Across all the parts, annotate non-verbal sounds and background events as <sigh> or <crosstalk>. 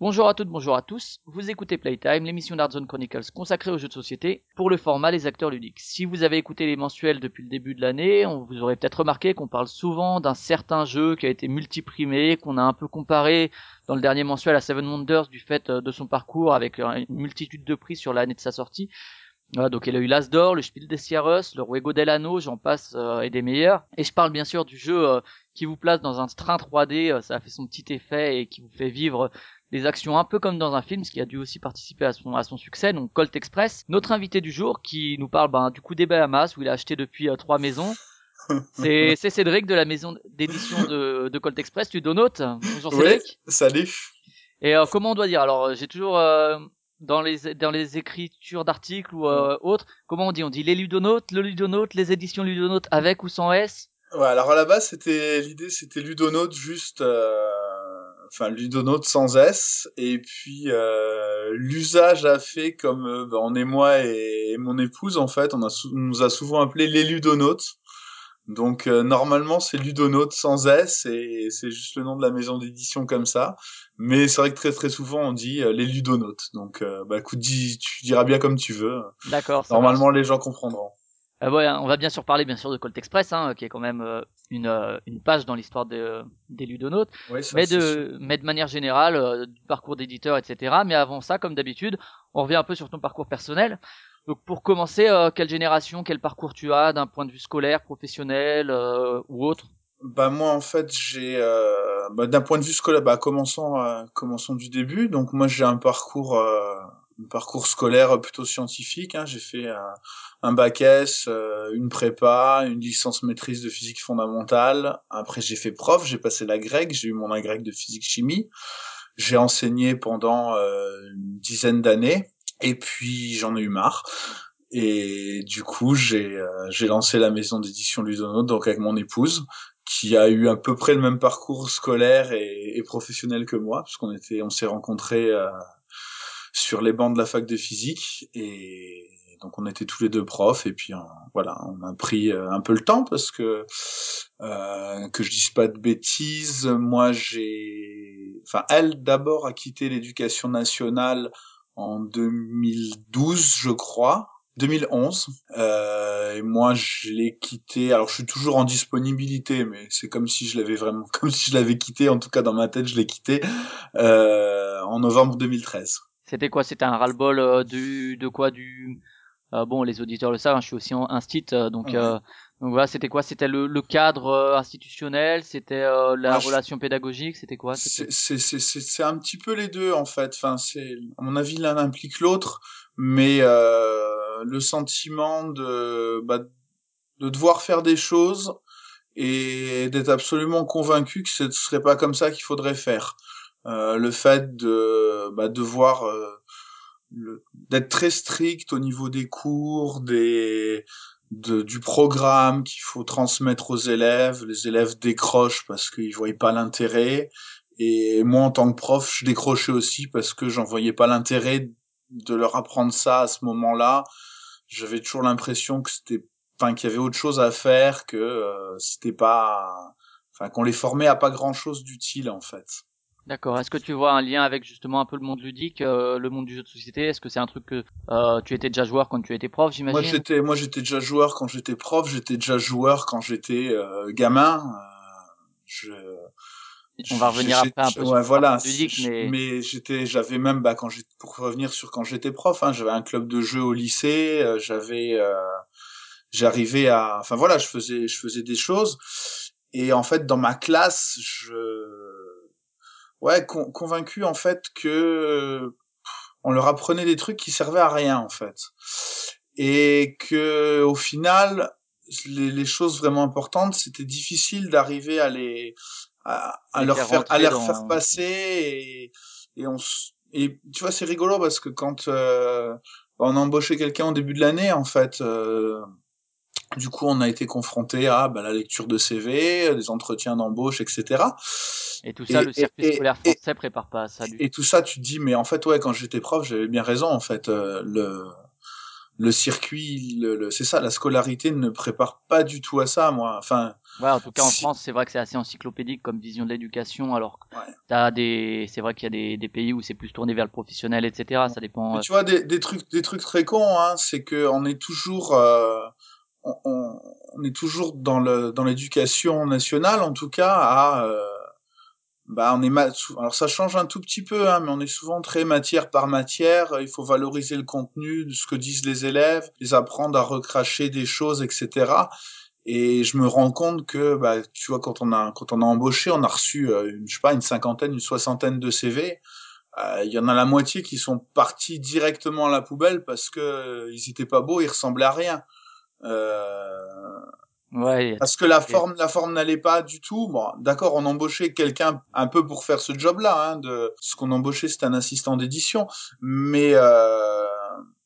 Bonjour à toutes, bonjour à tous. Vous écoutez Playtime, l'émission d'Artzone Chronicles consacrée aux jeux de société pour le format Les Acteurs Ludiques. Si vous avez écouté les mensuels depuis le début de l'année, on vous aurez peut-être remarqué qu'on parle souvent d'un certain jeu qui a été multiprimé, qu'on a un peu comparé dans le dernier mensuel à Seven Wonders du fait euh, de son parcours avec euh, une multitude de prix sur l'année de sa sortie. Voilà, donc il a eu l'As d'Or, le Spiel des Sierras, le Ruego del Anno, j'en passe, euh, et des meilleurs. Et je parle bien sûr du jeu qui vous place dans un train 3D, euh, ça a fait son petit effet et qui vous fait vivre les actions un peu comme dans un film, ce qui a dû aussi participer à son, à son succès, donc Colt Express. Notre invité du jour qui nous parle ben, du coup des Bahamas où il a acheté depuis euh, trois maisons. <laughs> C'est c'est Cédric de la maison d'édition de, de Colt Express, tu donotes. Bonjour Ouais, salut. Et euh, comment on doit dire? Alors euh, j'ai toujours euh, dans les dans les écritures d'articles ou euh, autres, comment on dit? On dit les ludonautes, le ludonaute, les éditions ludonautes avec ou sans S? Ouais, alors à la base, c'était l'idée, c'était Ludonaute juste, euh, enfin Ludonaute sans S, et puis euh, l'usage a fait comme euh, ben, on est moi et, et mon épouse en fait, on a on nous a souvent appelé les Ludonautes. Donc euh, normalement c'est Ludonaute sans S et c'est juste le nom de la maison d'édition comme ça. Mais c'est vrai que très très souvent on dit euh, les Ludonautes. Donc bah écoute, dis, tu diras bien comme tu veux. D'accord. Normalement les gens comprendront. Euh, ouais, on va bien sûr parler bien sûr de Colt Express, hein, qui est quand même euh, une, euh, une page dans l'histoire de, des ludonautes, Ouais, ça, mais de, mais de manière générale, euh, du parcours d'éditeur, etc. Mais avant ça, comme d'habitude, on revient un peu sur ton parcours personnel. Donc pour commencer, euh, quelle génération, quel parcours tu as d'un point de vue scolaire, professionnel euh, ou autre? Bah moi en fait j'ai euh, bah, d'un point de vue scolaire bah commençons euh, commençons du début donc moi j'ai un parcours euh, un parcours scolaire plutôt scientifique hein. j'ai fait un, bac S euh, une prépa une licence maîtrise de physique fondamentale. Après j'ai fait prof j'ai passé la grecque j'ai eu mon agrég de physique chimie. J'ai enseigné pendant euh, une dizaine d'années. Et puis j'en ai eu marre. Et du coup j'ai euh, j'ai lancé la maison d'édition Ludonote donc avec mon épouse qui a eu à peu près le même parcours scolaire et, et professionnel que moi, parce qu'on était, on s'est rencontrés euh, sur les bancs de la fac de physique. Et donc on était tous les deux profs et puis euh, voilà, on a pris euh, un peu le temps parce que euh, que je dise pas de bêtises, moi j'ai, enfin elle d'abord a quitté l'éducation nationale en 2012 je crois. 2011. Euh, et moi, je l'ai quitté. Alors, je suis toujours en disponibilité, mais c'est comme si je l'avais vraiment, <laughs> comme si je l'avais quitté. En tout cas, dans ma tête, je l'ai quitté euh, en novembre 2013. C'était quoi? C'était un ras-le-bol euh, du, de quoi? Du Bon, les auditeurs le savent, hein, je suis aussi en instit, euh, donc, Ouais. euh, donc voilà, c'était quoi? C'était le, le cadre euh, institutionnel C'était euh, la je- relation pédagogique C'était quoi? C'est c'est c'est c'est un petit peu les deux en fait. Enfin, c'est à mon avis l'un implique l'autre, mais euh, le sentiment de bah, de devoir faire des choses et d'être absolument convaincu que ce serait pas comme ça qu'il faudrait faire. Euh, le fait de bah, devoir euh, le- d'être très strict au niveau des cours, des de, du programme qu'il faut transmettre aux élèves. Les élèves décrochent parce qu'ils voyaient pas l'intérêt. Et moi, en tant que prof, je décrochais aussi parce que j'en voyais pas l'intérêt de leur apprendre ça à ce moment-là. J'avais toujours l'impression que c'était, enfin, qu'il y avait autre chose à faire, que euh, c'était pas, enfin, qu'on les formait à pas grand-chose d'utile en fait. D'accord. Est-ce que tu vois un lien avec justement un peu le monde ludique, euh, le monde du jeu de société? Est-ce que c'est un truc que euh, tu étais déjà joueur quand tu étais prof, Moi, j'imagine? j'étais, moi, j'étais déjà joueur quand j'étais prof. J'étais déjà joueur quand j'étais euh, gamin. Euh, je, On va revenir après un peu sur ouais, le voilà. ludique, je- mais- j'étais, j'avais même, bah, quand j'ai, pour revenir sur quand j'étais prof, hein, j'avais un club de jeux au lycée. euh, j'avais, euh, j'arrivais à, enfin voilà, je faisais, je faisais des choses. Et en fait, dans ma classe, je, ouais, con- convaincu en fait que on leur apprenait des trucs qui servaient à rien en fait. Et que au final les, les choses vraiment importantes c'était difficile d'arriver à les à, leur faire à leur dans- faire passer et, et on et tu vois c'est rigolo parce que quand euh, on a embauché quelqu'un au début de l'année en fait euh, du coup on a été confronté à bah, la lecture de CV des entretiens d'embauche etc Et tout ça, Et- le circuit et- scolaire et- français prépare pas à ça du et tout ça, tu te dis, mais en fait, ouais, quand j'étais prof, j'avais bien raison, en fait. euh, le, le circuit, le, le- c'est ça, la scolarité ne prépare pas du tout à ça, moi. Enfin, Ouais, en tout cas en Si- France, c'est vrai que c'est assez encyclopédique comme vision de l'éducation, alors que Ouais. t'as des, c'est vrai qu'il y a des, des pays où c'est plus tourné vers le professionnel, etc. Ça dépend. mais euh, tu vois, des, des trucs, des trucs très cons, hein, c'est que on est toujours, euh, on, est toujours dans l'éducation nationale, en tout cas, euh, bah, on est alors ça change un tout petit peu, hein, mais on est souvent très matière par matière. Il faut valoriser le contenu de ce que disent les élèves, les apprendre à recracher des choses, etc. Et je me rends compte que, bah, tu vois, quand on a embauché, on a reçu, euh, une, sais pas, une cinquantaine, une soixantaine de CV. Euh, Il y en a la moitié qui sont partis directement à la poubelle parce que ils étaient pas beaux, ils ressemblaient à rien. Euh, Ouais, parce que la forme, la forme n'allait pas du tout. Bon, d'accord, on embauchait quelqu'un un peu pour faire ce job-là. Hein, de ce qu'on embauchait, c'était un assistant d'édition, mais euh,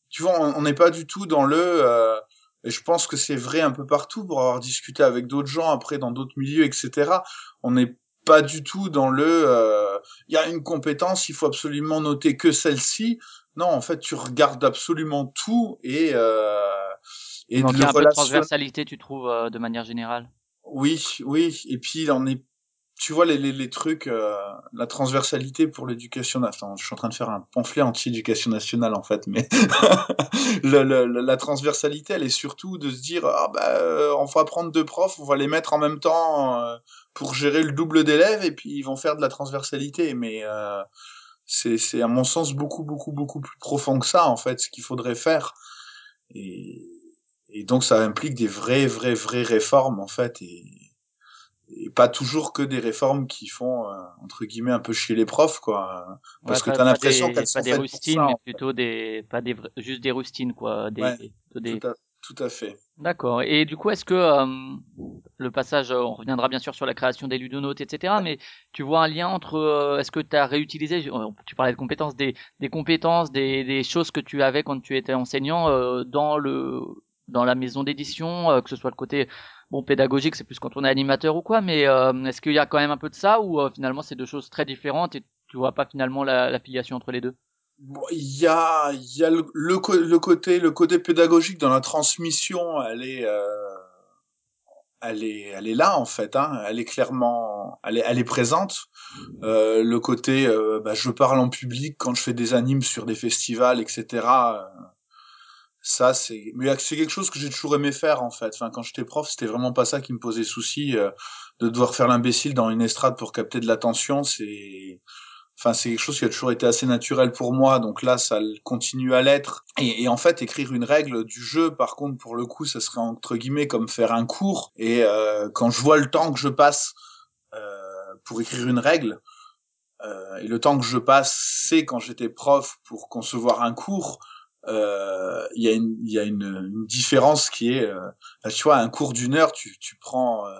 tu vois, on on n'est pas du tout dans le. euh, et je pense que c'est vrai un peu partout pour avoir discuté avec d'autres gens après dans d'autres milieux, etc. On n'est pas du tout dans le. euh, Il y a une compétence, il faut absolument noter que celle-ci. Non, en fait, tu regardes absolument tout et euh, et il de manquait le un peu de transversalité, tu trouves, euh, de manière générale? oui, oui, et puis on est, tu vois les les, les trucs, euh, la transversalité pour l'éducation. na- Attends, je suis en train de faire un pamphlet anti-éducation nationale en fait, mais <laughs> le, la transversalité, elle est surtout de se dire ah bah euh, on va prendre deux profs, on va les mettre en même temps euh, pour gérer le double d'élèves et puis ils vont faire de la transversalité, mais euh, c'est c'est à mon sens beaucoup beaucoup beaucoup plus profond que ça en fait, ce qu'il faudrait faire et et donc ça implique des vraies, vraies, vraies réformes en fait, et, et pas toujours que des réformes qui font euh, entre guillemets un peu chier les profs quoi, parce Ouais, que pas- t'as pas l'impression des- qu'elles pas sont des pour rustines, ça. mais plutôt des, pas des, juste des rustines, quoi. Des, Ouais, des- Tout à, tout à fait. D'accord. Et du coup, est-ce que euh, le passage, euh, on reviendra bien sûr sur la création des ludonotes, etc. Mais tu vois un lien entre, euh, est-ce que tu as réutilisé, tu parlais de compétences, des, des compétences, des, des choses que tu avais quand tu étais enseignant euh, dans le, dans la maison d'édition, euh, que ce soit le côté bon pédagogique, c'est plus quand on est animateur ou quoi. Mais euh, est-ce qu'il y a quand même un peu de ça ou euh, finalement c'est deux choses très différentes et tu vois pas finalement la, la filiation entre les deux? Il y a, y a le, le, le côté, le côté pédagogique dans la transmission, elle est, euh, elle est, elle est là en fait. Hein, elle est clairement, elle est, elle est présente. Euh, le côté, bah, je parle en public quand je fais des animes sur des festivals, etc. ça, c'est, mais c'est quelque chose que j'ai toujours aimé faire en fait. Enfin, quand j'étais prof, c'était vraiment pas ça qui me posait souci euh, de devoir faire l'imbécile dans une estrade pour capter de l'attention. C'est, enfin, c'est quelque chose qui a toujours été assez naturel pour moi. Donc là, ça continue à l'être. Et, et en fait, écrire une règle du jeu, par contre, pour le coup, ça serait entre guillemets comme faire un cours. Et euh, quand je vois le temps que je passe euh, pour écrire une règle. Euh, et le temps que je passe, c'est quand j'étais prof pour concevoir un cours. Euh, Il y a, une, il y a une, une différence qui est, euh, bah, tu vois, un cours d'une heure, tu, tu prends, euh,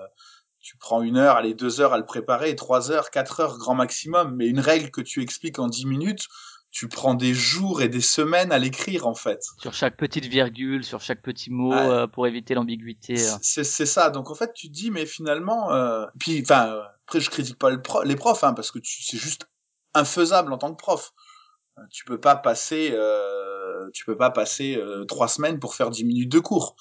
tu prends une heure, allez deux heures à le préparer, trois heures, quatre heures grand maximum. Mais une règle que tu expliques en dix minutes, tu prends des jours et des semaines à l'écrire en fait. Sur chaque petite virgule, sur chaque petit mot, Ouais. euh, pour éviter l'ambiguïté. euh. C'est c'est ça. Donc en fait, tu te dis, mais finalement, euh... puis enfin, après je critique pas le pro- les profs, hein, parce que c'est juste infaisable en tant que prof. Tu peux pas passer, euh... tu peux pas passer euh, trois semaines pour faire dix minutes de cours.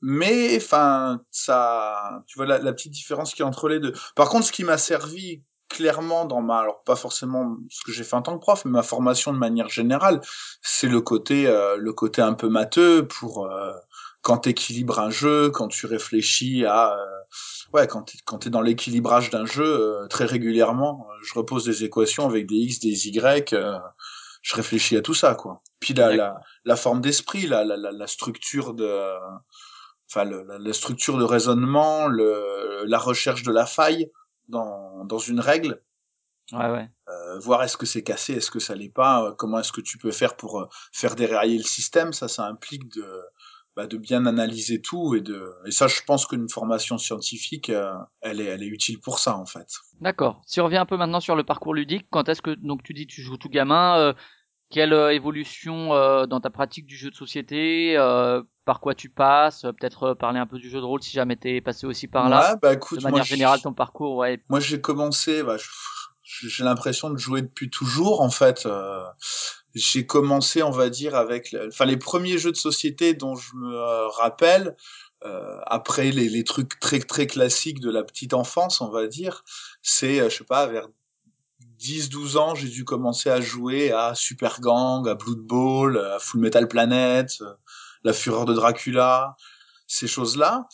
Mais enfin, ça, tu vois la, petite différence qu'il y a entre les deux. Par contre, ce qui m'a servi clairement dans ma, alors pas forcément ce que j'ai fait en tant que prof, mais ma formation de manière générale, c'est le côté, euh, le côté un peu matheux pour euh, quand t'équilibres un jeu, quand tu réfléchis à, euh, ouais, quand t'es, quand t'es dans l'équilibrage d'un jeu euh, très régulièrement, euh, je repose des équations avec des x, des y, euh, je réfléchis à tout ça, quoi. Puis la, la, la forme d'esprit, la, la, la, structure de, enfin le, la, la structure de raisonnement, le, la recherche de la faille dans, dans une règle, Ouais, ouais. euh, voir est-ce que c'est cassé, est-ce que ça l'est pas, euh, comment est-ce que tu peux faire pour euh, faire dérailler le système, ça, ça implique de, bah, de bien analyser tout et de et ça je pense qu'une formation scientifique euh, elle est elle est utile pour ça en fait. D'accord. Si on revient un peu maintenant sur le parcours ludique, quand est-ce que donc tu dis tu joues tout gamin, euh, quelle euh, évolution euh, dans ta pratique du jeu de société, euh, par quoi tu passes, peut-être parler un peu du jeu de rôle si jamais t'es passé aussi par là. Ouais, bah écoute, de manière générale, ton parcours, ouais. Moi, j'ai commencé, bah, j'ai l'impression de jouer depuis toujours, en fait. J'ai commencé, on va dire, avec, enfin, les premiers jeux de société dont je me euh, rappelle, euh, après les, les trucs très très classiques de la petite enfance, on va dire, c'est, euh, je sais pas, vers 10-12 ans, j'ai dû commencer à jouer à Super Gang, à Blood Bowl, à Full Metal Planet, euh, La Fureur de Dracula, ces choses-là.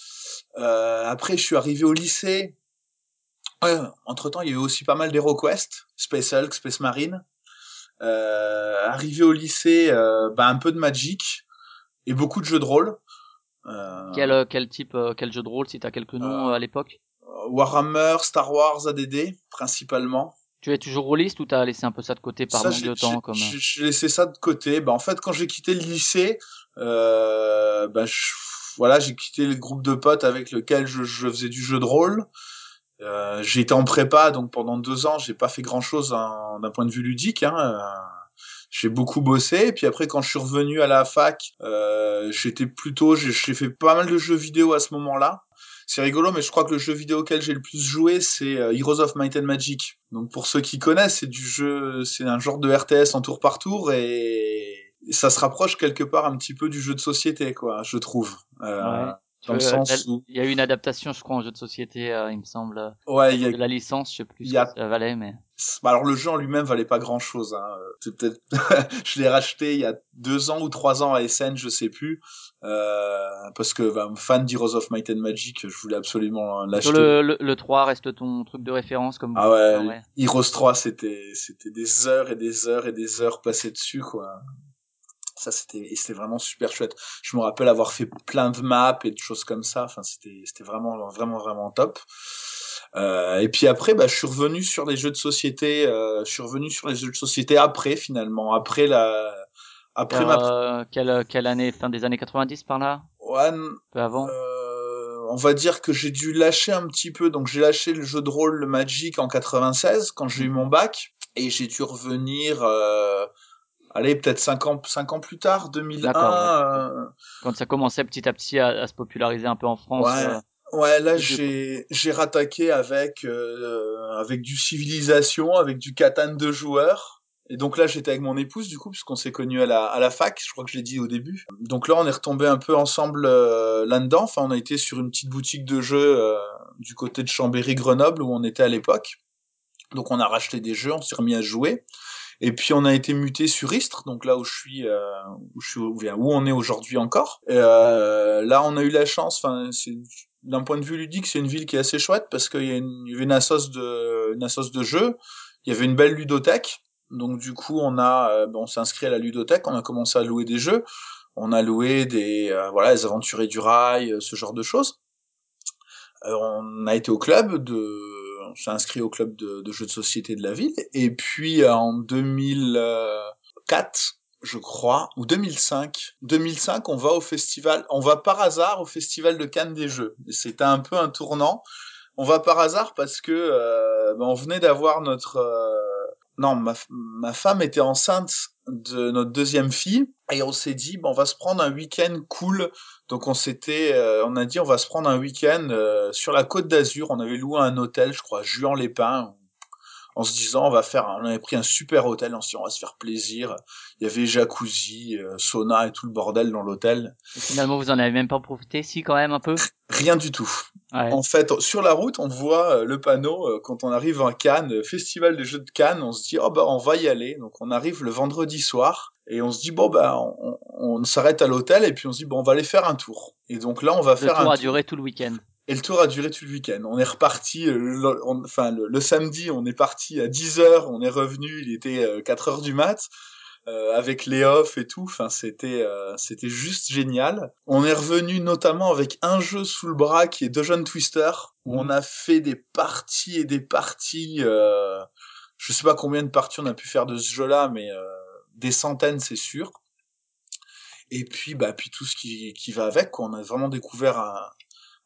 Euh, après, je suis arrivé au lycée. Ouais, entre temps, il y a eu aussi pas mal d'HeroQuest, Space Hulk, Space Marine. Euh, arrivé au lycée, euh, bah, un peu de Magic et beaucoup de jeux de rôle. Euh, Quel, quel type, quel jeu de rôle, si t'as quelques noms à l'époque? Warhammer, Star Wars, ADD, principalement. Tu es toujours rôliste ou t'as laissé un peu ça de côté par manque de temps j'ai- comme... j'ai j'ai laissé ça de côté. Bah, en fait, quand j'ai quitté le lycée, euh, bah, je- voilà, j'ai quitté le groupe de potes avec lequel je, je faisais du jeu de rôle. Euh, été en prépa, donc pendant deux ans, j'ai pas fait grand chose d'un point de vue ludique. Hein. Euh, j'ai beaucoup bossé, et puis après, quand je suis revenu à la fac, euh, j'étais plutôt, j'ai fait pas mal de jeux vidéo à ce moment-là. C'est rigolo, mais je crois que le jeu vidéo auquel j'ai le plus joué, c'est euh, Heroes of Might and Magic. Donc pour ceux qui connaissent, c'est du jeu, c'est un genre de RTS en tour par tour et ça se rapproche quelque part un petit peu du jeu de société, quoi, je trouve. Euh, Ouais. Dans le veux, sens où, Il y a eu une adaptation, je crois, en jeu de société, euh, il me semble, euh, ouais, il y a de la licence, je sais plus ce y a- que ça valait, mais... Bah alors le jeu en lui-même valait pas grand chose. Hein. Euh, c'est peut-être, <laughs> je l'ai racheté il y a deux ans ou trois ans à SN, je sais plus, euh, parce que bah, fan d'Heroes of Might and Magic, je voulais absolument l'acheter. le, le, le 3 reste ton truc de référence comme Ah ouais. Heroes 3, c'était c'était des heures et des heures et des heures passées dessus quoi. Ça c'était c'était vraiment super chouette. Je me rappelle avoir fait plein de maps et de choses comme ça. Enfin c'était c'était vraiment vraiment vraiment top. Euh, et puis après, bah, je suis revenu sur les jeux de société. Euh, je suis revenu sur les jeux de société après finalement, après la, après ma, Euh, quelle, quelle année? Fin des années 90 par là? Ouais, peu avant? on va dire que j'ai dû lâcher un petit peu. Donc j'ai lâché le jeu de rôle, le Magic en 96 quand j'ai eu mon bac, et j'ai dû revenir. Allez, peut-être cinq ans, cinq ans plus tard, 2001. D'accord, euh, Quand ça commençait petit à petit à, à se populariser un peu en France. Ouais. euh, Ouais, là j'ai j'ai rattaqué avec euh, avec du civilisation, avec du Catan de joueurs. Et donc là j'étais avec mon épouse du coup puisqu'on s'est connus à la à la fac, je crois que je l'ai dit au début. Donc là on est retombé un peu ensemble euh, là-dedans. Enfin on a été sur une petite boutique de jeux du côté de Chambéry Grenoble où on était à l'époque. Donc on a racheté des jeux, on s'est remis à jouer. Et puis on a été muté sur Istres, donc là où je suis, euh, où je suis, où, on est aujourd'hui encore. Et, euh, là, on a eu la chance. Enfin, d'un point de vue ludique, c'est une ville qui est assez chouette parce qu'il y, y avait une assoce de, une assoce de jeux. Il y avait une belle ludothèque. Donc du coup, on a, euh, bon, on s'est inscrit à la ludothèque. On a commencé à louer des jeux. On a loué des, euh, voilà, les aventuriers du rail, euh, ce genre de choses. Euh, on a été au club de, on s'est inscrit au club de, jeux de société de la ville. Et puis euh, en 2004, je crois, ou 2005, 2005, on va au festival, on va par hasard au festival de Cannes des Jeux. C'était un peu un tournant. On va par hasard parce que euh, ben, on venait d'avoir notre euh, non, ma, ma femme était enceinte de notre deuxième fille et on s'est dit bon, on va se prendre un week-end cool. Donc on s'était, euh, on a dit on va se prendre un week-end euh, sur la Côte d'Azur. On avait loué un hôtel, je crois, Juan-les-Pins, en se disant on va faire, on avait pris un super hôtel, on s'est dit on va se faire plaisir. Il y avait jacuzzi, euh, sauna et tout le bordel dans l'hôtel. et finalement, vous en avez même pas profité, si quand même un peu? Rien du tout. Ouais. En fait, sur la route, on voit euh, le panneau euh, quand on arrive à Cannes, euh, Festival des Jeux de Cannes. On se dit, oh bah on va y aller. Donc on arrive le vendredi soir et on se dit bon bah on, on s'arrête à l'hôtel et puis on se dit bon on va aller faire un tour. Et donc là on va Le faire tour un a tour. duré tout le week-end. Et le tour a duré tout le week-end. On est reparti, le, on- enfin le, le samedi, on est parti à 10 heures, on est revenu, il était euh, 4 heures du mat, euh, avec les off et tout. Enfin, c'était euh, c'était juste génial. On est revenu notamment avec un jeu sous le bras qui est Dungeon Twister, où on a fait des parties et des parties. Euh, je sais pas combien de parties on a pu faire de ce jeu-là, mais euh, des centaines, c'est sûr. Et puis, bah, puis tout ce qui, qui va avec, quoi. On a vraiment découvert un,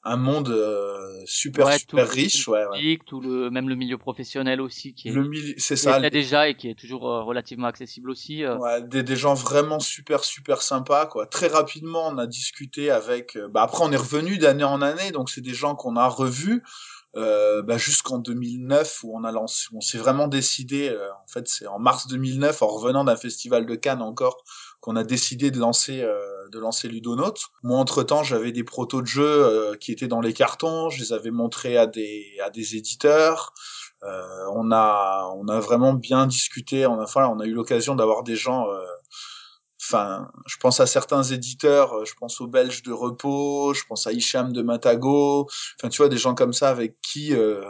un monde euh, super Ouais, super riche, tout le ouais, ouais. public, tout le même le milieu professionnel aussi qui est Le milieu, c'est qui ça. déjà et qui est toujours euh, relativement accessible aussi. euh. Ouais, des, des gens vraiment super super sympas quoi. Très rapidement, on a discuté avec. euh, bah après, on est revenu d'année en année, donc c'est des gens qu'on a revus euh, bah, jusqu'en 2009 où on a lancé, on s'est vraiment décidé. euh, en fait, c'est en mars 2009, en revenant d'un festival de Cannes encore, qu'on a décidé de lancer euh, de lancer Ludonaut. Moi, entre temps, j'avais des protos de jeux euh, qui étaient dans les cartons. Je les avais montrés à des à des éditeurs. Euh, on a on a vraiment bien discuté. On a enfin, on a eu l'occasion d'avoir des gens. Enfin, je pense à certains éditeurs. euh, Je pense aux Belges de Repos. Je pense à Hicham de Matago. Enfin, tu vois, des gens comme ça avec qui. euh,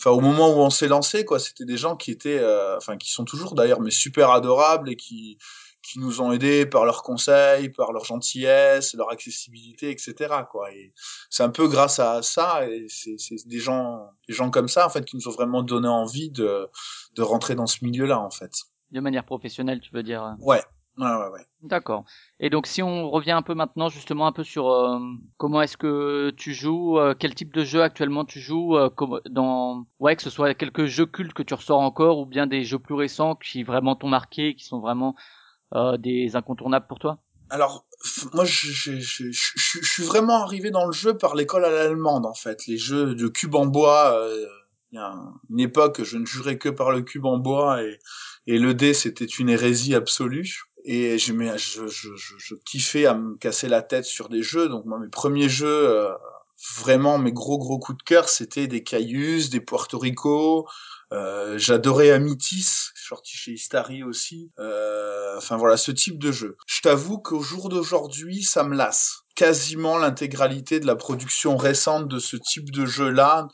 Enfin, au moment où on s'est lancé, quoi, c'était des gens qui étaient, euh, enfin, qui sont toujours d'ailleurs, mais super adorables et qui qui nous ont aidés par leurs conseils, par leur gentillesse, leur accessibilité, etc. Quoi. Et c'est un peu grâce à ça et c'est c'est des gens, des gens comme ça en fait qui nous ont vraiment donné envie de de rentrer dans ce milieu-là en fait. De manière professionnelle, tu veux dire. euh? Ouais, ouais, ouais, ouais. D'accord. Et donc si on revient un peu maintenant justement un peu sur euh, comment est-ce que tu joues, euh, quel type de jeu actuellement tu joues, euh, dans ouais que ce soit quelques jeux cultes que tu ressors encore ou bien des jeux plus récents qui vraiment t'ont marqué, qui sont vraiment euh, des incontournables pour toi? Alors, moi, je, je, je, je, suis vraiment arrivé dans le jeu par l'école à l'allemande, en fait. Les jeux de cube en bois, euh, il y a un- une époque, je ne jurais que par le cube en bois, et, et le dé, c'était une hérésie absolue. Et je, je, je, je kiffais à me casser la tête sur des jeux. Donc, moi, mes premiers jeux, euh, vraiment, mes gros, gros coups de cœur, c'était des Cayus, des Puerto Rico, euh, j'adorais Amitis, sorti chez Istari aussi. Euh, enfin voilà, ce type de jeu. Je t'avoue qu'au jour d'aujourd'hui, ça me lasse. Quasiment l'intégralité de la production récente de ce type de jeu-là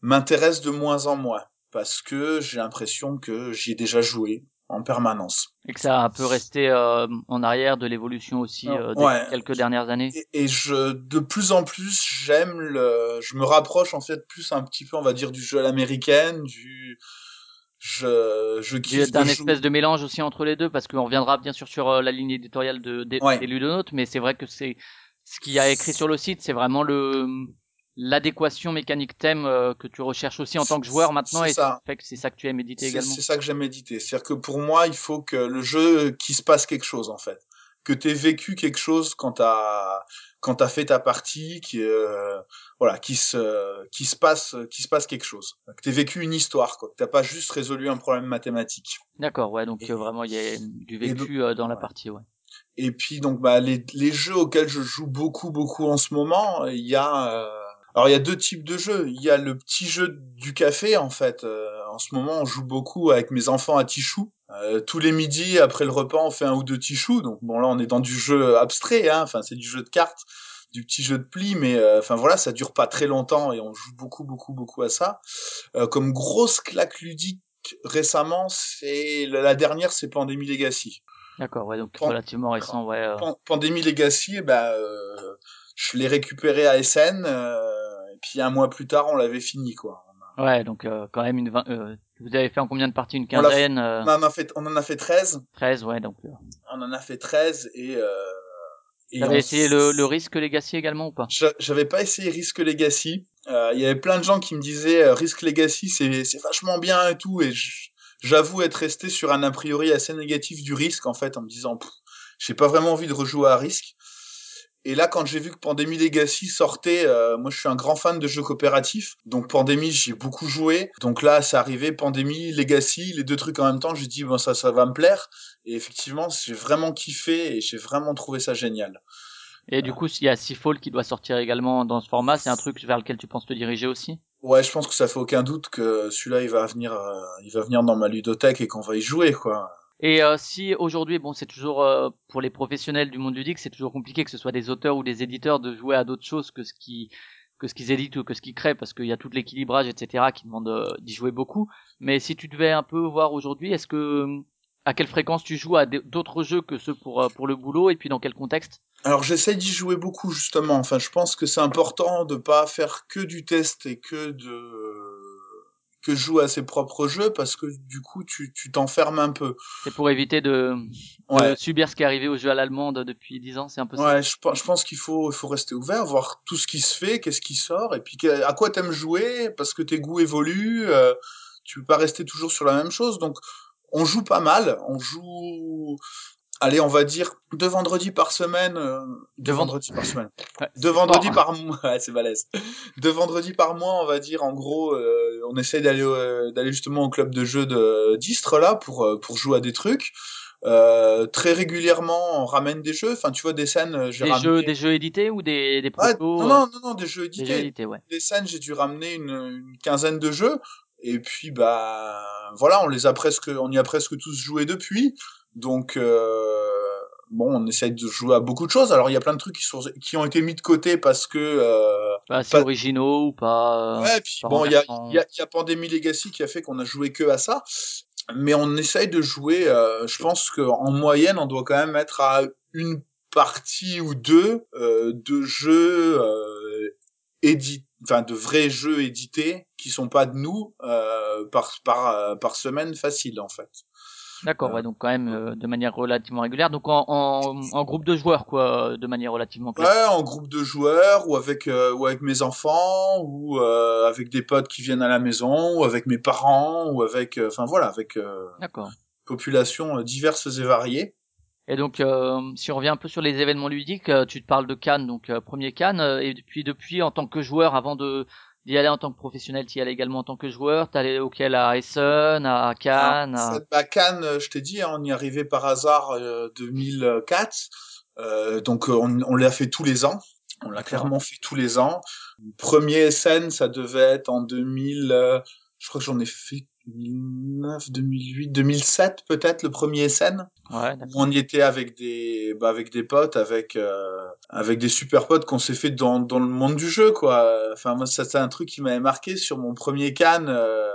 m'intéresse de moins en moins parce que j'ai l'impression que j'y ai déjà joué en permanence. Et que ça a un peu resté euh, en arrière de l'évolution aussi euh, des Ouais. quelques dernières années. Et, et je, de plus en plus, j'aime le, je me rapproche en fait plus un petit peu, on va dire, du jeu à l'américaine, du, je, je kiffe un espèce de mélange aussi entre les deux parce qu'on reviendra bien sûr sur euh, la ligne éditoriale de, des, Ouais. des Ludonautes, mais c'est vrai que c'est ce qu'il y a écrit sur le site, c'est vraiment le l'adéquation mécanique thème euh, que tu recherches aussi en tant que joueur maintenant C'est et ça. fait que c'est ça que tu aimes éditer C'est également. c'est ça que j'aime méditer. C'est-à-dire que pour moi, il faut que le jeu, qu'il se passe quelque chose, en fait. Que t'aies vécu quelque chose quand t'as, quand t'as fait ta partie, qui, euh, voilà, qui se, qui se passe, qui se passe quelque chose. Que t'aies vécu une histoire, quoi. Que t'as pas juste résolu un problème mathématique. D'accord, ouais, donc Et- euh, vraiment il y a du donc- vécu euh, dans la ouais. partie, ouais. Et puis, donc, bah, les, les jeux auxquels je joue beaucoup, beaucoup en ce moment, il y a, euh, alors il y a deux types de jeux. Il y a le petit jeu du café, en fait. Euh, en ce moment, on joue beaucoup avec mes enfants à Tichou. Euh, tous les midis, après le repas, on fait un ou deux Tichou. Donc bon, là, on est dans du jeu abstrait, hein. Enfin, c'est du jeu de cartes, du petit jeu de pli, mais euh, enfin voilà, ça dure pas très longtemps et on joue beaucoup, beaucoup, beaucoup à ça. Euh, comme grosse claque ludique récemment, c'est la dernière, c'est Pandémie Legacy. D'accord, ouais, donc Pan- relativement récent, ouais. euh. Pan- Pandémie Legacy, bah, euh, je l'ai récupéré à SN, euh, et puis un mois plus tard, on l'avait fini, quoi. Ouais, donc euh, quand même une vingt- euh, vous avez fait en combien de parties une On quinzaine, euh, On en a fait, on en a fait 13, 13, ouais, donc euh, on en a fait 13, et, euh, et T'avais on essayé le, le risque Legacy également ou pas? J'a- J'avais pas essayé Risk Legacy. Euh, Il y avait plein de gens qui me disaient euh, Risk Legacy c'est c'est vachement bien et tout et j'avoue être resté sur un a priori assez négatif du risque en fait en me disant j'ai pas vraiment envie de rejouer à Risk. Et là quand j'ai vu que Pandémie Legacy sortait, euh, moi je suis un grand fan de jeux coopératifs donc Pandémie j'y ai beaucoup joué. Donc là c'est arrivé Pandémie Legacy les deux trucs en même temps j'ai dit bon ça ça va me plaire et effectivement j'ai vraiment kiffé et j'ai vraiment trouvé ça génial. Et du coup, il y a Seafall qui doit sortir également dans ce format, c'est un truc vers lequel tu penses te diriger aussi? Ouais, je pense que ça fait aucun doute que celui-là il va venir, euh, il va venir dans ma ludothèque et qu'on va y jouer quoi. Et euh, si aujourd'hui, bon, c'est toujours euh, pour les professionnels du monde ludique, c'est toujours compliqué que ce soit des auteurs ou des éditeurs de jouer à d'autres choses que ce qui que ce qu'ils éditent ou que ce qu'ils créent, parce qu'il y a tout l'équilibrage, etc., qui demande euh, d'y jouer beaucoup. Mais si tu devais un peu voir aujourd'hui, est-ce que à quelle fréquence tu joues à d'autres jeux que ceux pour euh, pour le boulot, et puis dans quel contexte? Alors j'essaie d'y jouer beaucoup justement. Enfin, je pense que c'est important de pas faire que du test et que de que joue à ses propres jeux parce que du coup tu tu t'enfermes un peu. C'est pour éviter de, subir ce qui est arrivé au jeu à l'allemande depuis 10 ans, c'est un peu ça. Ouais, je, pense- je pense qu'il faut, il faut rester ouvert, voir tout ce qui se fait, qu'est-ce qui sort, et puis à quoi t'aimes jouer, parce que tes goûts évoluent, euh, tu peux pas rester toujours sur la même chose. Donc, on joue pas mal, on joue, allez, on va dire deux vendredis par semaine, euh, deux Deux vend- vendredis par semaine, deux vendredis par mois, <laughs> ouais, c'est balèze, deux vendredis par mois, on va dire, en gros, euh, on essaie d'aller, euh, d'aller justement au club de jeux de d'Istres là pour euh, pour jouer à des trucs. Très régulièrement, on ramène des jeux. Enfin, tu vois, des scènes, j'ai Des ramené... jeux, des jeux édités ou des, des non, non, non, non, des jeux Des jeux édités. édités, ouais. Des scènes, j'ai dû ramener une, une quinzaine de jeux. Et puis, bah, voilà, on les a presque, on y a presque tous joué depuis. Donc, euh, bon, on essaye de jouer à beaucoup de choses. Alors, il y a plein de trucs qui sont, qui ont été mis de côté parce que, euh, Pas assez pas- originaux ou pas. euh, Ouais, puis pas bon, il y a, y, a, y a Pandémie Legacy qui a fait qu'on a joué que à ça. Mais on essaye de jouer, euh, je pense qu'en moyenne, on doit quand même être à une partie ou deux euh, de jeux euh, édit, enfin de vrais jeux édités qui sont pas de nous euh, par par euh, par semaine facile en fait. D'accord, euh, ouais, donc quand même euh, de manière relativement régulière. Donc en, en, en groupe de joueurs, quoi, euh, de manière relativement classique. Ouais, en groupe de joueurs ou avec euh, ou avec mes enfants ou euh, avec des potes qui viennent à la maison ou avec mes parents ou avec euh, enfin voilà avec euh, D'accord. populations euh, diverses et variées. Et donc, euh, si on revient un peu sur les événements ludiques, euh, tu te parles de Cannes, donc euh, premier Cannes, euh, et depuis, depuis en tant que joueur, avant de d'y aller en tant que professionnel, tu y allais également en tant que joueur, t'es allé auquel à Essen, à Cannes, Alors, à... bah, Cannes, euh, je t'ai dit, hein, on y arrivait par hasard euh, 2004. Euh, donc euh, on, on l'a fait tous les ans. On l'a clairement fait tous les ans. Premier SN, ça devait être en 2000. euh, je crois que j'en ai fait 2009, 2008, 2007 peut-être le premier SN. Ouais, on y était avec des bah, avec des potes avec euh, avec des super potes qu'on s'est fait dans dans le monde du jeu quoi. Enfin moi c'est un truc qui m'avait marqué sur mon premier can euh,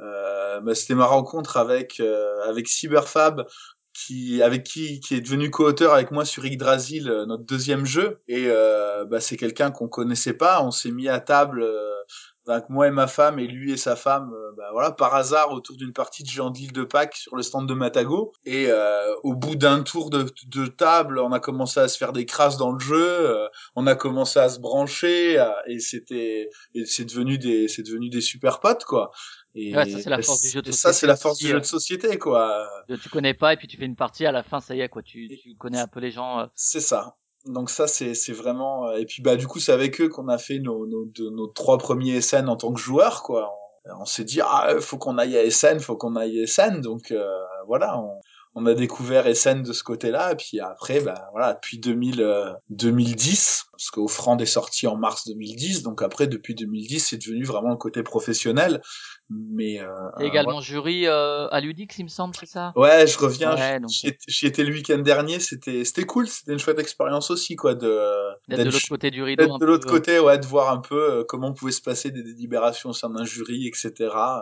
euh, bah, c'était ma rencontre avec euh, avec Cyberfab qui avec qui qui est devenu co-auteur avec moi sur Yggdrasil euh, notre deuxième jeu. Et euh, bah, c'est quelqu'un qu'on connaissait pas. On s'est mis à table euh, avec moi et ma femme et lui et sa femme euh, bah, voilà par hasard autour d'une partie de géant de l'île de Pâques sur le stand de Matago et euh, au bout d'un tour de, de table on a commencé à se faire des crasses dans le jeu euh, on a commencé à se brancher euh, et c'était et c'est devenu des c'est devenu des super potes quoi et, Ouais, ça, c'est la force du jeu de et ça c'est la société force du jeu de société quoi Tu connais pas et puis tu fais une partie, à la fin, ça y est, quoi, tu, tu connais un peu les gens. euh. C'est ça. Donc ça c'est c'est vraiment euh, et puis bah du coup c'est avec eux qu'on a fait nos nos nos trois premiers SN en tant que joueurs quoi. On, on s'est dit ah faut qu'on aille à SN, faut qu'on aille à SN donc euh, voilà, on, on a découvert SN de ce côté-là et puis après bah voilà, depuis 2000 euh, 2010 parce qu'Offrand est sorti en mars 2010 donc après depuis 2010 c'est devenu vraiment le côté professionnel mais euh, T'es également jury euh, à Ludix, il me semble, c'est ça? Ouais, je reviens. Ouais, j'y- donc- j'y étais- le week-end dernier. C'était, c'était cool. C'était une chouette expérience aussi, quoi, de D'être de l'autre côté du rideau. de l'autre euh. côté, ouais, de voir un peu euh, comment pouvaient se passer des délibérations au sein d'un jury, etc. Euh,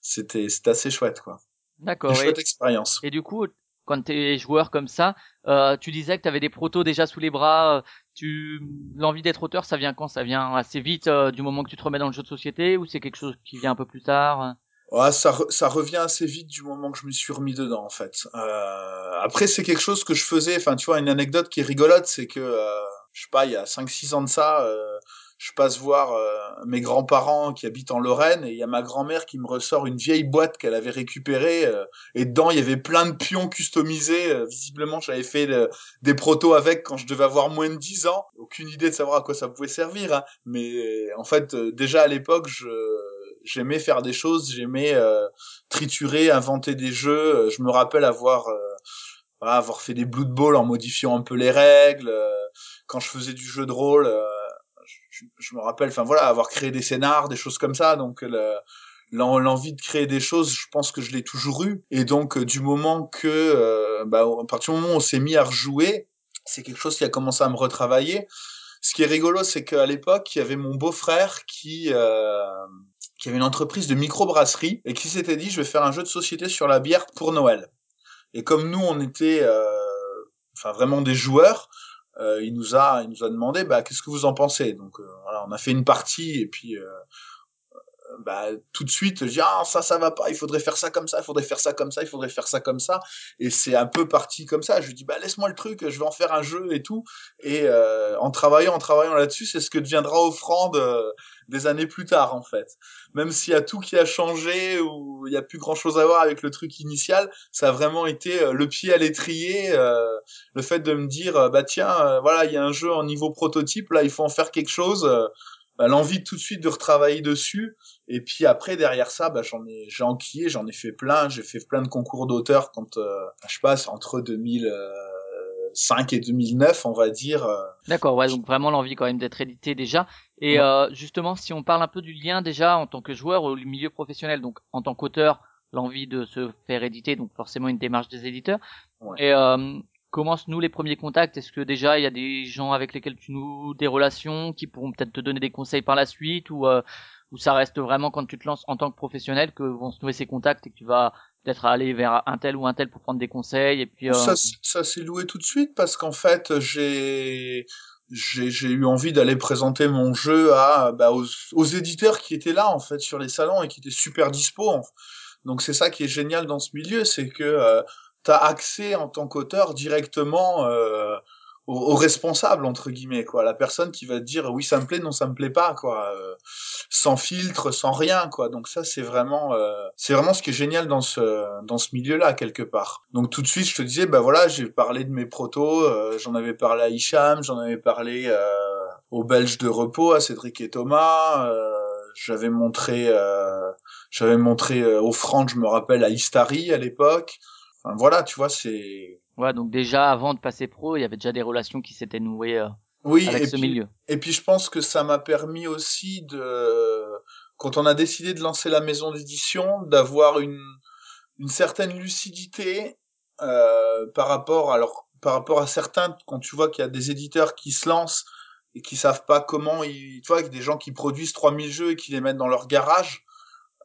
C'était, c'était assez chouette, quoi. Une D'accord. Et, chouette expérience. et du coup, quand t'es joueur comme ça, euh, tu disais que t'avais des protos déjà sous les bras. euh, Tu, l'envie d'être auteur, ça vient quand? Ça vient assez vite euh, du moment que tu te remets dans le jeu de société ou c'est quelque chose qui vient un peu plus tard? Ouais, ça, re- ça revient assez vite du moment que je me suis remis dedans, en fait. Euh, après, c'est quelque chose que je faisais. Enfin, tu vois, une anecdote qui est rigolote, c'est que, euh, je sais pas, il y a 5-6 ans de ça, euh, je passe voir euh, mes grands-parents qui habitent en Lorraine et il y a ma grand-mère qui me ressort une vieille boîte qu'elle avait récupérée euh, et dedans il y avait plein de pions customisés. euh, visiblement, j'avais fait le- des protos avec quand je devais avoir moins de 10 ans. Aucune idée de savoir à quoi ça pouvait servir, hein. mais en fait, euh, déjà à l'époque, je j'aimais faire des choses, j'aimais euh, triturer, inventer des jeux. Euh, Je me rappelle avoir euh, avoir fait des Blood Bowl en modifiant un peu les règles. euh, quand je faisais du jeu de rôle, euh, je, me rappelle, enfin voilà, avoir créé des scénars, des choses comme ça. Donc le- l'en- l'envie de créer des choses, je pense que je l'ai toujours eu. Et donc euh, du moment que, euh, bah, à partir du moment où on s'est mis à rejouer, c'est quelque chose qui a commencé à me retravailler. Ce qui est rigolo, c'est qu'à l'époque, il y avait mon beau-frère qui euh, qui avait une entreprise de microbrasserie et qui s'était dit je vais faire un jeu de société sur la bière pour Noël. Et comme nous on était enfin vraiment des joueurs, il nous a il nous a demandé bah qu'est-ce que vous en pensez? Donc euh, voilà, on a fait une partie et puis euh, bah, tout de suite, je dis ah ça ça va pas, il faudrait faire ça comme ça, il faudrait faire ça comme ça, il faudrait faire ça comme ça, et c'est un peu parti comme ça. Je lui dis bah laisse-moi le truc, je vais en faire un jeu et tout, et euh, en travaillant, en travaillant là-dessus, c'est ce que deviendra offrande euh, des années plus tard en fait. Même s'il y a tout qui a changé ou il y a plus grand chose à voir avec le truc initial, ça a vraiment été euh, le pied à l'étrier, euh, le fait de me dire bah tiens voilà il y a un jeu en niveau prototype là il faut en faire quelque chose. Euh, bah, l'envie tout de suite de retravailler dessus et puis après derrière ça bah j'en ai j'ai enquillé j'en ai fait plein j'ai fait plein de concours d'auteurs quand euh, je passe entre 2005 et 2009 on va dire euh, D'accord, ouais, donc vraiment l'envie quand même d'être édité déjà. Et Ouais. euh, justement, si on parle un peu du lien déjà en tant que joueur au milieu professionnel, donc en tant qu'auteur, l'envie de se faire éditer, donc forcément une démarche des éditeurs. Ouais. Et euh, commence nous les premiers contacts Est-ce que déjà il y a des gens avec lesquels tu noues des relations qui pourront peut-être te donner des conseils par la suite ou euh, ou ça reste vraiment quand tu te lances en tant que professionnel que vont se nouer ces contacts et que tu vas peut-être aller vers un tel ou un tel pour prendre des conseils et puis euh, ça ça s'est loué tout de suite parce qu'en fait j'ai j'ai j'ai eu envie d'aller présenter mon jeu à bah, aux, aux éditeurs qui étaient là en fait sur les salons et qui étaient super dispo en- donc c'est ça qui est génial dans ce milieu c'est que euh, t'as accès en tant qu'auteur directement euh, au, au responsable entre guillemets quoi. La personne qui va te dire oui ça me plaît non ça me plaît pas quoi euh, sans filtre sans rien quoi. Donc ça c'est vraiment euh, c'est vraiment ce qui est génial dans ce dans ce milieu là quelque part. Donc tout de suite je te disais bah voilà j'ai parlé de mes protos euh, j'en avais parlé à Hicham j'en avais parlé euh, aux Belges de repos à Cédric et Thomas euh, j'avais montré euh, j'avais montré euh, aux Francs je me rappelle à Istari à l'époque enfin voilà tu vois c'est ouais donc déjà avant de passer pro il y avait déjà des relations qui s'étaient nouées euh, oui avec et ce puis milieu. Et puis je pense que ça m'a permis aussi de, quand on a décidé de lancer la maison d'édition, d'avoir une, une certaine lucidité euh, par rapport alors par rapport à certains quand tu vois qu'il y a des éditeurs qui se lancent et qui savent pas comment ils tu vois qu'il y a des gens qui produisent 3000 jeux et qui les mettent dans leur garage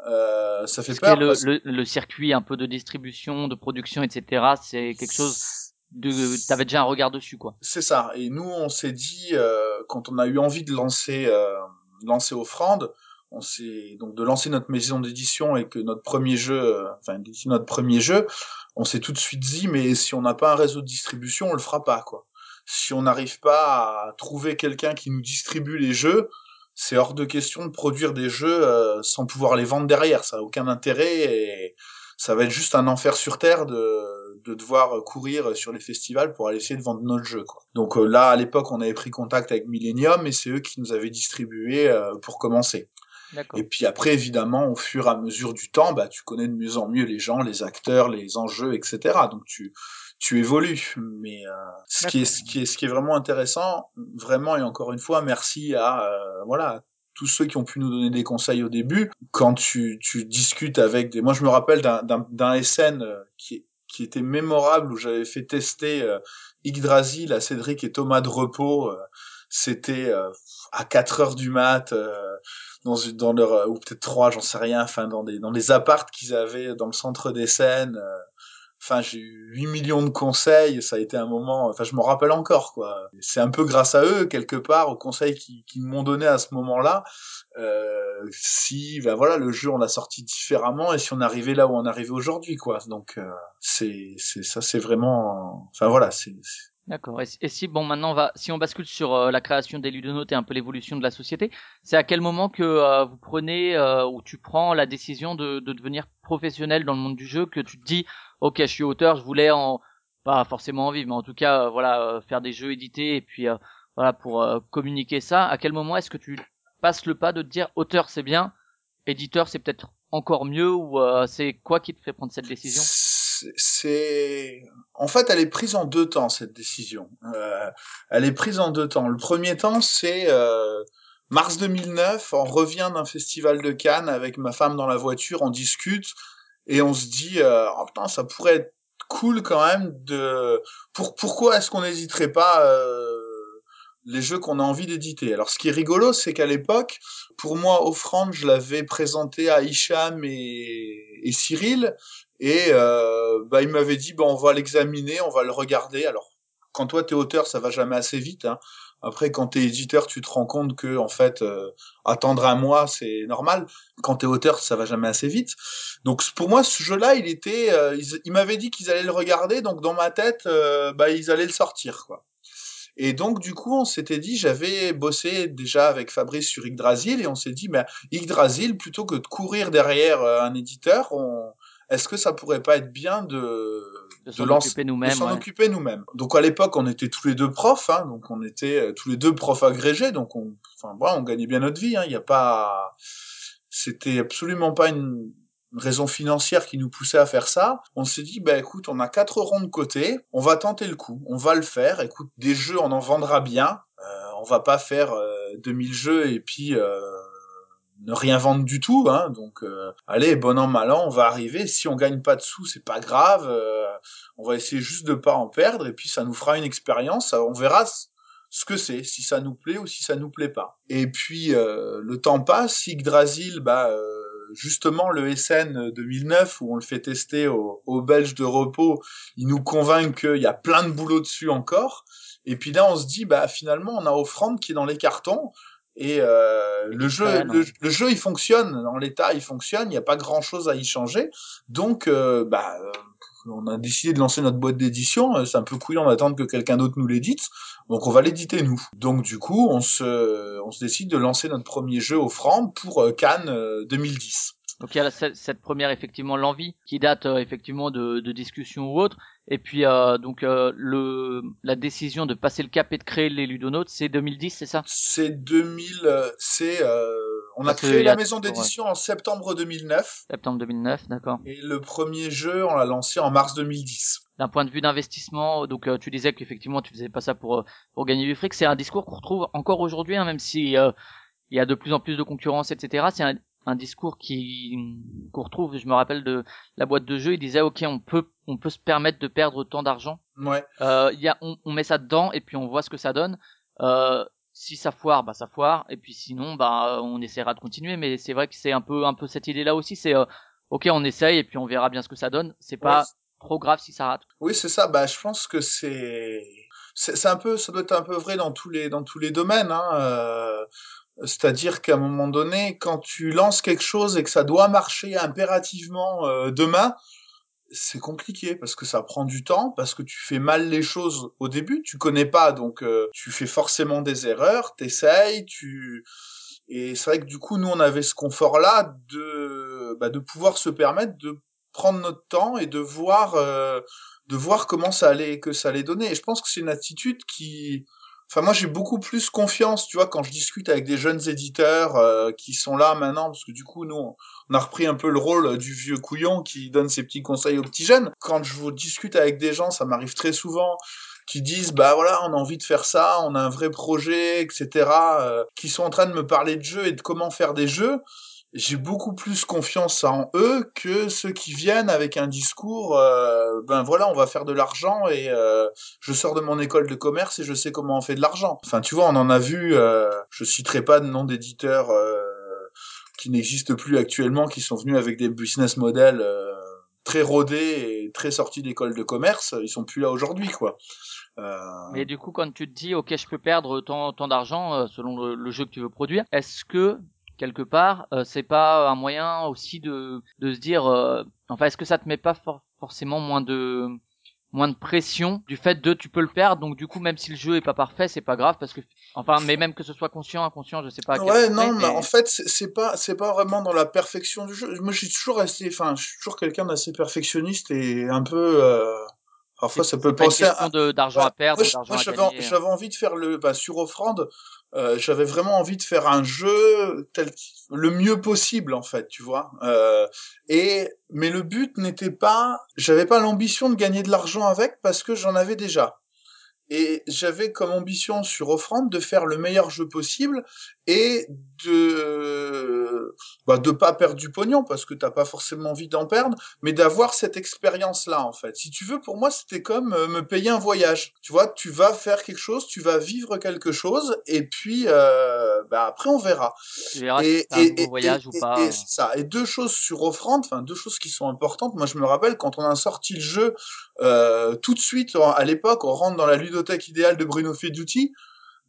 euh, ça fait peur le, parce le, le circuit un peu de distribution de production etc c'est quelque chose de t'avais déjà un regard dessus quoi C'est ça. Et nous, on s'est dit, euh, quand on a eu envie de lancer, euh, lancer Offrande, on s'est donc de lancer notre maison d'édition et que notre premier jeu, euh, enfin notre premier jeu, on s'est tout de suite dit, mais si on n'a pas un réseau de distribution, on le fera pas, quoi. Si on n'arrive pas à trouver quelqu'un qui nous distribue les jeux, c'est hors de question de produire des jeux euh, sans pouvoir les vendre derrière. Ça a aucun intérêt et ça va être juste un enfer sur terre de, de devoir courir sur les festivals pour aller essayer de vendre notre jeu. Quoi. Donc euh, là, à l'époque, on avait pris contact avec Millennium et c'est eux qui nous avaient distribué euh, pour commencer. Et puis après, évidemment, au fur et à mesure du temps, bah, tu connais de mieux en mieux les gens, les acteurs, les enjeux, etc. Donc tu, tu évolues. Mais euh, ce, qui est, ce, qui est, ce qui est vraiment intéressant, vraiment, et encore une fois, merci à euh, voilà tous ceux qui ont pu nous donner des conseils au début. Quand tu, tu discutes avec des... Moi, je me rappelle d'un, d'un, d'un SN euh, qui, qui était mémorable, où j'avais fait tester euh, Yggdrasil à Cédric et Thomas de Repos. Euh, C'était euh, à 4 heures du mat... Euh, dans, une- dans leur ou peut-être trois j'en sais rien enfin dans des dans les appartes qu'ils avaient dans le centre des scènes euh, enfin j'ai eu 8 millions de conseils ça a été un moment enfin je m'en rappelle encore quoi. C'est un peu grâce à eux quelque part aux conseils qu'ils qu'ils m'ont donné à ce moment-là. Euh, si ben voilà le jeu on l'a sorti différemment et si on arrivait là où on arrivait aujourd'hui quoi. Donc euh, c'est c'est ça c'est vraiment enfin voilà c'est- D'accord. Et, si- bon maintenant on va si on bascule sur euh, la création des ludonotes et un peu l'évolution de la société, c'est à quel moment que euh, vous prenez euh, ou tu prends la décision de, de devenir professionnel dans le monde du jeu que tu te dis ok je suis auteur je voulais en pas forcément en vivre mais en tout cas euh, voilà euh, faire des jeux édités et puis euh, voilà pour communiquer ça à quel moment est-ce que tu passes le pas de te dire auteur c'est bien éditeur c'est peut-être encore mieux ou c'est quoi qui te fait prendre cette décision? C'est- en fait, elle est prise en deux temps cette décision. Euh, elle est prise en deux temps. Le premier temps, c'est euh, mars 2009. On revient d'un festival de Cannes avec ma femme dans la voiture, on discute et on se dit, euh, oh, ça pourrait être cool quand même de. Pour pourquoi est-ce qu'on n'hésiterait pas les jeux qu'on a envie d'éditer Alors, ce qui est rigolo, c'est qu'à l'époque, pour moi, Offrande, je l'avais présenté à Hicham et, Cyril. Et euh, bah, m'avait dit, bah, on va l'examiner, on va le regarder. Alors, quand toi t'es auteur, ça va jamais assez vite. Hein. Après, quand t'es éditeur, tu te rends compte que en fait, euh, attendre un mois, c'est normal. Quand t'es auteur, ça va jamais assez vite. Donc pour moi, ce jeu-là, il était, euh, ils m'avaient dit qu'ils allaient le regarder, donc dans ma tête, euh, bah ils allaient le sortir, quoi. Et donc du coup, on s'était dit, j'avais bossé déjà avec Fabrice sur Yggdrasil, et on s'est dit, bah, Yggdrasil, plutôt que de courir derrière euh, un éditeur, on... est-ce que ça pourrait pas être bien de De s'en occuper nous-mêmes. ouais. Donc à l'époque, on était tous les deux profs, hein, donc on était euh, tous les deux profs agrégés, donc on, enfin, on gagnait bien notre vie. hein, Il y a pas, c'était absolument pas une raison financière qui nous poussait à faire ça. On s'est dit, bah écoute, on a quatre ronds de côté, on va tenter le coup, on va le faire. Écoute, des jeux, on en vendra bien. Euh, on va pas faire euh, 2000 jeux et puis euh, ne rien vendre du tout. Hein. Donc, euh, allez, bon an mal an, on va arriver. Si on gagne pas de sous, c'est pas grave. euh, on va essayer juste de pas en perdre et puis ça nous fera une expérience. On verra ce- que c'est, si ça nous plaît ou si ça nous plaît pas. Et puis euh, le temps passe, Yggdrasil, bah euh, justement le SN 2009 où on le fait tester aux, aux Belges de repos, ils nous convainquent qu'il y a plein de boulot dessus encore. Et puis là on se dit bah finalement on a Offrande qui est dans les cartons. Et euh, le jeu, le, jeu, il fonctionne dans l'état, il fonctionne. Il n'y a pas grand chose à y changer. Donc, euh, bah, on a décidé de lancer notre boîte d'édition. Euh, C'est un peu couillon d'attendre que quelqu'un d'autre nous l'édite. Donc on va l'éditer nous. Donc du coup, on se, on se décide de lancer notre premier jeu offrande pour euh, Cannes euh, 2010. Donc il y a cette, première effectivement l'envie qui date euh, effectivement de, de discussions ou autre. Et puis euh, donc euh, le la décision de passer le cap et de créer les Ludonautes, c'est 2010, c'est ça? C'est 2000, euh, c'est, euh, on a créé a la maison d'édition en septembre 2009 Septembre 2009, d'accord. et le premier jeu on l'a lancé en mars 2010. D'un point de vue d'investissement, donc euh, tu disais qu'effectivement tu faisais pas ça pour euh, pour gagner du fric. C'est un discours qu'on retrouve encore aujourd'hui, hein, même si euh, il y a de plus en plus de concurrence, etc. C'est un, un discours qui qu'on retrouve. Je me rappelle de la boîte de jeu, il disait ok on peut on peut se permettre de perdre tant d'argent Ouais. Euh, il y a, on, on met ça dedans et puis on voit ce que ça donne. Euh, si ça foire, bah ça foire. Et puis sinon, bah on essaiera de continuer. Mais c'est vrai que c'est un peu, un peu cette idée-là aussi. C'est euh, ok, on essaye et puis on verra bien ce que ça donne. C'est pas Ouais. trop grave si ça rate. Oui, c'est ça. Bah, je pense que c'est, c'est un peu, ça doit être un peu vrai dans tous les, dans tous les domaines. Hein. euh, C'est-à-dire qu'à un moment donné, quand tu lances quelque chose et que ça doit marcher impérativement euh, demain, c'est compliqué parce que ça prend du temps, parce que tu fais mal les choses au début, tu connais pas, donc euh, tu fais forcément des erreurs, t'essayes, tu et c'est vrai que du coup nous on avait ce confort-là de bah, de pouvoir se permettre de prendre notre temps et de voir euh, de voir comment ça allait que ça allait donner. Et je pense que c'est une attitude qui Enfin, moi, j'ai beaucoup plus confiance, tu vois, quand je discute avec des jeunes éditeurs euh, qui sont là maintenant, parce que du coup, nous, on- a repris un peu le rôle du vieux couillon qui donne ses petits conseils aux petits jeunes. Quand je vous discute avec des gens, ça m'arrive très souvent, qui disent, bah voilà, on a envie de faire ça, on a un vrai projet, etc., euh, qui sont en train de me parler de jeux et de comment faire des jeux. J'ai beaucoup plus confiance en eux que ceux qui viennent avec un discours, euh, ben voilà, on va faire de l'argent et euh, je sors de mon école de commerce et je sais comment on fait de l'argent. Enfin, tu vois, on en a vu, euh, je citerai pas de nom d'éditeurs euh, qui n'existent plus actuellement, qui sont venus avec des business models euh, très rodés et très sortis d'école de commerce. Ils sont plus là aujourd'hui, quoi. Mais du coup, quand tu te dis ok, je peux perdre tant, tant d'argent selon le jeu que tu veux produire, est-ce que quelque part, euh, c'est pas un moyen aussi de, de se dire, euh, enfin, est-ce que ça te met pas for- forcément moins de moins de pression du fait de tu peux le perdre donc du coup même si le jeu est pas parfait c'est pas grave parce que enfin mais même que ce soit conscient inconscient je sais pas à quel Ouais, non, mais en fait, c'est pas, c'est pas vraiment dans la perfection du jeu. Moi, j'ai toujours resté, enfin, je suis toujours quelqu'un d'assez perfectionniste et un peu, euh, parfois, ça peut penser à, d'argent Ouais, à perdre moi, à j'avais, envie de faire le, bah, sur Offrande, euh, j'avais vraiment envie de faire un jeu tel le mieux possible, en fait, tu vois. Euh, et, mais le but n'était pas, j'avais pas l'ambition de gagner de l'argent avec parce que j'en avais déjà. Et j'avais comme ambition sur Offrande de faire le meilleur jeu possible et de bah, de pas perdre du pognon parce que t'as pas forcément envie d'en perdre, mais d'avoir cette expérience-là en fait. Si tu veux, pour moi, c'était comme euh, me payer un voyage. Tu vois, tu vas faire quelque chose, tu vas vivre quelque chose et puis euh, bah, après on verra tu verras si et, un et, voyage et, ou pas et ça. Et deux choses sur offrande, enfin deux choses qui sont importantes. Moi, je me rappelle quand on a sorti le jeu, euh, tout de suite à l'époque, on rentre dans la ludothèque idéale de Bruno Feduti.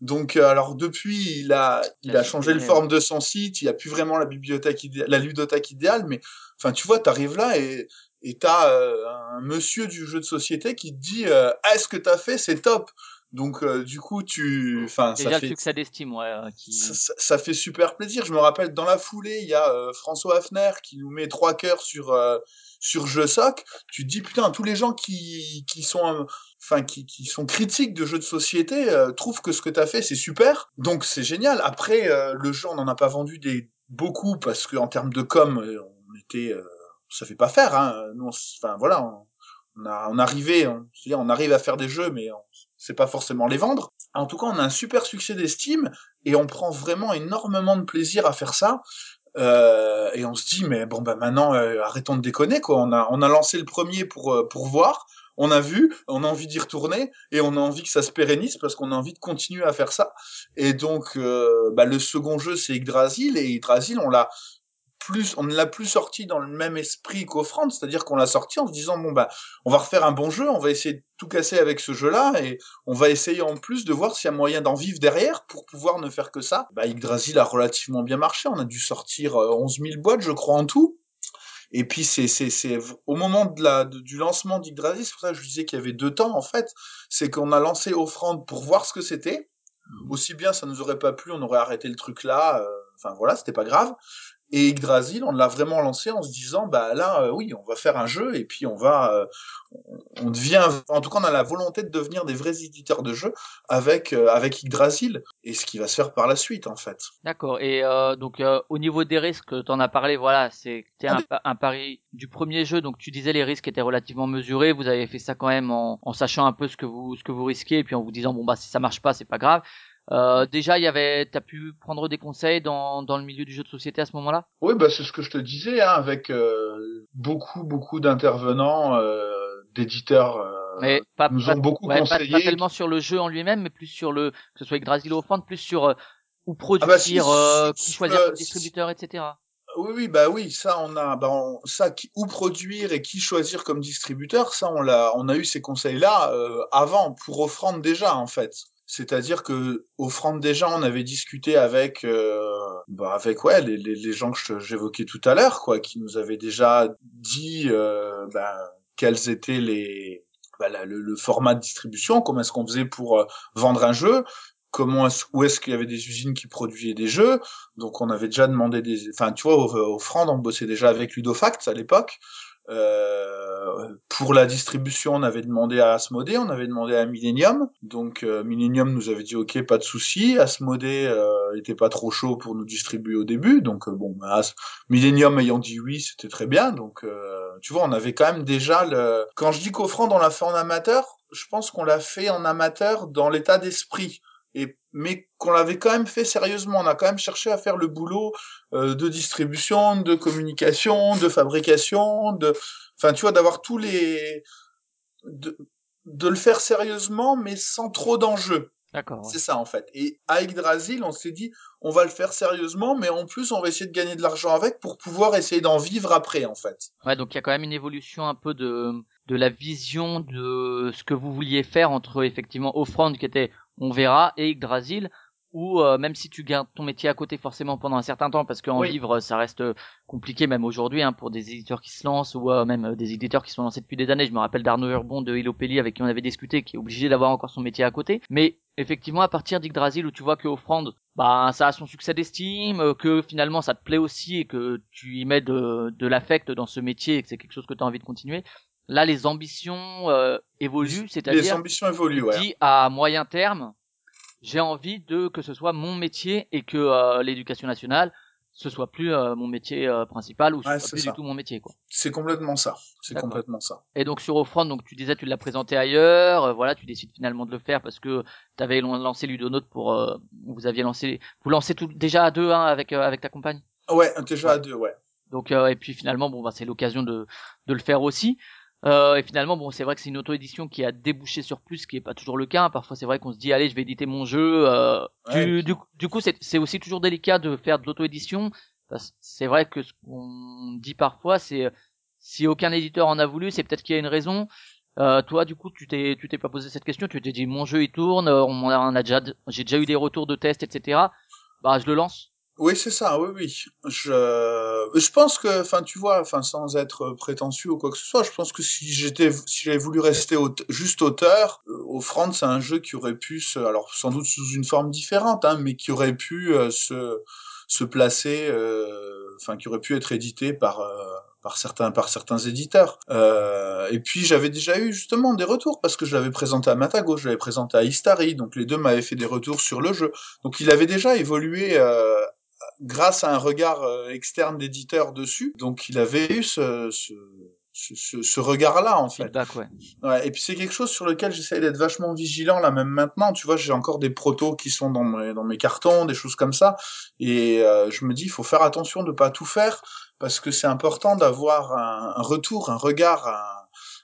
Donc, euh, alors depuis, il a, il a changé le forme de son site. Il y a plus vraiment la bibliothèque idéale, la ludothèque idéale. Mais, enfin, tu vois, t'arrives là et et t'as euh, un monsieur du jeu de société qui te dit, euh, ah, ce que t'as fait, c'est top. Donc, euh, du coup, tu, enfin, ça Déjà le fait, succès d'estime, ouais, euh, qui... ça, ça- ça fait super plaisir. Je me rappelle dans la foulée, il y a euh, François Hafner qui nous met trois cœurs sur sur Jeux Soc. Tu te dis putain, tous les gens qui qui sont enfin qui sont critiques de jeux de société euh, trouvent que ce que t'as fait c'est super. Donc c'est génial. Après euh, le jeu on n'en a pas vendu des beaucoup parce que en termes de com euh, on était euh, ça fait pas faire hein. Nous enfin voilà, on, on arrivait on, arrive à faire des jeux mais on sait pas forcément les vendre. En tout cas, on a un super succès d'estime et on prend vraiment énormément de plaisir à faire ça. Et on se dit mais bon bah maintenant arrêtons de déconner quoi. On a on a lancé le premier pour pour voir. On a vu, on a envie d'y retourner et on a envie que ça se pérennise parce qu'on a envie de continuer à faire ça. Et donc euh, bah, le second jeu c'est Yggdrasil et Yggdrasil on l'a plus on ne l'a plus sorti dans le même esprit qu'Offrande, c'est-à-dire qu'on l'a sorti en se disant bon bah on va refaire un bon jeu, on va essayer de tout casser avec ce jeu-là et on va essayer en plus de voir s'il y a moyen d'en vivre derrière pour pouvoir ne faire que ça. Bah Yggdrasil a relativement bien marché, on a dû sortir euh, 11 000 boîtes je crois en tout. Et puis c'est c'est c'est au moment de la de- du lancement d'Yggdrasil, c'est pour ça que je disais qu'il y avait deux temps en fait, c'est qu'on a lancé Offrande pour voir ce que c'était. Aussi bien ça nous aurait pas plu, on aurait arrêté le truc là, euh, enfin voilà, c'était pas grave. Et Yggdrasil, on l'a vraiment lancé en se disant, bah là, euh, oui, on va faire un jeu et puis on va, euh, on- devient, en tout cas, on a la volonté de devenir des vrais éditeurs de jeux avec euh, avec Yggdrasil et ce qui va se faire par la suite, en fait. D'accord. Et euh, donc euh, au niveau des risques, t'en as parlé, voilà, c'était On un, un pari du premier jeu, donc tu disais les risques étaient relativement mesurés. Vous avez fait ça quand même en, en sachant un peu ce que vous ce que vous risquez, et puis en vous disant bon bah si ça marche pas, c'est pas grave. Euh, déjà, il y avait, t'as pu prendre des conseils dans dans le milieu du jeu de société à ce moment-là? Oui, bah c'est ce que je te disais, hein, avec euh, beaucoup beaucoup d'intervenants, euh, d'éditeurs, euh, Mais pas, nous pas- ont beaucoup ouais, pas, conseillé. pas tellement sur le jeu en lui-même, mais plus sur le que ce soit Yggdrasil ou Offrande, plus sur euh, où produire, Ah bah si, euh, si, choisir comme distributeur, etc. Oui, oui, bah oui, ça on a, bah on- ça qui, où produire et qui choisir comme distributeur, ça on l'a, on a eu ces conseils-là euh, avant pour offrande déjà en fait. C'est-à-dire que offrande déjà, on avait discuté avec, euh, bah avec ouais les, les, les gens que j'évoquais tout à l'heure, quoi, qui nous avaient déjà dit, euh, bah, quels étaient les, bah, le, format de distribution, comment est-ce qu'on faisait pour euh, vendre un jeu, comment est-ce, où est-ce qu'il y avait des usines qui produisaient des jeux. Donc on avait déjà demandé des, enfin tu vois, Frand, on bossait déjà avec Ludofact à l'époque. Euh, pour la distribution, on avait demandé à Asmodée, on avait demandé à Millennium. Donc euh, Millennium nous avait dit ok, pas de souci. Asmodée euh, était pas trop chaud pour nous distribuer au début, donc euh, bon, bah, As- Millennium ayant dit oui, c'était très bien. Donc euh, tu vois, on avait quand même déjà le. Quand je dis qu'Offrand, on l'a fait en amateur, je pense qu'on l'a fait en amateur dans l'état d'esprit et mais qu'on l'avait quand même fait sérieusement. On a quand même cherché à faire le boulot euh, de distribution, de communication, de fabrication, de, enfin tu vois, d'avoir tous les, de, de le faire sérieusement, mais sans trop d'enjeux. D'accord. ouais. C'est ça en fait. Et à Yggdrasil, on s'est dit, on va le faire sérieusement, mais en plus, on va essayer de gagner de l'argent avec pour pouvoir essayer d'en vivre après en fait. Ouais, donc il y a quand même une évolution un peu de de la vision de ce que vous vouliez faire entre effectivement Offrande qui était on verra et Yggdrasil ou euh, même si tu gardes ton métier à côté forcément pendant un certain temps parce qu'en Oui. vivre ça reste compliqué même aujourd'hui hein, pour des éditeurs qui se lancent ou euh, même euh, des éditeurs qui sont lancés depuis des années. Je me rappelle d'Arnaud Urbon de Ilopelli avec qui on avait discuté qui est obligé d'avoir encore son métier à côté. Mais effectivement à partir d'Yggdrasil où tu vois que Offrande bah ça a son succès d'estime, euh, que finalement ça te plaît aussi et que tu y mets de, de l'affect dans ce métier et que c'est quelque chose que tu as envie de continuer. Là, les ambitions euh, évoluent, Les c'est-à-dire ambitions tu évoluent, ouais. dis à moyen terme, j'ai envie de que ce soit mon métier et que euh, l'éducation nationale ce soit plus euh, mon métier euh, principal ou ce Ouais, soit plus ça. du tout mon métier quoi. C'est complètement ça. C'est complètement ça. Et donc sur Offrand, donc tu disais tu l'as présenté ailleurs, euh, voilà, tu décides finalement de le faire parce que tu avais lancé Ludonote pour euh, vous aviez lancé vous lancez tout déjà à deux hein, avec euh, avec ta compagne? Ouais, déjà Ouais. à deux, ouais. Donc euh, et puis finalement bon bah c'est l'occasion de de le faire aussi. Euh, et finalement bon c'est vrai que c'est une auto-édition qui a débouché sur plus, ce qui est pas toujours le cas. Parfois c'est vrai qu'on se dit allez je vais éditer mon jeu. Euh, Ouais, du, du, du coup c'est c'est aussi toujours délicat de faire de l'auto-édition. parce que C'est vrai que ce qu'on dit parfois c'est si aucun éditeur en a voulu c'est peut-être qu'il y a une raison. Euh, toi, du coup, tu t'es, tu t'es pas posé cette question. Tu t'es dit, mon jeu il tourne, euh, on on a déjà, j'ai déjà eu des retours de tests, etc. Bah, je le lance. Oui, c'est ça, oui, oui. Je, je pense que, enfin, tu vois, enfin, sans être prétentieux ou quoi que ce soit, je pense que si j'étais, si j'avais voulu rester juste auteur, euh, Offrande, c'est un jeu qui aurait pu se, alors sans doute sous une forme différente, hein, mais qui aurait pu euh, se, se placer, euh, enfin, qui aurait pu être édité par, euh, par certains, par certains éditeurs. Euh, et puis j'avais déjà eu justement des retours parce que je l'avais présenté à Matago, je l'avais présenté à Istari, donc les deux m'avaient fait des retours sur le jeu. Donc il avait déjà évolué. Euh, grâce à un regard euh, externe d'éditeur dessus. Donc il avait eu ce, ce, ce, ce- ce regard-là en fait. Feedback, ouais. Ouais, et puis c'est quelque chose sur lequel j'essaie d'être vachement vigilant là même maintenant. Tu vois, j'ai encore des protos qui sont dans mes, dans mes cartons, des choses comme ça. Et euh, je me dis, il faut faire attention de pas tout faire parce que c'est important d'avoir un, un retour, un regard, un,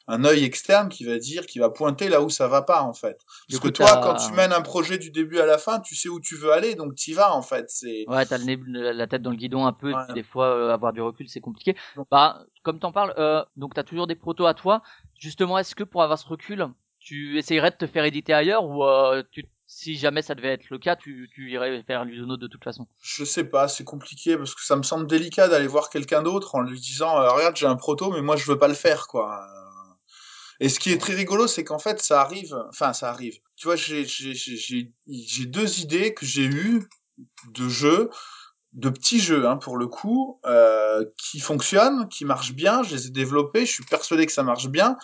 un œil externe qui va dire, qui va pointer là où ça va pas en fait. Parce coup, que toi, quand tu mènes un projet du début à la fin, tu sais où tu veux aller, donc t'y vas en fait. C'est Ouais, t'as le nez, la tête dans le guidon un peu, et Ouais. puis des fois, euh, avoir du recul, c'est compliqué. Donc- Bah, comme t'en parles, euh, donc t'as toujours des protos à toi. Justement, est-ce que pour avoir ce recul, tu essayerais de te faire éditer ailleurs ou euh, tu, si jamais ça devait être le cas, tu, tu irais faire Ludono de toute façon? Je sais pas, c'est compliqué parce que ça me semble délicat d'aller voir quelqu'un d'autre en lui disant euh, regarde j'ai un proto mais moi je veux pas le faire quoi. Et ce qui est très rigolo c'est qu'en fait ça arrive, enfin ça arrive. Tu vois j'ai deux idées que j'ai eues de jeux, de petits jeux hein, pour le coup, euh, qui fonctionnent, qui marchent bien. Je les ai développés, je suis persuadé que ça marche bien.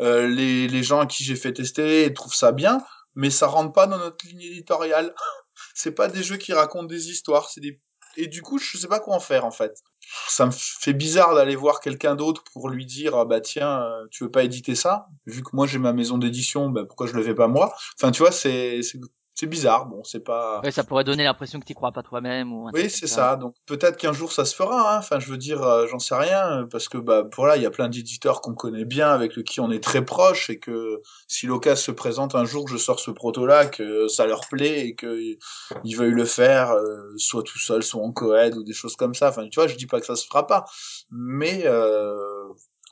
Euh, les les gens à qui j'ai fait tester trouvent ça bien, mais ça rentre pas dans notre ligne éditoriale. <laughs> c'est pas des jeux qui racontent des histoires, c'est des et du coup, je sais pas quoi en faire en fait. Ça me fait bizarre d'aller voir quelqu'un d'autre pour lui dire ah bah tiens, euh, tu veux pas éditer ça? Vu que moi j'ai ma maison d'édition, bah pourquoi je le fais pas moi? Enfin, tu vois, c'est c'est bizarre. Bon, c'est pas Ouais, ça pourrait donner l'impression que t'y crois pas toi-même ou oui, c'est ça. Donc peut-être qu'un jour ça se fera. Hein. Enfin, je veux dire, euh, j'en sais rien, euh, parce que bah voilà, il y a plein d'éditeurs qu'on connaît bien, avec le qui on est très proche, et que si l'occasion se présente un jour que je sors ce proto-là, que ça leur plaît et que ils veuillent le faire, euh, soit tout seul, soit en coed ou des choses comme ça. Enfin, tu vois, je dis pas que ça se fera pas, mais euh,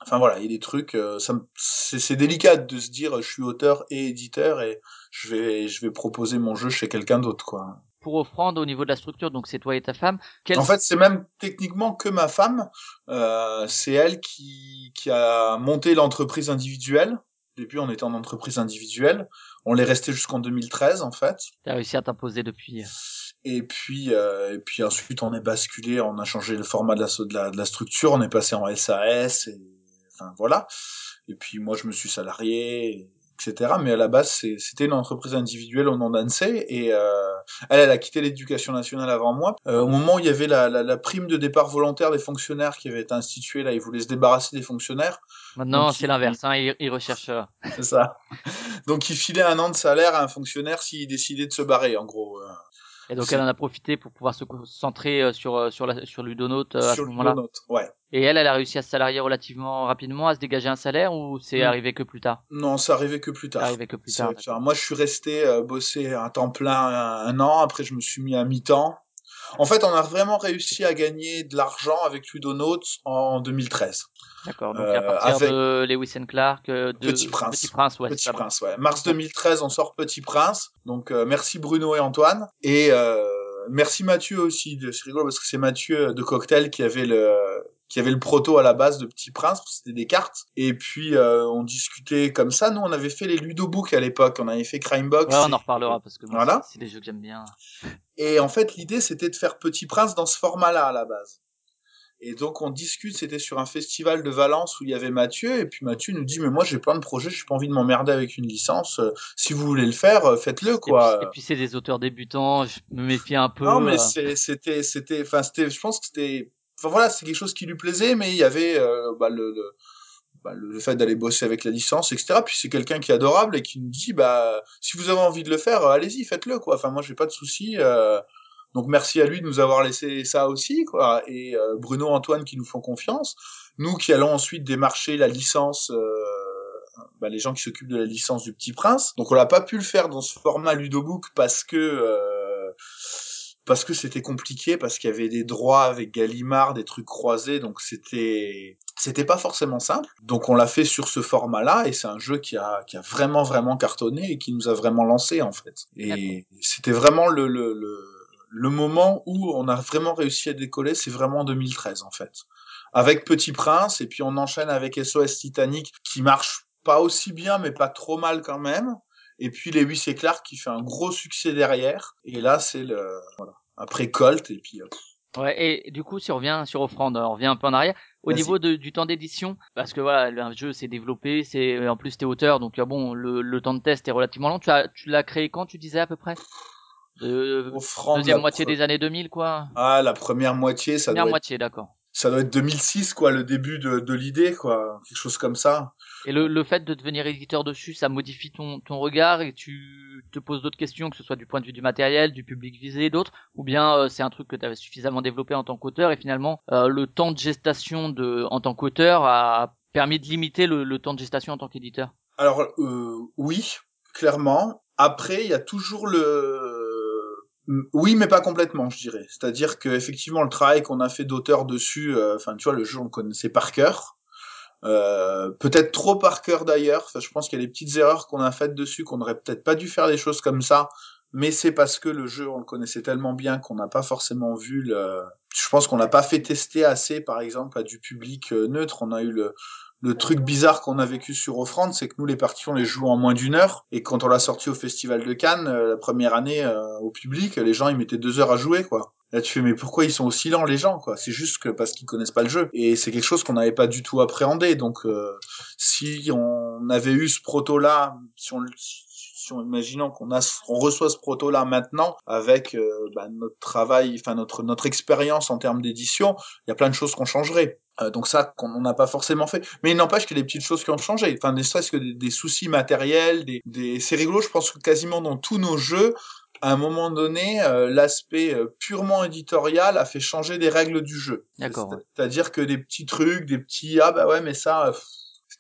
enfin voilà, il y a des trucs. euh, ça c'est délicat de se dire, je suis auteur et éditeur et je vais je vais proposer mon jeu chez quelqu'un d'autre, quoi. Pour offrande au niveau de la structure, donc c'est toi et ta femme. Quel... En fait, c'est même techniquement que ma femme. Euh, c'est elle qui, qui a monté l'entreprise individuelle. Au début, on était en entreprise individuelle. On l'est resté jusqu'en 2013, en fait. t'as réussi à t'imposer depuis. Et puis, euh, et puis ensuite, on est basculé, on a changé le format de la, de la, de la structure, on est passé en SAS, et, enfin voilà. Et puis moi, je me suis salarié, etc. Mais à la base, c'était une entreprise individuelle au nom d'ANSEE, et euh, elle, elle a quitté l'éducation nationale avant moi. Euh, au moment où il y avait la, la, la prime de départ volontaire des fonctionnaires qui avait été instituée, là, ils voulaient se débarrasser des fonctionnaires, Maintenant, c'est il- l'inverse. Hein, ils, ils recherchent. euh, c'est ça. Donc, ils filaient un an de salaire à un fonctionnaire s'il décidait de se barrer, en gros. Et donc C'est- elle en a profité pour pouvoir se concentrer euh, sur euh, sur la sur euh, à ce sur le moment-là. Ouais. Et elle, elle a réussi à se salarier relativement rapidement, à se dégager un salaire ou c'est arrivé que plus tard? Non, ça arrivait que plus C'est tard. arrivé que plus C'est tard. Moi, je suis resté euh, bosser à temps plein un, un an. Après, je me suis mis à mi-temps. En fait, on a vraiment réussi à gagner de l'argent avec Ludonotes en 2013. D'accord. Donc Euh, à partir avec- de Lewis and Clark, euh, de Petit Prince. Petit Prince, ouais. Petit Prince, ouais. Mars 2013, on sort Petit Prince. Donc, euh, merci Bruno et Antoine. Et euh, merci Mathieu aussi. de- C'est rigolo parce que c'est Mathieu de Cocktail qui avait le qui avait le proto à la base de Petit Prince, c'était des cartes. Et puis, euh, on discutait comme ça. Nous, on avait fait les Ludobooks à l'époque. On avait fait Crimebox. Ouais, on en reparlera parce que Voilà. c'est des jeux que j'aime bien. Et en fait, l'idée, c'était de faire Petit Prince dans ce format-là, à la base. Et donc, on discute, c'était sur un festival de Valence où il y avait Mathieu, et puis Mathieu nous dit, mais moi, j'ai plein de projets, j'ai pas envie de m'emmerder avec une licence, euh, si vous voulez le faire, euh, faites-le, Et quoi. puis, et puis c'est des auteurs débutants, je me méfie un peu. non, mais c'était, enfin, c'était, je pense que c'était, enfin voilà, c'est quelque chose qui lui plaisait, mais il y avait, euh, bah, le, le, bah, le fait d'aller bosser avec la licence, etc. Puis c'est quelqu'un qui est adorable et qui nous dit, bah, si vous avez envie de le faire, euh, allez-y, faites-le, quoi. Enfin, moi, j'ai pas de souci. euh, donc merci à lui de nous avoir laissé ça aussi, quoi. Et Bruno, Antoine qui nous font confiance. Nous qui allons ensuite démarcher la licence, bah, les gens qui s'occupent de la licence du Petit Prince. Donc on n'a pas pu le faire dans ce format Ludobook parce que parce que c'était compliqué, parce qu'il y avait des droits avec Gallimard, des trucs croisés, donc c'était c'était pas forcément simple. Donc on l'a fait sur ce format-là, et c'est un jeu qui a qui a vraiment vraiment cartonné et qui nous a vraiment lancé en fait. Et c'était vraiment le, le le le moment où on a vraiment réussi à décoller, c'est vraiment en 2013 en fait. Avec Petit Prince, et puis on enchaîne avec SOS Titanic, qui marche pas aussi bien, mais pas trop mal quand même. Et puis Lewis et Clark qui fait un gros succès derrière. Et là, c'est le voilà. après Colt et puis. euh, Ouais, et du coup, si on revient sur Offrande, on revient un peu en arrière. Au niveau de, du temps d'édition, parce que voilà, le jeu s'est développé, c'est en plus t'es auteur, donc euh, bon, le, le temps de test est relativement long. Tu as, tu l'as créé quand tu disais à peu près? Euh, Offrande, Deuxième moitié pre- des années 2000, quoi. Ah, la première moitié, ça Première doit, être, moitié, d'accord. Ça doit être 2006 quoi, le début de, de l'idée quoi, quelque chose comme ça. Et le, le fait de devenir éditeur dessus, ça modifie ton, ton regard et tu te poses d'autres questions, que ce soit du point de vue du matériel, du public visé d'autres, ou bien euh, c'est un truc que tu avais suffisamment développé en tant qu'auteur et finalement euh, le temps de gestation de, en tant qu'auteur a permis de limiter le, le temps de gestation en tant qu'éditeur? Alors euh, oui, clairement. Après, il y a toujours le oui, mais pas complètement, je dirais. C'est-à-dire que effectivement, le travail qu'on a fait d'auteur dessus, euh, enfin, tu vois, le jeu, on le connaissait par cœur. Euh, peut-être trop par cœur d'ailleurs. Enfin, je pense qu'il y a des petites erreurs qu'on a faites dessus, qu'on n'aurait peut-être pas dû faire des choses comme ça. Mais c'est parce que le jeu, on le connaissait tellement bien qu'on n'a pas forcément vu le. Je pense qu'on l'a pas fait tester assez, par exemple, à du public euh, neutre. On a eu le, le truc bizarre qu'on a vécu sur Offrande, c'est que nous, les parties, on les joue en moins d'une heure. Et quand on l'a sorti au Festival de Cannes, euh, la première année, euh, au public, les gens, ils mettaient deux heures à jouer, quoi. Là, tu fais, mais pourquoi ils sont aussi lents, les gens, quoi? C'est juste parce qu'ils connaissent pas le jeu. Et c'est quelque chose qu'on n'avait pas du tout appréhendé. Donc, euh, si on avait eu ce proto-là, si on, imaginons qu'on a, on reçoit ce proto-là maintenant, avec euh, bah, notre travail, enfin notre notre expérience en termes d'édition, il y a plein de choses qu'on changerait. Euh, donc ça, qu'on n'a pas forcément fait. Mais il n'empêche qu'il y a des petites choses qui ont changé. Enfin, ne serait-ce que des, des soucis matériels, des, des... c'est rigolo. Je pense que quasiment dans tous nos jeux, à un moment donné, euh, l'aspect euh, purement éditorial a fait changer des règles du jeu. D'accord. C'est-à-dire que des petits trucs, des petits ah bah ouais, mais ça.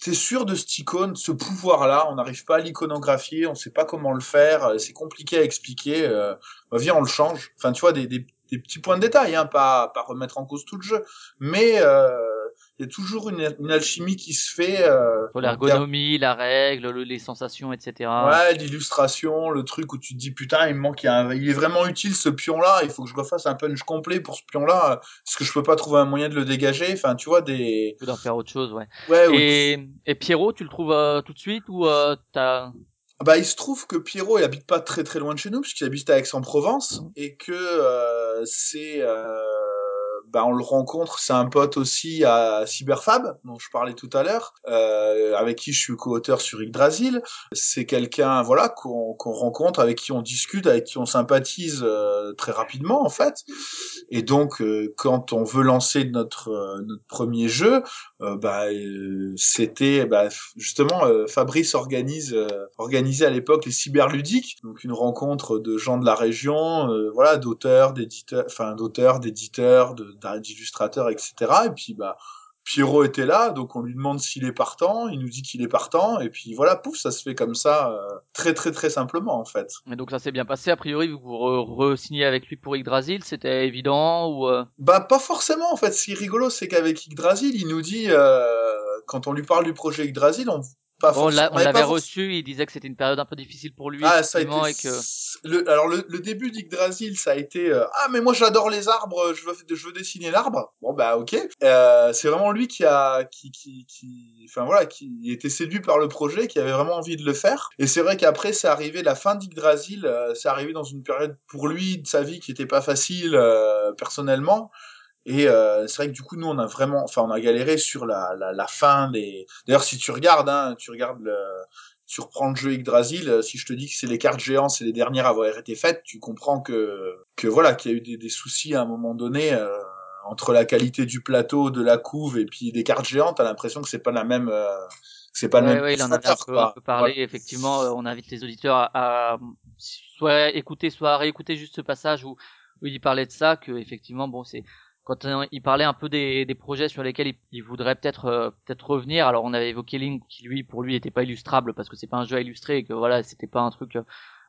T'es sûr de cet icône, ce pouvoir-là, on n'arrive pas à l'iconographier, on sait pas comment le faire, euh, c'est compliqué à expliquer. Euh, bah, viens, on le change. Enfin, tu vois, des, des, des petits points de détail, hein, pas pas remettre en cause tout le jeu, mais euh, il y a toujours une, une alchimie qui se fait. Euh, l'ergonomie, la règle, le- les sensations, etc. Ouais, l'illustration, le truc où tu te dis putain, il me manque, il, un- il est vraiment utile ce pion-là, il faut que je refasse un punch complet pour ce pion-là, parce que je peux pas trouver un moyen de le dégager. Enfin, tu vois des. Ou d'en faire autre chose, ouais. Ouais. ou- Et, et Pierrot, tu le trouves euh, tout de suite ou euh, t'as Bah, il se trouve que Pierrot, il habite pas très très loin de chez nous, puisqu'il habite à Aix-en-Provence, Mhm. et que euh, c'est, euh, bah, on le rencontre, c'est un pote aussi à Cyberfab, dont je parlais tout à l'heure, euh, avec qui je suis co-auteur sur Yggdrasil. C'est quelqu'un, voilà, qu'on qu'on rencontre, avec qui on discute, avec qui on sympathise euh, très rapidement, en fait. Et donc, euh, quand on veut lancer notre euh, notre premier jeu, euh, bah, euh, c'était bah, justement Fabrice organise organisait à l'époque les cyberludiques, donc une rencontre de gens de la région, voilà, d'auteurs, d'éditeurs, enfin d'auteurs, d'éditeurs, d'illustrateurs, etc. Et puis bah Pierrot était là, donc on lui demande s'il est partant, il nous dit qu'il est partant, et puis voilà, pouf, ça se fait comme ça, euh, très très très simplement en fait. Et donc ça s'est bien passé, a priori, vous re- re-signez avec lui pour Yggdrasil, c'était évident ou... euh, Bah pas forcément en fait. Ce qui est rigolo, c'est qu'avec Yggdrasil, il nous dit euh, quand on lui parle du projet Yggdrasil, on pas Bon, on forcément- l'avait reçu, il disait que c'était une période un peu difficile pour lui, Ah, ça a été. et que... Le, alors le, le début d'Yggdrasil, ça a été euh, ah mais moi j'adore les arbres, je veux je veux dessiner l'arbre. Bon bah ok. Euh, c'est vraiment lui qui a qui qui qui enfin voilà qui était séduit par le projet, qui avait vraiment envie de le faire. Et c'est vrai qu'après c'est arrivé la fin d'Yggdrasil, euh, c'est arrivé dans une période pour lui de sa vie qui était pas facile personnellement. Et euh, c'est vrai que du coup nous on a vraiment, enfin on a galéré sur la la, la fin des. D'ailleurs si tu regardes, hein, tu regardes le, tu reprends le jeu Yggdrasil, euh, si je te dis que c'est les cartes géantes, c'est les dernières à avoir été faites, tu comprends que que voilà qu'il y a eu des, des soucis à un moment donné euh, entre la qualité du plateau, de la couve et puis des cartes géantes. T'as l'impression que c'est pas la même, euh, c'est pas le Ouais, même. ouais, il en avait peu, un peu parlé, effectivement, euh, on invite les auditeurs à, à soit écouter, soit réécouter juste ce passage où, où il parlait de ça, que effectivement, bon, c'est quand il parlait un peu des, projets sur lesquels il, il voudrait peut-être euh, peut-être revenir. Alors on avait évoqué Link qui lui pour lui était pas illustrable parce que c'est pas un jeu à illustrer et que voilà c'était pas un truc euh,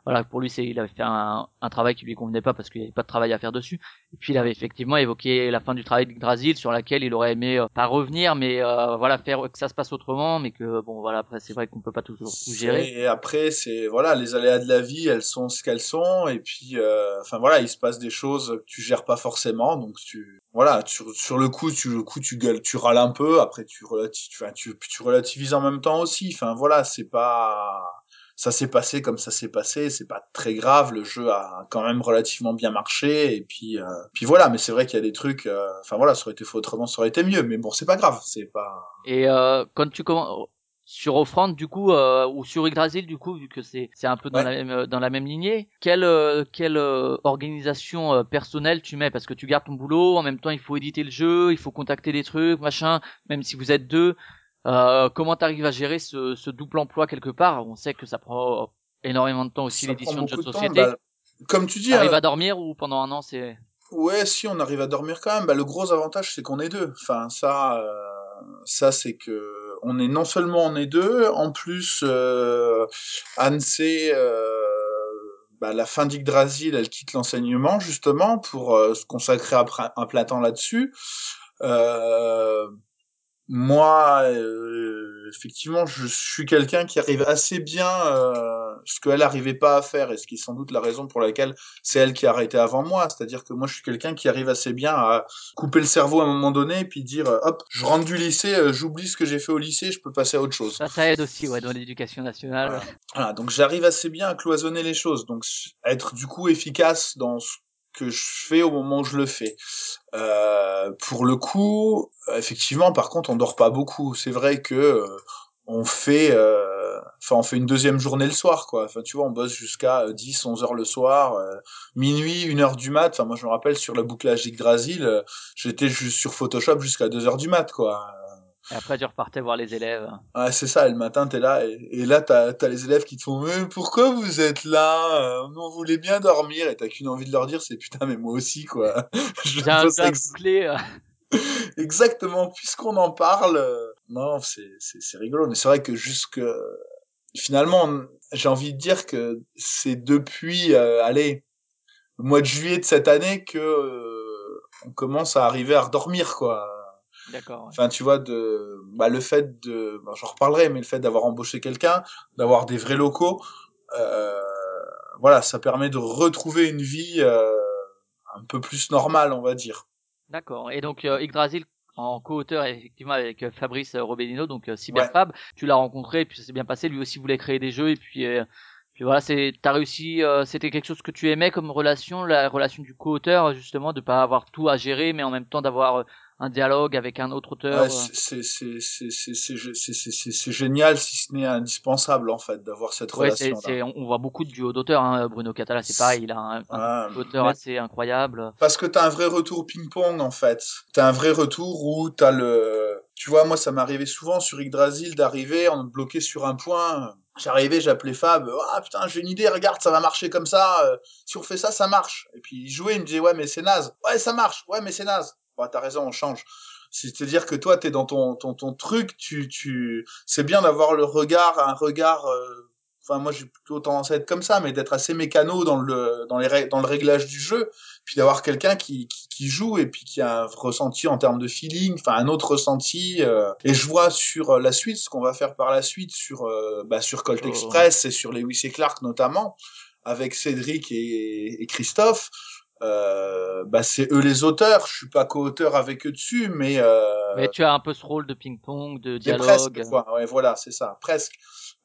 voilà, pour lui, c'est, il avait fait un, un travail qui lui convenait pas parce qu'il n'y avait pas de travail à faire dessus. Et puis il avait effectivement évoqué la fin du travail d'Yggdrasil sur laquelle il aurait aimé euh, pas revenir, mais euh, voilà, faire que ça se passe autrement, mais que bon, voilà, après c'est vrai qu'on peut pas toujours tout gérer. Et après, c'est voilà, les aléas de la vie, elles sont ce qu'elles sont, et puis, euh, enfin voilà, il se passe des choses que tu gères pas forcément, donc tu, voilà, sur, sur le coup, tu le coup, tu gueules, tu râles un peu, après tu relativises, tu, tu relativises en même temps aussi, enfin voilà, c'est pas ça s'est passé comme ça s'est passé, c'est pas très grave, le jeu a quand même relativement bien marché et puis euh, puis voilà, mais c'est vrai qu'il y a des trucs euh, enfin voilà, ça aurait été fait autrement, ça aurait été mieux, mais bon, c'est pas grave, c'est pas Et euh, quand tu commences sur Offrande du coup euh, ou sur Yggdrasil du coup vu que c'est c'est un peu dans Ouais. la même euh, dans la même lignée quelle quelle organisation personnelle tu mets? Parce que tu gardes ton boulot en même temps il faut éditer le jeu il faut contacter des trucs machin même si vous êtes deux euh, comment t'arrives à gérer ce, ce double emploi quelque part? On sait que ça prend énormément de temps aussi l'édition de jeux de temps, société bah, comme tu dis, t'arrives hein, à dormir ou pendant un an c'est Ouais, si on arrive à dormir quand même, bah, le gros avantage c'est qu'on est deux. Enfin, ça, euh, ça c'est que on est non seulement on est deux, en plus euh, Anne c'est euh, bah, la fin d'Yggdrasil, elle quitte l'enseignement justement pour euh, se consacrer à plein temps là-dessus. Euh, moi, euh, effectivement, je suis quelqu'un qui arrive assez bien euh, ce qu'elle n'arrivait pas à faire, et ce qui est sans doute la raison pour laquelle c'est elle qui a arrêté avant moi. C'est-à-dire que moi, je suis quelqu'un qui arrive assez bien à couper le cerveau à un moment donné, et puis dire, euh, hop, je rentre du lycée, euh, j'oublie ce que j'ai fait au lycée, je peux passer à autre chose. ça ça aide aussi ouais dans l'éducation nationale Voilà. Voilà, donc j'arrive assez bien à cloisonner les choses, donc être du coup efficace dans ce que je fais au moment où je le fais. Euh, pour le coup, effectivement, par contre, on dort pas beaucoup. C'est vrai que euh, on fait, euh, enfin, on fait une deuxième journée le soir, quoi. Enfin, tu vois, on bosse jusqu'à euh, 10, 11 heures le soir, minuit, une heure du mat. Enfin, moi, je me rappelle sur le bouclage d'Yggdrasil, j'étais juste sur Photoshop jusqu'à 2 heures du mat, quoi. Et après tu repartais voir les élèves Ouais, c'est ça, et le matin, t'es là, et, et là, t'as, t'as les élèves qui te font, mais pourquoi vous êtes là? Euh, on voulait bien dormir, et t'as qu'une envie de leur dire, c'est putain, mais moi aussi, quoi. <laughs> J'ai un ex- boucler euh, <laughs> exactement, puisqu'on en parle, euh, non, c'est rigolo, mais c'est vrai que jusque, finalement, j'ai envie de dire que c'est depuis, euh, allez, le mois de juillet de cette année que, euh, on commence à arriver à redormir, quoi. D'accord. Enfin, tu vois, de, bah, le fait de, bon, j'en reparlerai, mais le fait d'avoir embauché quelqu'un, d'avoir des vrais locaux, euh, voilà, ça permet de retrouver une vie euh, un peu plus normale, on va dire. D'accord. Et donc euh, Yggdrasil en co-auteur effectivement avec euh, Fabrice euh, Robellino, donc euh, Cyberfab, tu l'as rencontré et puis ça s'est bien passé. Lui aussi voulait créer des jeux et puis euh, puis voilà, c'est t'as réussi. euh, C'était quelque chose que tu aimais comme relation, la relation du co-auteur justement, de pas avoir tout à gérer, mais en même temps d'avoir euh, un dialogue avec un autre auteur. Ouais, c'est génial si ce n'est indispensable en fait d'avoir cette ouais, relation. On, voit beaucoup de duos d'auteurs. Bruno Catala, c'est pareil, il a un, auteur assez incroyable. Parce que t'as un vrai retour ping-pong en fait. T'as un vrai retour où t'as le, tu vois, moi ça m'arrivait souvent sur Yggdrasil d'arriver, on me bloquait sur un point. J'arrivais, j'appelais Fab, ah putain, j'ai une idée, regarde, ça va marcher comme ça, si on fait ça, ça marche. Et puis il jouait, il me disait, ouais, mais c'est naze. Ouais, ça marche, ouais, mais c'est naze. Bah t'as raison, on change. C'est-à-dire que toi t'es dans ton ton ton truc, tu tu. C'est bien d'avoir le regard, un regard. euh, Enfin moi j'ai plutôt tendance à être comme ça, mais d'être assez mécano dans le dans les dans le réglage du jeu puis d'avoir quelqu'un qui, qui, qui joue et puis qui a un ressenti en termes de feeling, enfin un autre ressenti. euh, et je vois sur euh, la suite, ce qu'on va faire par la suite sur euh, bah, sur Colt Oh. Express et sur Lewis et Clark notamment, avec Cédric et, et Christophe. Euh, bah c'est eux les auteurs. Je suis pas co-auteur avec eux dessus, mais euh, Mais tu as un peu ce rôle de ping-pong, de mais dialogue. presque, quoi. Ouais, voilà, c'est ça, presque.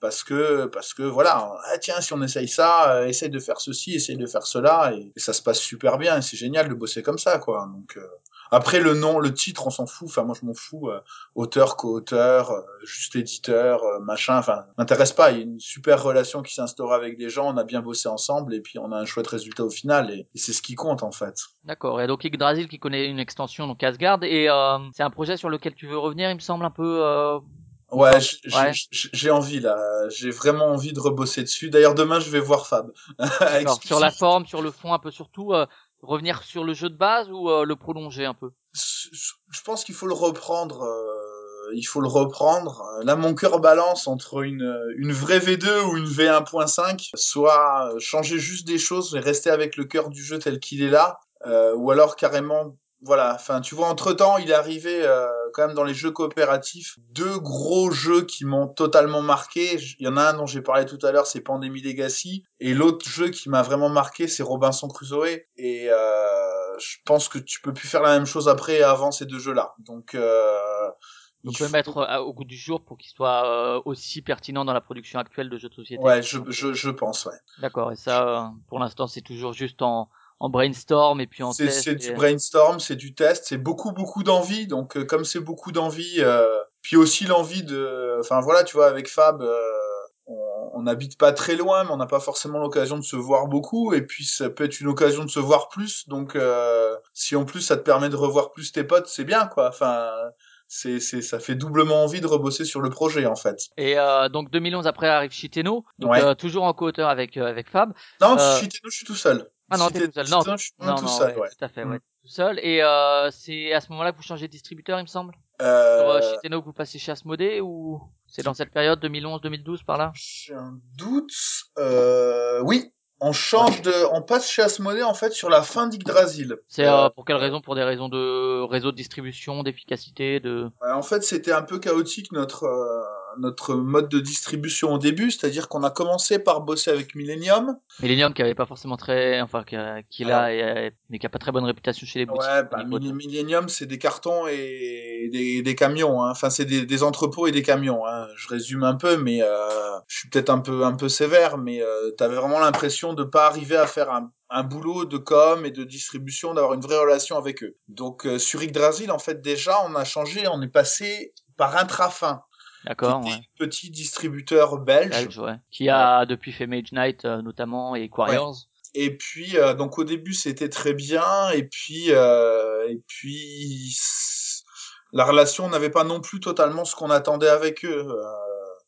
Parce que, parce que, voilà, ah, tiens, si on essaye ça, euh, essaye de faire ceci, essaye de faire cela, et, et ça se passe super bien, et c'est génial de bosser comme ça, quoi. Donc, euh, après, le nom, le titre, on s'en fout, enfin, moi, je m'en fous, euh, auteur, co-auteur, euh, juste éditeur, euh, machin, enfin, m'intéresse pas, il y a une super relation qui s'instaure avec des gens, on a bien bossé ensemble, et puis on a un chouette résultat au final, et, c'est ce qui compte, en fait. D'accord. Et donc Yggdrasil qui connaît une extension donc Asgard et euh, c'est un projet sur lequel tu veux revenir, il me semble un peu. Euh... Ouais, j'ai envie là, j'ai vraiment envie de rebosser dessus. D'ailleurs demain je vais voir Fab. <laughs> Sur la forme, sur le fond, un peu surtout euh, revenir sur le jeu de base ou euh, le prolonger un peu? je je pense qu'il faut le reprendre euh, il faut le reprendre. Là, mon cœur balance entre une, une vraie V2 ou une V1.5, soit changer juste des choses et rester avec le cœur du jeu tel qu'il est là, euh, ou alors carrément voilà, enfin tu vois entre temps il est arrivé euh, quand même dans les jeux coopératifs deux gros jeux qui m'ont totalement marqué. Il y en a un dont j'ai parlé tout à l'heure, c'est Pandemic Legacy, et l'autre jeu qui m'a vraiment marqué, c'est Robinson Crusoe. Et euh, je pense que tu peux plus faire la même chose après et avant ces deux jeux-là. Donc euh, On peut faut- mettre euh, au goût du jour pour qu'il soit euh, aussi pertinent dans la production actuelle de jeux de société. Ouais, je, je, je pense, ouais. D'accord, et ça, euh, pour l'instant, c'est toujours juste en, en brainstorm et puis en test. c'est et- du brainstorm, c'est du test, c'est beaucoup beaucoup d'envie. Donc euh, comme c'est beaucoup d'envie, euh, puis aussi l'envie de, enfin voilà, tu vois, avec Fab, euh, on n'habite pas très loin, mais on n'a pas forcément l'occasion de se voir beaucoup. Et puis ça peut être une occasion de se voir plus. Donc euh, si en plus ça te permet de revoir plus tes potes, c'est bien quoi. Enfin, c'est c'est ça fait doublement envie de rebosser sur le projet en fait. Et euh, donc 2011 après arrive Shiteno, donc Ouais. euh, toujours en co-auteur avec euh, avec Fab. Non, Euh, Shiteno, je suis tout seul. Ah non, t'es tout seul. Non, non, tout non, seul, ouais, tout à fait, Mm. ouais, tout seul. Et euh, c'est à ce moment-là que vous changez de distributeur, il me semble? Sur Euh, euh, Shiteno que vous passez chez Asmodee ou c'est dans cette période 2011-2012 par là? J'ai un doute. Euh, oui, on change de, on passe chez Asmodée en fait sur la fin d'Yggdrasil. C'est Euh, euh, pour quelle raison? Pour des raisons de réseau de distribution, d'efficacité, de. En fait, c'était un peu chaotique notre euh, notre mode de distribution au début, c'est-à-dire qu'on a commencé par bosser avec Millennium. Millennium qui avait pas forcément très, enfin qui, a- qui l'a, et- mais qui a pas très bonne réputation chez les boutiques. Ouais, bah, Millennium, c'est des cartons et des, des camions. Hein. Enfin, c'est des, des entrepôts et des camions. Hein. Je résume un peu, mais euh, je suis peut-être un peu un peu sévère, mais euh, t'avais vraiment l'impression de pas arriver à faire un, un boulot de com et de distribution, d'avoir une vraie relation avec eux. Donc euh, sur Yggdrasil, en fait, déjà, on a changé, on est passé par Intrafin, D'accord, ouais. petit distributeur belge. Belge, ouais. Qui a depuis fait Mage Knight euh, notamment et Quarriors. Et puis euh, donc au début c'était très bien et puis euh, et puis la relation n'avait pas non plus totalement ce qu'on attendait avec eux.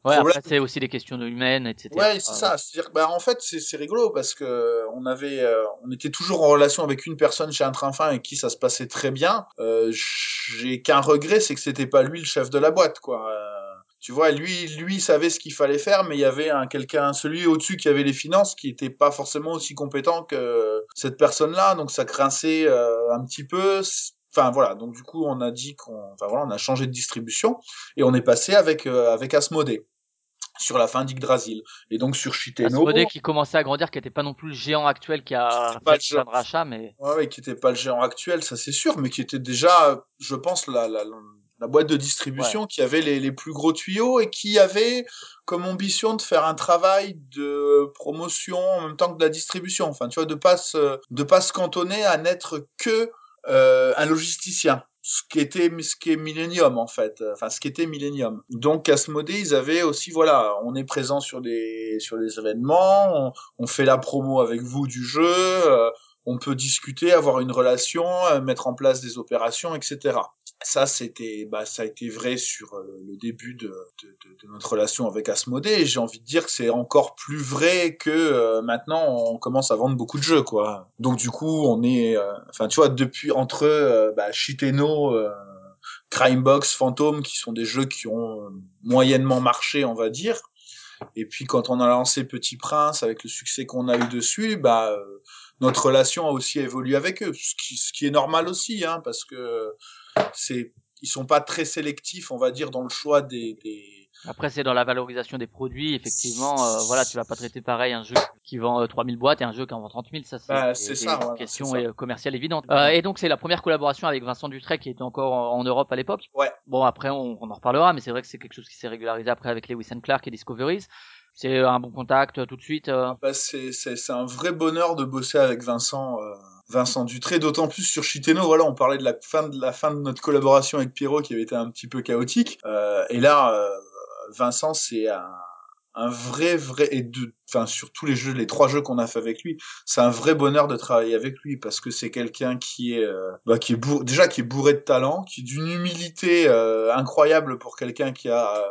Ouais, Problème. après c'est aussi des questions de humaines, etc. ouais, c'est ça. C'est-à-dire bah en fait c'est c'est rigolo parce que on avait euh, on était toujours en relation avec une personne chez un train fin avec qui ça se passait très bien. Euh, J'ai qu'un regret, c'est que c'était pas lui le chef de la boîte quoi. Euh, tu vois, lui, lui savait ce qu'il fallait faire, mais il y avait un quelqu'un, celui au-dessus qui avait les finances, qui était pas forcément aussi compétent que cette personne-là, donc ça grinçait euh, un petit peu. Enfin voilà, donc du coup on a dit qu'on, enfin voilà, on a changé de distribution et on est passé avec euh, avec Asmodée sur la fin d'Yggdrasil et donc sur Shiteno. Asmodee qui commençait à grandir, qui était pas non plus le géant actuel qui a pas fait le de rachats, mais Ouais, ouais, qui était pas le géant actuel, ça c'est sûr, mais qui était déjà, je pense, la, la, la boîte de distribution qui avait les, les plus gros tuyaux et qui avait comme ambition de faire un travail de promotion en même temps que de la distribution. Enfin, tu vois, de pas se, de pas se cantonner à n'être que euh, un logisticien. Ce qui était, ce qui est Millennium, en fait. Enfin, ce qui était Millennium. Donc, Asmodée, ils avaient aussi, voilà, on est présent sur des, sur les événements, on, on fait la promo avec vous du jeu, euh, on peut discuter, avoir une relation, euh, mettre en place des opérations, etc. Ça, c'était, bah, ça a été vrai sur euh, le début de, de, de, notre relation avec Asmodée. J'ai envie de dire que c'est encore plus vrai que euh, maintenant on commence à vendre beaucoup de jeux, quoi. Donc du coup, on est, euh, enfin, tu vois, depuis entre euh, bah, Shiteno, euh, Crimebox, Phantom, qui sont des jeux qui ont moyennement marché, on va dire. Et puis quand on a lancé Petit Prince avec le succès qu'on a eu dessus, bah notre relation a aussi évolué avec eux, ce qui, ce qui est normal aussi, hein, parce que c'est ils sont pas très sélectifs, on va dire, dans le choix des, des... après c'est dans la valorisation des produits, effectivement, euh, voilà, tu vas pas traiter pareil un jeu qui vend euh, 3000 boîtes et un jeu qui en vend 30 000, ça c'est Bah, c'est ça. euh, commerciales évidentes. Euh, et donc c'est la première collaboration avec Vincent Dutray qui était encore en, en Europe à l'époque. Ouais. Bon après on, on en reparlera, mais c'est vrai que c'est quelque chose qui s'est régularisé après avec Lewis and Clark et Discoveries. C'est un bon contact euh, tout de suite. euh. Bah, c'est c'est un vrai bonheur de bosser avec Vincent euh, Vincent Dutré, d'autant plus sur Shiteno. Voilà, on parlait de la fin de la fin de notre collaboration avec Pierrot qui avait été un petit peu chaotique. Euh, et là, euh, Vincent, c'est un un vrai vrai et de enfin sur tous les jeux les trois jeux qu'on a fait avec lui c'est un vrai bonheur de travailler avec lui parce que c'est quelqu'un qui est bah, qui est bourré, déjà qui est bourré de talent qui est d'une humilité incroyable pour quelqu'un qui a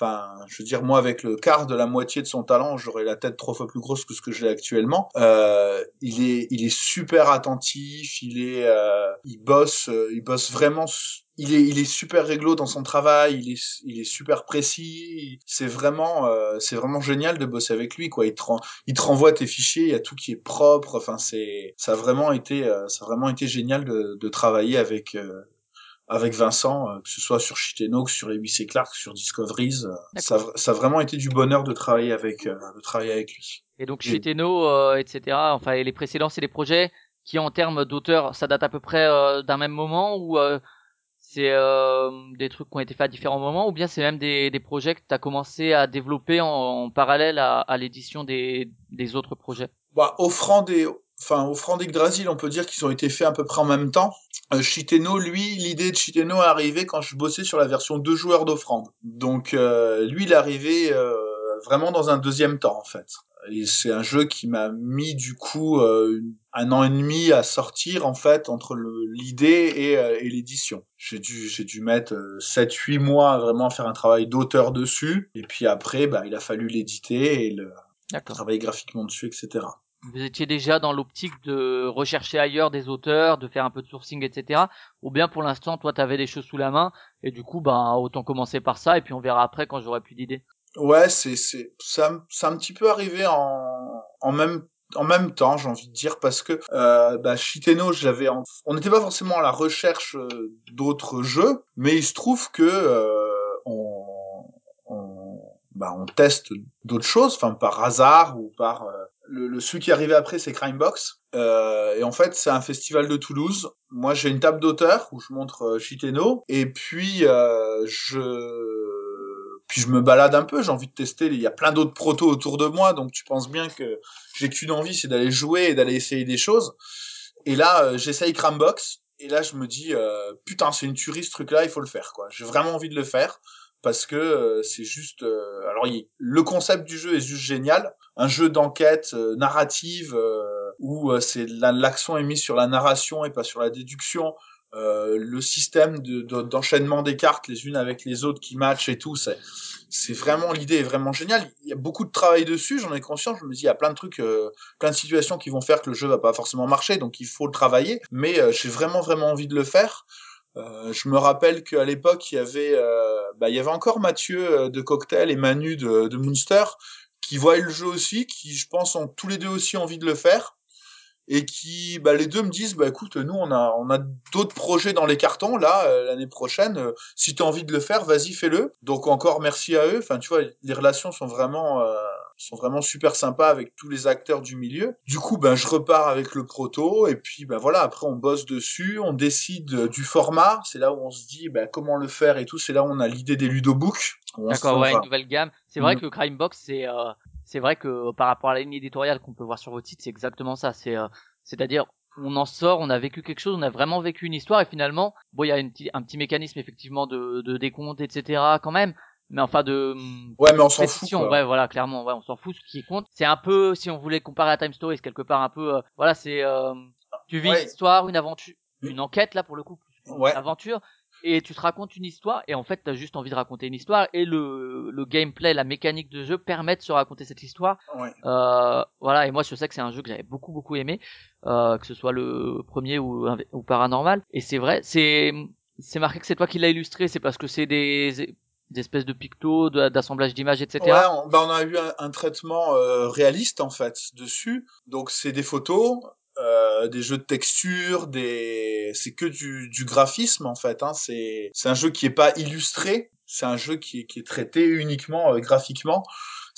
Enfin, je veux dire, moi, avec le quart de la moitié de son talent, j'aurais la tête trois fois plus grosse que ce que j'ai actuellement. Euh, il est, il est super attentif. Il est, euh, il bosse, euh, il bosse vraiment. Il est, il est super réglo dans son travail. Il est, il est super précis. C'est vraiment, euh, c'est vraiment génial de bosser avec lui, quoi. Il te, ren- il te renvoie tes fichiers. Il y a tout qui est propre. Enfin, c'est, ça a vraiment été, euh, ça a vraiment été génial de, de travailler avec. Avec Vincent, euh, que ce soit sur Shitenox, sur Lewis et Clark, sur Discoveries, euh, ça, ça a vraiment été du bonheur de travailler avec, euh, de travailler avec lui. Et donc euh, etc. Enfin, et les précédents, c'est des projets qui, en termes d'auteur, ça date à peu près d'un même moment ou euh, c'est euh, des trucs qui ont été faits à différents moments ou bien c'est même des, des projets que tu as commencé à développer en, en parallèle à, à l'édition des, des autres projets? Bah, Offrande et, enfin, Offrande et Yggdrasil, on peut dire qu'ils ont été faits à peu près en même temps. Euh, Shiteno, lui, l'idée de Shiteno est arrivée quand je bossais sur la version deux joueurs d'Offrande. Donc, euh, lui, il est arrivé euh, vraiment dans un deuxième temps, en fait. Et c'est un jeu qui m'a mis, du coup, euh, un an et demi à sortir, en fait, entre l'idée et, euh, et l'édition. J'ai dû, j'ai dû mettre euh, 7-8 mois à vraiment faire un travail d'auteur dessus. Et puis après, bah, il a fallu l'éditer et le travailler graphiquement dessus, etc. Vous étiez déjà dans l'optique de rechercher ailleurs des auteurs, de faire un peu de sourcing, etc. Ou bien pour l'instant, toi, t'avais des choses sous la main et du coup, ben autant commencer par ça et puis on verra après quand j'aurai plus d'idées. Ouais, c'est c'est ça ça un petit peu arrivé en en même en même temps, j'ai envie de dire parce que euh, bah Shiteno, j'avais en- on n'était pas forcément à la recherche euh, d'autres jeux, mais il se trouve que euh, on on bah on teste d'autres choses, enfin par hasard ou par euh, le, le celui qui arrivé après c'est Crimebox. Euh, et en fait c'est un festival de Toulouse. Moi j'ai une table d'auteur où je montre euh, Shiteno et puis euh, je puis je me balade un peu, j'ai envie de tester, il y a plein d'autres protos autour de moi, donc tu penses bien que j'ai qu'une envie, c'est d'aller jouer et d'aller essayer des choses. Et là, j'essaye Crambox, et là je me dis, putain, c'est une tuerie ce truc-là, il faut le faire, quoi. J'ai vraiment envie de le faire, parce que euh, c'est juste... euh, alors, il- le concept du jeu est juste génial. Un jeu d'enquête euh, narrative, euh, où euh, c'est la- l'accent est mis sur la narration et pas sur la déduction. Euh, le système de- de- d'enchaînement des cartes les unes avec les autres qui matchent et tout, c'est c'est vraiment l'idée est vraiment géniale. Il y a beaucoup de travail dessus, j'en ai conscience. Je me dis il y a plein de trucs, plein de situations qui vont faire que le jeu va pas forcément marcher, donc il faut le travailler. Mais j'ai vraiment vraiment envie de le faire. Euh, je me rappelle qu'à l'époque il y avait, euh, bah, il y avait encore Mathieu euh, de Cocktail et Manu de, Moonster qui voient le jeu aussi, qui je pense ont tous les deux aussi envie de le faire et qui bah les deux me disent bah écoute nous on a on a d'autres projets dans les cartons là l'année prochaine si tu as envie de le faire vas-y fais-le. Donc encore merci à eux. Enfin tu vois les relations sont vraiment sont vraiment super sympas avec tous les acteurs du milieu du coup ben je repars avec le proto et puis ben voilà après on bosse dessus on décide euh, du format c'est là où on se dit ben comment le faire et tout c'est là où on a l'idée des ludobooks D'accord, ouais, une nouvelle gamme. C'est vrai Mm. que Crimebox, c'est euh, c'est vrai que par rapport à la ligne éditoriale qu'on peut voir sur vos titres, c'est exactement ça. C'est euh, c'est-à-dire on en sort, on a vécu quelque chose, on a vraiment vécu une histoire et finalement, bon, il y a une petit- un petit mécanisme effectivement de, de décompte, etc. quand même, mais enfin de hum, ouais mais on s'en fout quoi. ouais, voilà, clairement, ouais, on s'en fout. Ce qui compte, c'est un peu, si on voulait comparer à Time Story, c'est quelque part un peu, euh, voilà, c'est euh, tu vis Ouais. une histoire, une aventure, une enquête là pour le coup, Ouais. aventure, et tu te racontes une histoire et en fait t'as juste envie de raconter une histoire et le, le gameplay, la mécanique de jeu permet de se raconter cette histoire. ouais Euh, voilà et moi je sais que c'est un jeu que j'avais beaucoup beaucoup aimé, euh, que ce soit le premier ou, ou paranormal et c'est vrai c'est c'est marqué que c'est toi qui l'as illustré, c'est parce que c'est des des espèces de pictos, d'assemblage d'images, etc. Ouais, on, bah on a eu un, traitement euh, réaliste en fait dessus. Donc c'est des photos, euh, des jeux de texture, des c'est que du, du graphisme en fait. Hein. C'est c'est un jeu qui est pas illustré, c'est un jeu qui qui est traité uniquement euh, graphiquement.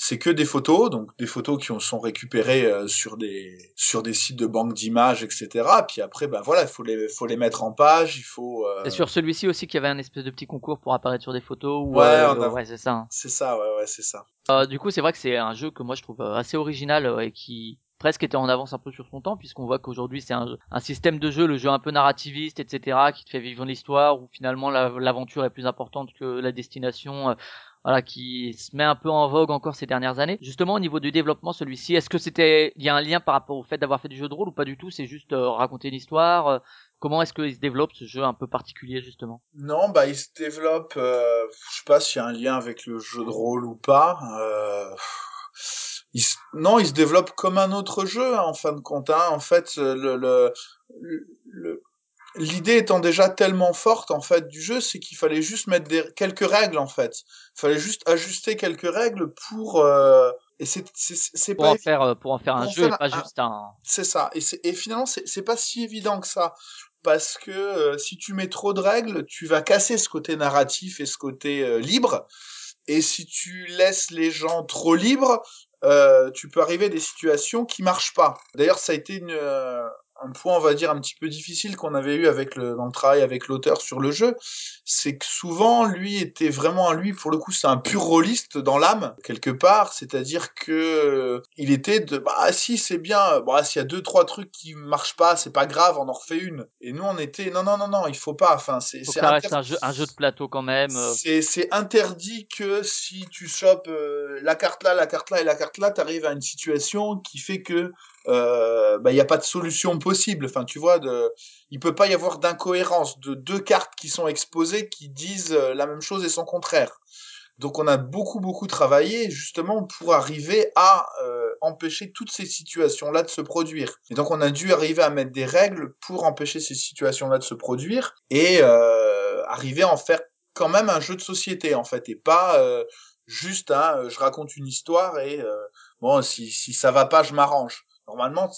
C'est que des photos, donc des photos qui ont- sont récupérées euh, sur des sur des sites de banque d'images, etc. Puis après, ben voilà, il faut les faut les mettre en page, il faut. euh, C'est sur celui-ci aussi qu'il y avait un espèce de petit concours pour apparaître sur des photos. Ou, Ouais, euh, a- ouais, c'est ça. hein. C'est ça, ouais, ouais, c'est ça. Euh, du coup, c'est vrai que c'est un jeu que moi je trouve assez original et qui presque était en avance un peu sur son temps, puisqu'on voit qu'aujourd'hui c'est un, un système de jeu, le jeu un peu narrativiste, etc., qui te fait vivre l'histoire, où finalement la- l'aventure est plus importante que la destination. Voilà, qui se met un peu en vogue encore ces dernières années. Justement, au niveau du développement, celui-ci, est-ce que c'était, il y a un lien par rapport au fait d'avoir fait du jeu de rôle ou pas du tout? C'est juste euh, raconter une histoire. euh, comment est-ce qu'il se développe ce jeu un peu particulier justement? Non, bah il se développe. Euh, je sais pas s'il y a un lien avec le jeu de rôle ou pas. Euh, il non, il se développe comme un autre jeu hein, en fin de compte. hein. En fait, le le- le- l'idée étant déjà tellement forte en fait du jeu, c'est qu'il fallait juste mettre des, quelques règles en fait. Il fallait juste ajuster quelques règles pour euh, et c'est c'est c'est pour pas en faire euh, pour en faire un jeu et pas un- juste un. c'est ça. Et, c'est- et finalement, c'est c'est pas si évident que ça. Parce que euh, si tu mets trop de règles, tu vas casser ce côté narratif et ce côté euh, libre. Et si tu laisses les gens trop libres, euh, tu peux arriver à des situations qui marchent pas. D'ailleurs, ça a été une, euh, un point, on va dire, un petit peu difficile qu'on avait eu avec le, dans le travail avec l'auteur sur le jeu. C'est que souvent, lui était vraiment, lui, pour le coup, c'est un pur rôliste dans l'âme, quelque part. C'est-à-dire que euh, il était de, bah, si, c'est bien, bah, s'il y a deux, trois trucs qui marchent pas, c'est pas grave, on en refait une. Et nous, on était, non, non, non, non, il faut pas. Enfin, c'est, c'est inter- un jeu un jeu de plateau quand même. euh. c'est c'est interdit que si tu chopes euh, la carte là, la carte là et la carte là, t'arrives à une situation qui fait que euh, bah il y a pas de solution possible. Enfin, tu vois, de, il peut pas y avoir d'incohérence de deux cartes qui sont exposées qui disent euh, la même chose et son contraire. Donc on a beaucoup beaucoup travaillé justement pour arriver à euh, empêcher toutes ces situations-là de se produire. Et donc on a dû arriver à mettre des règles pour empêcher ces situations-là de se produire et euh, arriver à en faire quand même un jeu de société en fait et pas euh, juste euh, je raconte une histoire et euh, bon si si ça va pas je m'arrange. Normalement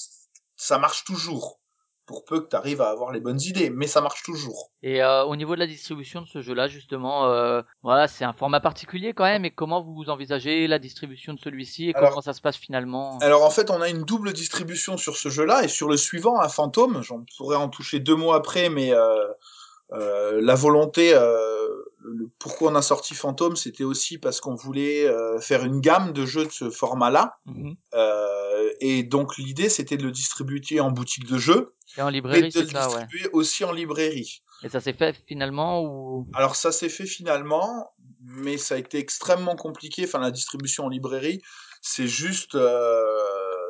ça marche toujours pour peu que tu arrives à avoir les bonnes idées mais ça marche toujours. Et euh, au niveau de la distribution de ce jeu-là, justement, euh, voilà, c'est un format particulier quand même. Et comment vous envisagez la distribution de celui-ci et Alors- comment ça se passe finalement? Alors en fait, on a une double distribution sur ce jeu-là et sur le suivant, un fantôme. J'en pourrais en toucher deux mots après, mais euh, euh, la volonté, euh, le- pourquoi on a sorti fantôme, c'était aussi parce qu'on voulait euh, faire une gamme de jeux de ce format-là. Mhm. Euh, et donc l'idée, c'était de le distribuer en boutique de jeux, Et en librairie, de c'est le ça, ouais. distribuer aussi en librairie. Et ça s'est fait finalement ou? Alors ça s'est fait finalement, mais ça a été extrêmement compliqué. Enfin, la distribution en librairie, c'est juste, euh,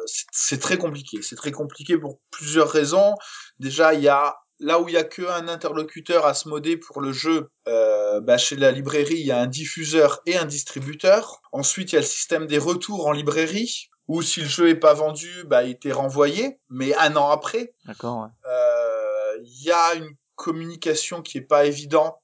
c'est très compliqué. C'est très compliqué pour plusieurs raisons. Déjà, il y a là où il y a qu'un interlocuteur à se moder pour le jeu. Euh, bah, chez la librairie, il y a un diffuseur et un distributeur. Ensuite, il y a le système des retours en librairie. Où si le jeu est pas vendu, bah, il était renvoyé, mais un an après. D'accord, ouais. Euh, il y a une communication qui est pas évidente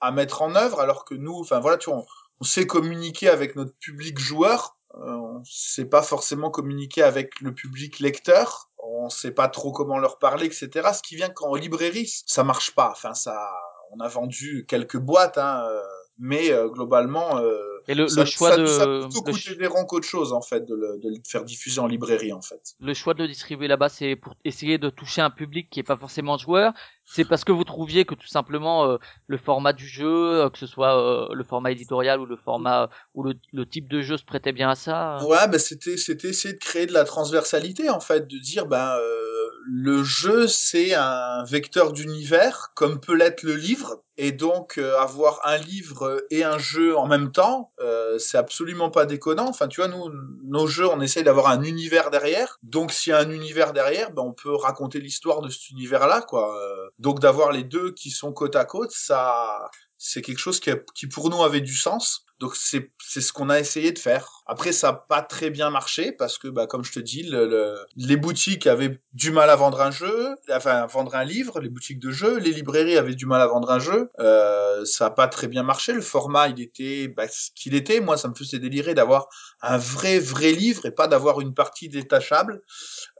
à mettre en œuvre, alors que nous, enfin voilà, tu vois, on, on sait communiquer avec notre public joueur, euh, on sait pas forcément communiquer avec le public lecteur, on sait pas trop comment leur parler, etc. Ce qui vient qu'en librairie, ça marche pas. Enfin, ça, on a vendu quelques boîtes, hein, euh, mais euh, globalement, euh, Et le, ça, le choix ça- de ça a plutôt des rangs qu'autre chose en fait de le, de le faire diffuser en librairie en fait. le choix de le distribuer là-bas, c'est pour essayer de toucher un public qui est pas forcément joueur. C'est parce que vous trouviez que tout simplement euh, le format du jeu, euh, que ce soit euh, le format éditorial ou le format ou le, le type de jeu se prêtait bien à ça. euh. Ouais, bah c'était c'était essayer de créer de la transversalité en fait, de dire ben euh, le jeu c'est un vecteur d'univers comme peut l'être le livre et donc euh, avoir un livre et un jeu en même temps, euh, c'est absolument pas déconnant. Enfin tu vois nous nos jeux on essaye d'avoir un univers derrière. Donc s'il y a un univers derrière, ben on peut raconter l'histoire de cet univers-là quoi. Euh, Donc d'avoir les deux qui sont côte à côte, ça c'est quelque chose qui, qui pour nous avait du sens. Donc c'est ce qu'on a essayé de faire. Après ça a pas très bien marché parce que bah comme je te dis le, le- les boutiques avaient du mal à vendre un jeu, enfin à vendre un livre, les boutiques de jeux, les librairies avaient du mal à vendre un jeu. Euh, ça a pas très bien marché. Le format il était bah, ce qu'il était. Moi ça me faisait délirer d'avoir un vrai vrai livre et pas d'avoir une partie détachable.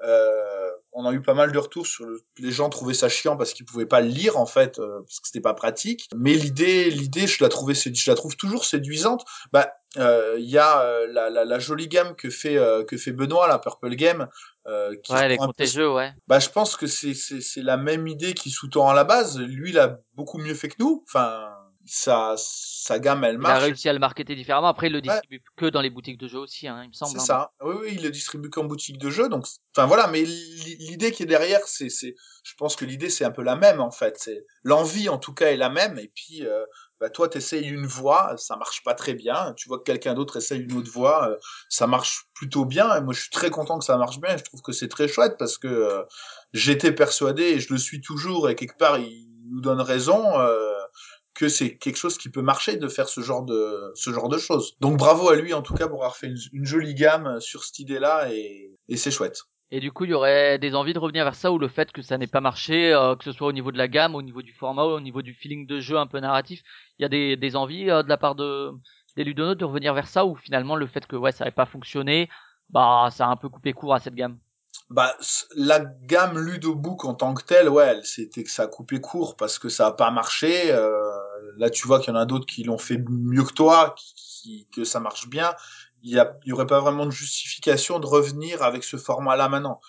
Euh, on a eu pas mal de retours sur le... les gens trouvaient ça chiant parce qu'ils pouvaient pas le lire en fait euh, parce que c'était pas pratique. Mais l'idée, l'idée, je la trouvais, je la trouve toujours séduisante. Bah, euh, il y a euh, la, la, la jolie gamme que fait euh, que fait Benoît, la Purple Game. Euh, qui Ouais, les comptes peu ouais. bah, je pense que c'est c'est c'est la même idée qui sous-tend à la base. Lui, il a beaucoup mieux fait que nous. Enfin, sa sa gamme, elle Il a marche. réussi à le marketer différemment. Après, il le distribue que dans les boutiques de jeux aussi, hein, il me semble. C'est hein. ça. Oui, oui, il le distribue qu'en boutique de jeu. Donc, enfin voilà. Mais l'i- l'idée qui est derrière, c'est, c'est, je pense que l'idée c'est un peu la même en fait. C'est l'envie en tout cas est la même. Et puis, euh, bah toi t'essayes une voix, ça marche pas très bien. Tu vois que quelqu'un d'autre essaye une autre voix, euh, ça marche plutôt bien. Et moi je suis très content que ça marche bien. Je trouve que c'est très chouette parce que euh, j'étais persuadé et je le suis toujours et quelque part il nous donne raison. Euh, que c'est quelque chose qui peut marcher de faire ce genre de ce genre de choses. Donc bravo à lui en tout cas pour avoir fait une, une jolie gamme sur cette idée-là et, et c'est chouette. Et du coup, il y aurait des envies de revenir vers ça ou le fait que ça n'ait pas marché, euh, que ce soit au niveau de la gamme, au niveau du format, au niveau du feeling de jeu un peu narratif. Il y a des, des envies euh, de la part de des ludonautes de revenir vers ça ou finalement le fait que ouais ça n'avait pas fonctionné, bah ça a un peu coupé court à cette gamme? Bah la gamme Ludobook en tant que telle, ouais, c'était que ça a coupé court parce que ça a pas marché. Euh, là, tu vois qu'il y en a d'autres qui l'ont fait mieux que toi, que ça marche bien il y, aurait pas vraiment de justification de revenir avec ce format-là maintenant.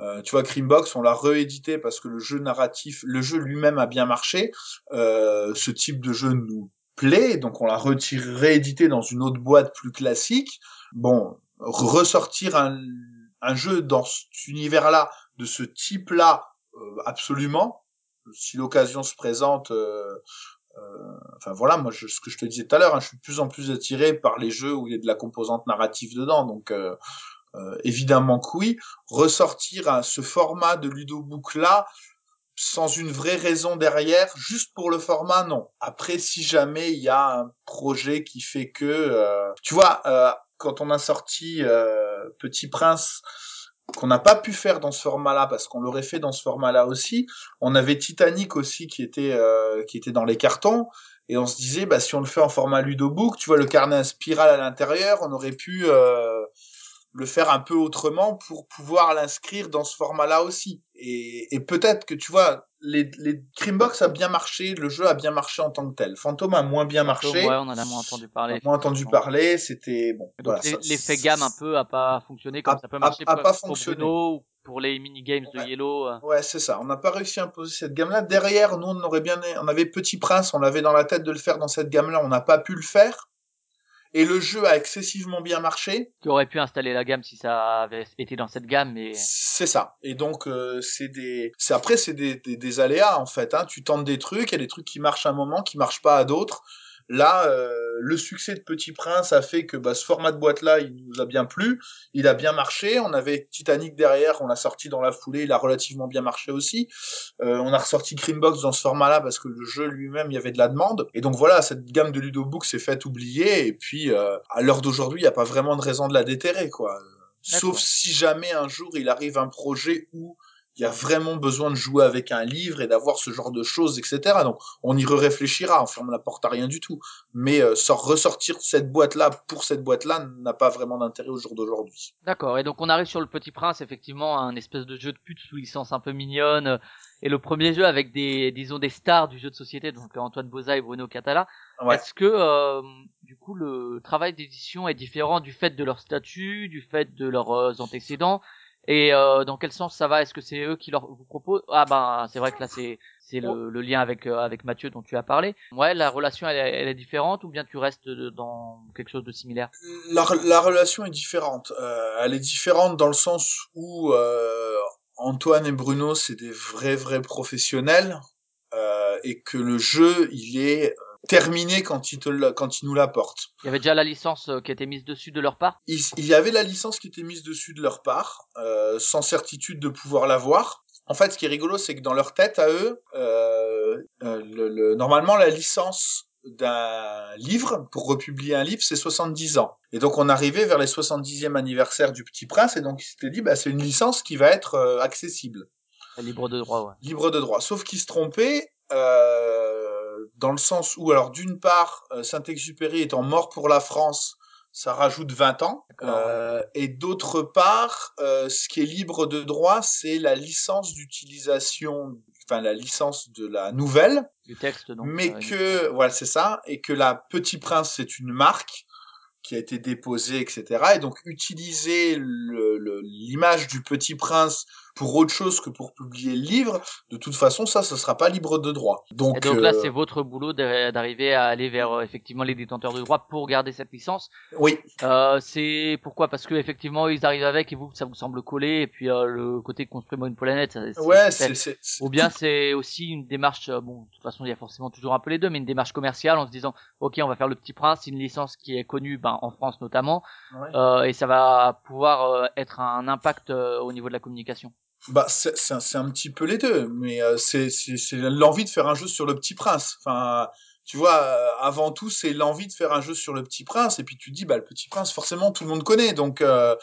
Euh, tu vois, Creambox, on l'a réédité parce que le jeu narratif, le jeu lui-même a bien marché. Euh, ce type de jeu nous plaît, donc on l'a réédité dans une autre boîte plus classique. Bon, ressortir un, jeu dans cet univers-là, de ce type-là, euh, absolument. Si l'occasion se présente, enfin voilà, moi ce que je te disais tout à l'heure, hein, je suis de plus en plus attiré par les jeux où il y a de la composante narrative dedans, donc euh, euh, évidemment que oui. Ressortir à ce format de ludobook là, sans une vraie raison derrière, juste pour le format, non. Après, si jamais il y a un projet qui fait que, euh, tu vois, euh, quand on a sorti euh, Petit Prince, qu'on n'a pas pu faire dans ce format-là parce qu'on l'aurait fait dans ce format-là aussi. On avait Titanic aussi qui était euh, qui était dans les cartons et on se disait bah si on le fait en format ludobook, tu vois le carnet en spirale à l'intérieur, on aurait pu euh, le faire un peu autrement pour pouvoir l'inscrire dans ce format-là aussi. Et, et peut-être que tu vois les, les Creambox a bien marché, le jeu a bien marché en tant que tel. Phantom a moins bien Fantôme, marché. Ouais, on en a moins entendu On parler. a moins entendu parler, c'était bon. Voilà, l'effet gamme un peu a pas fonctionné comme A- ça peut marcher a pour, pas pour. Bruno les mini-games de Ouais. Yellow. euh. Ouais, c'est ça. On n'a pas réussi à imposer cette gamme-là. Derrière, nous, on aurait bien, on avait Petit Prince, on avait dans la tête de le faire dans cette gamme-là, on n'a pas pu le faire. Et le jeu a excessivement bien marché. qui aurait pu installer la gamme si ça avait été dans cette gamme, mais C'est ça. Et donc, euh, c'est des, c'est après, c'est des, des, des aléas, en fait, hein. Tu tentes des trucs, il y a des trucs qui marchent à un moment, qui marchent pas à d'autres. Là, euh, le succès de Petit Prince a fait que bah, ce format de boîte-là, il nous a bien plu, il a bien marché. On avait Titanic derrière, on l'a sorti dans la foulée, il a relativement bien marché aussi. Euh, on a ressorti Creambox dans ce format-là parce que le jeu lui-même, il y avait de la demande. Et donc voilà, cette gamme de Ludobook s'est faite oublier. Et puis, euh, à l'heure d'aujourd'hui, il n'y a pas vraiment de raison de la déterrer, quoi. Sauf si jamais un jour il arrive un projet où il y a vraiment besoin de jouer avec un livre et d'avoir ce genre de choses, etc. Donc on y réfléchira, on ferme la porte à rien du tout. Mais euh, sort- ressortir cette boîte-là pour cette boîte-là n'a pas vraiment d'intérêt au jour d'aujourd'hui. D'accord, et donc on arrive sur le Petit Prince, effectivement, un espèce de jeu de pute sous licence un peu mignonne, euh, et le premier jeu avec des, disons, des stars du jeu de société, donc Antoine Boza et Bruno Catala. Ouais. Est-ce que, euh, du coup, le travail d'édition est différent du fait de leur statut, du fait de leurs euh, antécédents, et euh, dans quel sens ça va? Est-ce que c'est eux qui leur vous proposent? Ah ben, c'est vrai que là c'est c'est le, le lien avec euh, avec Mathieu dont tu as parlé. Ouais, la relation elle, elle est différente ou bien tu restes dans quelque chose de similaire? La, la relation est différente. Euh, elle est différente dans le sens où euh, Antoine et Bruno, c'est des vrais, vrais professionnels euh, et que le jeu, il est terminé quand ils, te la- quand ils nous l'apportent. Il y avait déjà la licence euh, qui était mise dessus de leur part? Il, il y avait la licence qui était mise dessus de leur part, euh, sans certitude de pouvoir l'avoir. En fait, ce qui est rigolo, c'est que dans leur tête à eux, euh, euh, le, le- normalement la licence d'un livre, pour republier un livre, c'est 70 ans. Et donc on arrivait vers les 70e anniversaire du Petit Prince, et donc ils s'étaient dit, bah, c'est une licence qui va être euh, accessible libre de droit, ouais. libre de droit. Sauf qu'ils se trompaient euh, dans le sens où, alors d'une part, euh, Saint-Exupéry étant mort pour la France, ça rajoute 20 ans. Euh, et d'autre part, euh, ce qui est libre de droit, c'est la licence d'utilisation, enfin la licence de la nouvelle, Du texte donc. mais que voilà c'est ça, et que la Petit Prince c'est une marque qui a été déposé, etc. Et donc utiliser le- le- l'image du Petit Prince pour autre chose que pour publier le livre, de toute façon, ça, ce sera pas libre de droit. Donc, Et donc là, euh, c'est votre boulot d'a- d'arriver à aller vers euh, effectivement les détenteurs de droits pour garder cette licence. oui, Euh, c'est pourquoi? Parce que effectivement ils arrivent avec et vous ça vous semble coller et puis euh, le côté construire une planète. ça- ouais, c'est Ou bien c'est aussi une démarche, euh, bon, de toute façon il y a forcément toujours un peu les deux, mais une démarche commerciale en se disant, ok, on va faire le Petit Prince, une licence qui est connue, ben, en France notamment, ouais. euh, et ça va pouvoir être un impact euh, au niveau de la communication. Bah, c'est, c'est, un- c'est un petit peu les deux, mais euh, c'est, c'est, c'est l'envie de faire un jeu sur le Petit Prince. Enfin, tu vois, euh, avant tout, c'est l'envie de faire un jeu sur le Petit Prince, et puis tu te dis, bah, le Petit Prince, forcément, tout le monde connaît, donc, euh,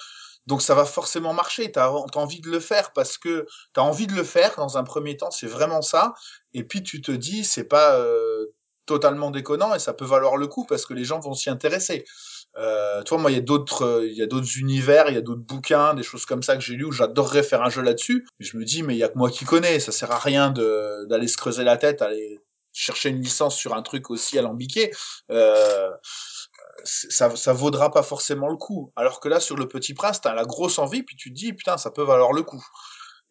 donc ça va forcément marcher. T'as, t'as envie de le faire parce que t'as envie de le faire dans un premier temps, c'est vraiment ça. Et puis tu te dis, c'est pas euh, totalement déconnant et ça peut valoir le coup parce que les gens vont s'y intéresser. Euh, tu vois, moi, il y a d'autres, euh, il y a d'autres univers, il y a d'autres bouquins, des choses comme ça que j'ai lu où j'adorerais faire un jeu là-dessus. Mais je me dis, mais il y a que moi qui connais, ça sert à rien d'aller se creuser la tête, aller chercher une licence sur un truc aussi alambiqué. Euh, ça, ça vaudra pas forcément le coup. Alors que là, sur le Petit Prince, t'as la grosse envie, puis tu te dis, putain, ça peut valoir le coup.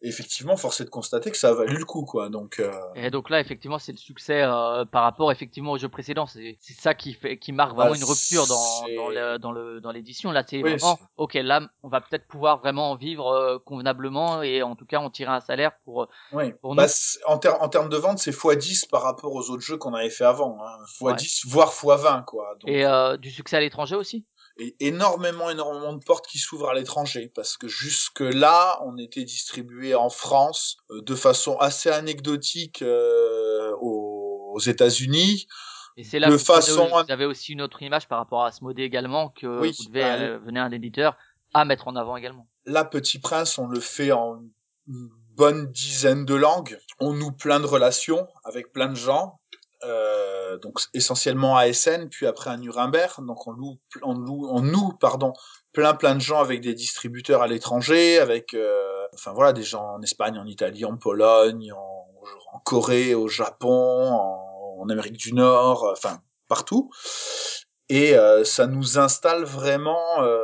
Et effectivement, force est de constater que ça a valu le coup, quoi. Donc, euh, Et donc là, effectivement, c'est le succès euh, par rapport effectivement au jeu précédent. C'est c'est ça qui fait, qui marque vraiment Ah, une rupture dans dans le dans le dans l'édition. Là, c'est Oui, vraiment, ok, là, on va peut-être pouvoir vraiment en vivre euh, convenablement et en tout cas, on tire un salaire pour. Oui. Pour Bah, nous. en, ter- en termes de vente, c'est x10 par rapport aux autres jeux qu'on avait fait avant. Hein. x10, voire x20, quoi. Donc, Et euh, du succès à l'étranger aussi? Et énormément, énormément de portes qui s'ouvrent à l'étranger. Parce que jusque là, on était distribué en France euh, de façon assez anecdotique euh, aux, aux États-Unis. Et c'est là De que façon- vous avez aussi une autre image par rapport à Asmodée également que Oui, vous devez bah, euh, venir un éditeur à mettre en avant également. Là, Petit Prince, on le fait en une bonne dizaine de langues. On noue plein de relations avec plein de gens. Euh, donc essentiellement à Essen, puis après à Nuremberg. Donc on loue, on loue, on noue, pardon, plein plein de gens avec des distributeurs à l'étranger, avec, euh, enfin voilà, des gens en Espagne, en Italie, en Pologne, en, Corée, au Japon, en, en Amérique du Nord, euh, enfin partout. Et euh, ça nous installe vraiment euh,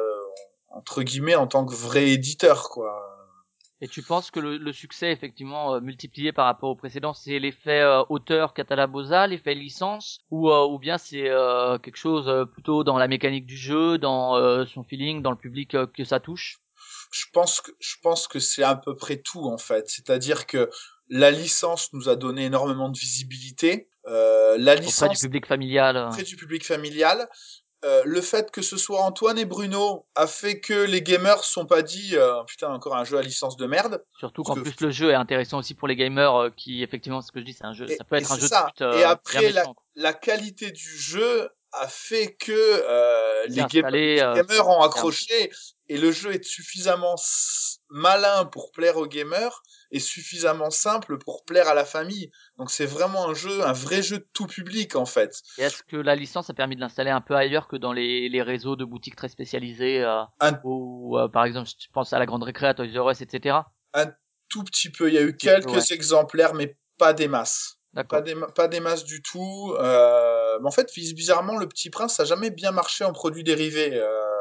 entre guillemets en tant que vrai éditeur, quoi. Et tu penses que le, le succès effectivement euh, multiplié par rapport au précédent, c'est l'effet euh, auteur Catalabosa, l'effet licence, ou euh, ou bien c'est euh, quelque chose plutôt dans la mécanique du jeu, dans son feeling, dans le public que ça touche? Je pense que je pense que c'est à peu près tout en fait. C'est-à-dire que la licence nous a donné énormément de visibilité. La auprès du licence public familial. auprès du public familial. Euh, le fait que ce soit Antoine et Bruno a fait que les gamers sont pas dit euh, putain encore un jeu à licence de merde. Surtout qu'en que- plus le jeu est intéressant aussi pour les gamers euh, qui effectivement ce que je dis c'est un jeu Et- ça peut être un jeu ça. de pute euh, Et après. La qualité du jeu a fait que euh, les, gamers, les gamers ont accroché et le jeu est suffisamment malin pour plaire aux gamers et suffisamment simple pour plaire à la famille. Donc c'est vraiment un jeu, un vrai jeu de tout public en fait. Est-ce que la licence a permis de l'installer un peu ailleurs que dans les, les réseaux de boutiques très spécialisées euh, Un- ou euh, par exemple je pense à la grande récré à Toys R Us etc Tout petit peu, il y a eu peu, quelques ouais. exemplaires mais pas des masses. Pas des, pas des masses du tout. Euh, mais en fait, bizarrement, le Petit Prince, ça a jamais bien marché en produits dérivés euh,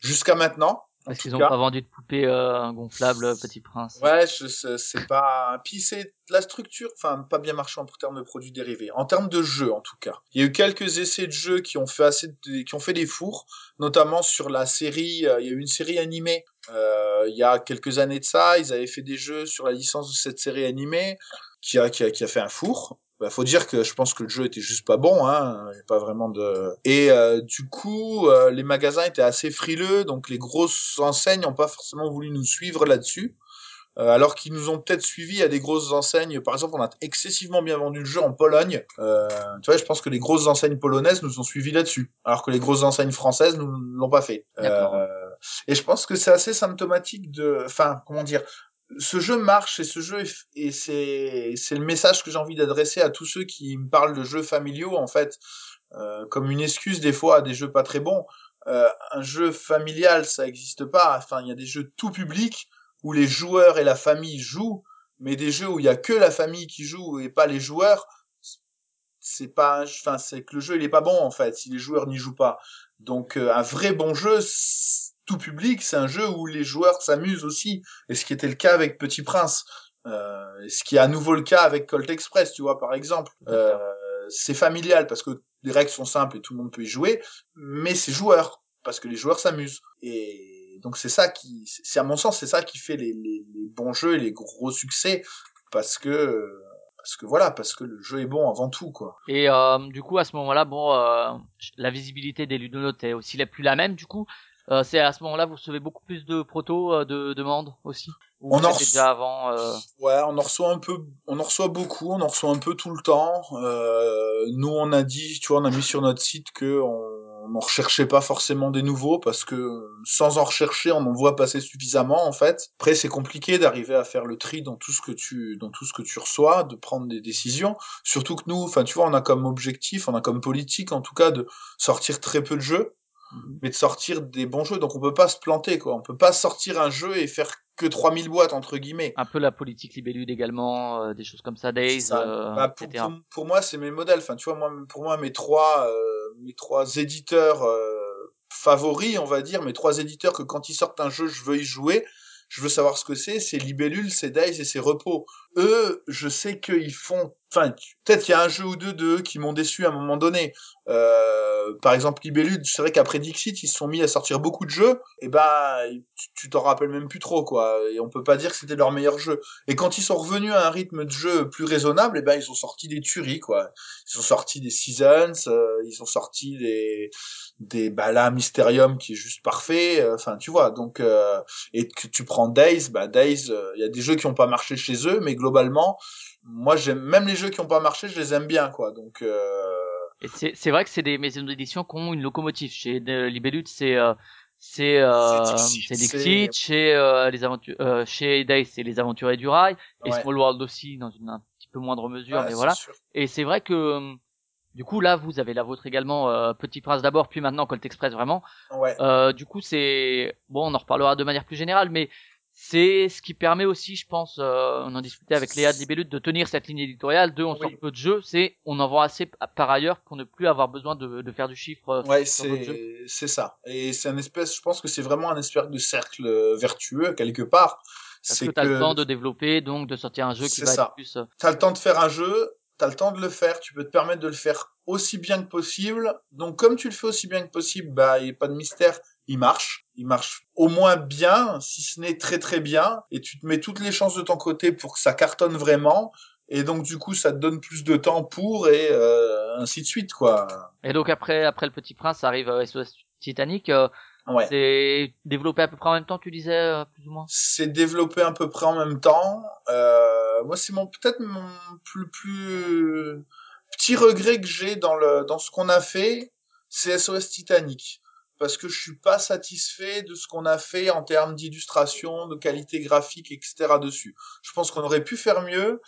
jusqu'à maintenant. en parce qu'ils ont cas. pas vendu de poupées euh, gonflables euh, Petit Prince Ouais, c'est pas. Puis c'est la structure, enfin, pas bien marché en termes de produits dérivés. En termes de jeux, en tout cas. Il y a eu quelques essais de jeux qui ont fait assez, de- qui ont fait des fours, notamment sur la série. euh, il y a eu une série animée. euh, il y a quelques années de ça, ils avaient fait des jeux sur la licence de cette série animée, qui a, qui a, qui a fait un four. Bah, faut dire que je pense que le jeu était juste pas bon, hein. Pas vraiment de. Et euh, du coup, euh, les magasins étaient assez frileux, donc les grosses enseignes n'ont pas forcément voulu nous suivre là-dessus. Euh, alors qu'ils nous ont peut-être suivis à des grosses enseignes. Par exemple, on a excessivement bien vendu le jeu en Pologne. Euh, tu vois, je pense que les grosses enseignes polonaises nous ont suivis là-dessus, alors que les grosses enseignes françaises nous l'ont pas fait. Euh, et je pense que c'est assez symptomatique de, enfin, comment dire, ce jeu marche et ce jeu est, et c'est c'est le message que j'ai envie d'adresser à tous ceux qui me parlent de jeux familiaux en fait, euh, comme une excuse des fois à des jeux pas très bons. Euh, un jeu familial, ça existe pas. Enfin, il y a des jeux tout public où les joueurs et la famille jouent, mais des jeux où il y a que la famille qui joue et pas les joueurs, c'est pas, enfin, c'est que le jeu il est pas bon en fait si les joueurs n'y jouent pas. Donc euh, un vrai bon jeu, tout public, c'est un jeu où les joueurs s'amusent aussi, et ce qui était le cas avec Petit Prince, euh, ce qui est à nouveau le cas avec Colt Express, tu vois par exemple. Euh, c'est familial parce que les règles sont simples et tout le monde peut y jouer, mais c'est joueur parce que les joueurs s'amusent. Et donc c'est ça qui, c'est à mon sens, c'est ça qui fait les, les, les bons jeux et les gros succès parce que parce que voilà, parce que le jeu est bon avant tout quoi. Et euh, du coup, à ce moment-là, bon, euh, la visibilité des ludonotes est aussi la plus la même. Du coup, euh, c'est à ce moment-là vous recevez beaucoup plus de protos, euh, de demandes aussi? Ou On en c'était reço- déjà avant. euh, Ouais, on en reçoit un peu, on en reçoit beaucoup, on en reçoit un peu tout le temps. Euh, nous, on a dit, tu vois, on a mis sur notre site que on n'en recherchait pas forcément des nouveaux parce que sans en rechercher, on en voit passer suffisamment en fait. Après, c'est compliqué d'arriver à faire le tri dans tout ce que tu, dans tout ce que tu reçois, de prendre des décisions. Surtout que nous, enfin, tu vois, on a comme objectif, on a comme politique en tout cas de sortir très peu de jeux. Mais de sortir des bons jeux. Donc on peut pas se planter, quoi. On peut pas sortir un jeu et faire que 3000 boîtes, entre guillemets. un peu la politique libellude également, euh, des choses comme ça, Days, ça. euh, Bah, pour, etc. pour, pour moi, c'est mes modèles. Enfin, tu vois, moi, pour moi, mes trois, euh, mes trois éditeurs euh, favoris, on va dire, mes trois éditeurs que quand ils sortent un jeu, je veux y jouer. Je veux savoir ce que c'est. C'est Libellule, c'est Dice et c'est Repos. Eux, je sais qu'ils font. Enfin, peut-être qu'il y a un jeu ou deux d'eux qui m'ont déçu à un moment donné. Euh, par exemple, Libellule, c'est vrai qu'après Dixit, ils se sont mis à sortir beaucoup de jeux. Et ben, tu- t'en rappelles même plus trop, quoi. Et on peut pas dire que c'était leur meilleur jeu. Et quand ils sont revenus à un rythme de jeu plus raisonnable, et ben ils ont sorti des tueries quoi. Ils ont sorti des Seasons, euh, ils ont sorti des des bah là Mysterium qui est juste parfait. euh, Enfin tu vois donc euh, et que tu prends Days, bah Days, euh, il y a des jeux qui ont pas marché chez eux, mais globalement moi j'aime même les jeux qui ont pas marché, je les aime bien quoi. Donc euh, c'est vrai que c'est des maisons d'édition qui ont une locomotive. Chez euh, Libellude, c'est euh, c'est euh, C'est Dixit, c'est- Dixit. Chez euh, les aventures, euh, chez Days, c'est les aventuriers du rail. Et. Small World aussi, dans une un petit peu moindre mesure, Ouais, mais voilà. sûr. Et c'est vrai que euh, du coup là, vous avez la vôtre également, euh, Petit Prince d'abord, puis maintenant Colt Express vraiment. Ouais. Euh, du coup, c'est bon, on en reparlera de manière plus générale, mais c'est ce qui permet aussi, je pense, euh, on en discutait avec Léa de Libellude, de tenir cette ligne éditoriale. De, on Oui. sort peu de jeux, c'est on en vend assez par ailleurs pour ne plus avoir besoin de, de faire du chiffre. euh, Ouais, c'est c'est ça. Et c'est un espèce, je pense que c'est vraiment un espèce de cercle euh, vertueux quelque part. Parce C'est que t'as le temps de développer, donc de sortir un jeu qui C'est va ça. être plus. euh, t'as le temps de faire un jeu, t'as le temps de le faire, tu peux te permettre de le faire aussi bien que possible. Donc comme tu le fais aussi bien que possible, bah il y a pas de mystère, il marche, il marche au moins bien, si ce n'est très très bien, et tu te mets toutes les chances de ton côté pour que ça cartonne vraiment. Et donc du coup ça te donne plus de temps pour et euh, ainsi de suite quoi. Et donc après, après le Petit Prince, arrive euh, SOS Titanic. euh, Ouais. C'est développé à peu près en même temps, tu disais euh, plus ou moins? c'est développé à peu près en même temps. Euh, moi, c'est mon peut-être mon plus plus petit regret que j'ai dans le dans ce qu'on a fait, c'est SOS Titanic parce que je suis pas satisfait de ce qu'on a fait en termes d'illustration, de qualité graphique, etc. dessus. Je pense qu'on aurait pu faire mieux.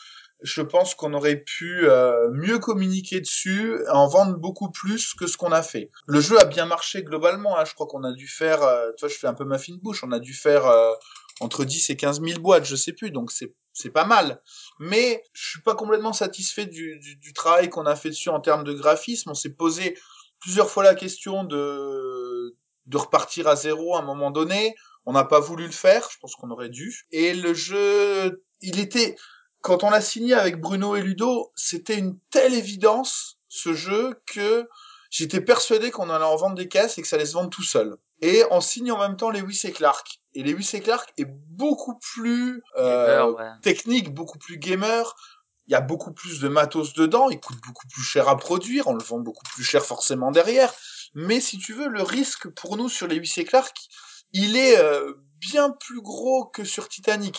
Je pense qu'on aurait pu euh, mieux communiquer dessus, en vendre beaucoup plus que ce qu'on a fait. Le jeu a bien marché globalement. Hein. Je crois qu'on a dû faire, euh, tu vois, je fais un peu ma fine bouche. On a dû faire euh, entre 10 et 15 000 boîtes, je sais plus. Donc c'est c'est pas mal. Mais je suis pas complètement satisfait du, du, du travail qu'on a fait dessus en termes de graphisme. On s'est posé plusieurs fois la question de de repartir à zéro à un moment donné. On n'a pas voulu le faire. Je pense qu'on aurait dû. Et le jeu, il était quand on l'a signé avec Bruno et Ludo, c'était une telle évidence ce jeu que j'étais persuadé qu'on allait en vendre des caisses et que ça allait se vendre tout seul. Et on signe en même temps Lewis et Clark. Et Lewis et Clark est beaucoup plus euh, Gamer, ouais. technique, beaucoup plus gamer. Il y a beaucoup plus de matos dedans. Il coûte beaucoup plus cher à produire. On le vend beaucoup plus cher forcément derrière. Mais si tu veux, le risque pour nous sur Lewis et Clark, il est euh, bien plus gros que sur Titanic.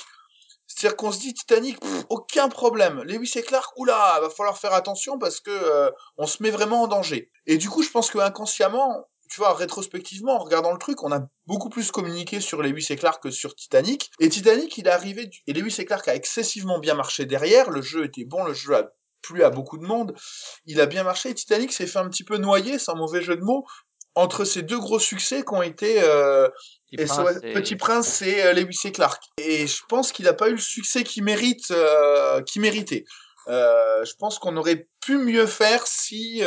C'est-à-dire qu'on se dit Titanic, aucun problème. Lewis et Clark, oula, va falloir faire attention parce que euh, on se met vraiment en danger. Et du coup, je pense que inconsciemment, tu vois, rétrospectivement, en regardant le truc, on a beaucoup plus communiqué sur Lewis et Clark que sur Titanic. Et Titanic, il est arrivé, du- et Lewis et Clark a excessivement bien marché derrière. Le jeu était bon, le jeu a plu à beaucoup de monde. Il a bien marché. Et Titanic s'est fait un petit peu noyer, sans mauvais jeu de mots, entre ces deux gros succès qui ont été euh, Petit et Prince, et- Petit Prince, c'est euh, Lewis et Clark. Et je pense qu'il n'a pas eu le succès qu'il mérite, euh, qu'il méritait. Je pense qu'on aurait pu mieux faire si,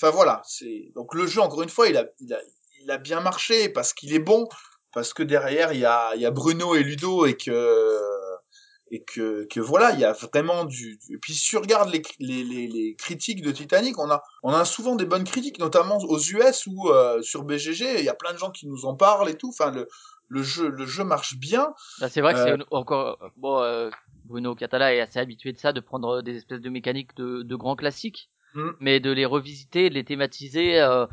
enfin voilà, c'est donc le jeu encore une fois, il a, il a, il a bien marché parce qu'il est bon, parce que derrière il y a, il y a Bruno et Ludo et que et que, que voilà, il y a vraiment du, du- Et puis si tu regardes les, les, les, les critiques de Titanic, on a, on a souvent des bonnes critiques, notamment aux US ou euh, sur BGG, il y a plein de gens qui nous en parlent et tout. Enfin, le, le jeu, le jeu marche bien. Bah, c'est vrai que Euh, c'est une- encore bon. euh, Bruno Catala est assez habitué de ça, de prendre des espèces de mécaniques de, de grands classiques, Mm. mais de les revisiter, de les thématiser euh,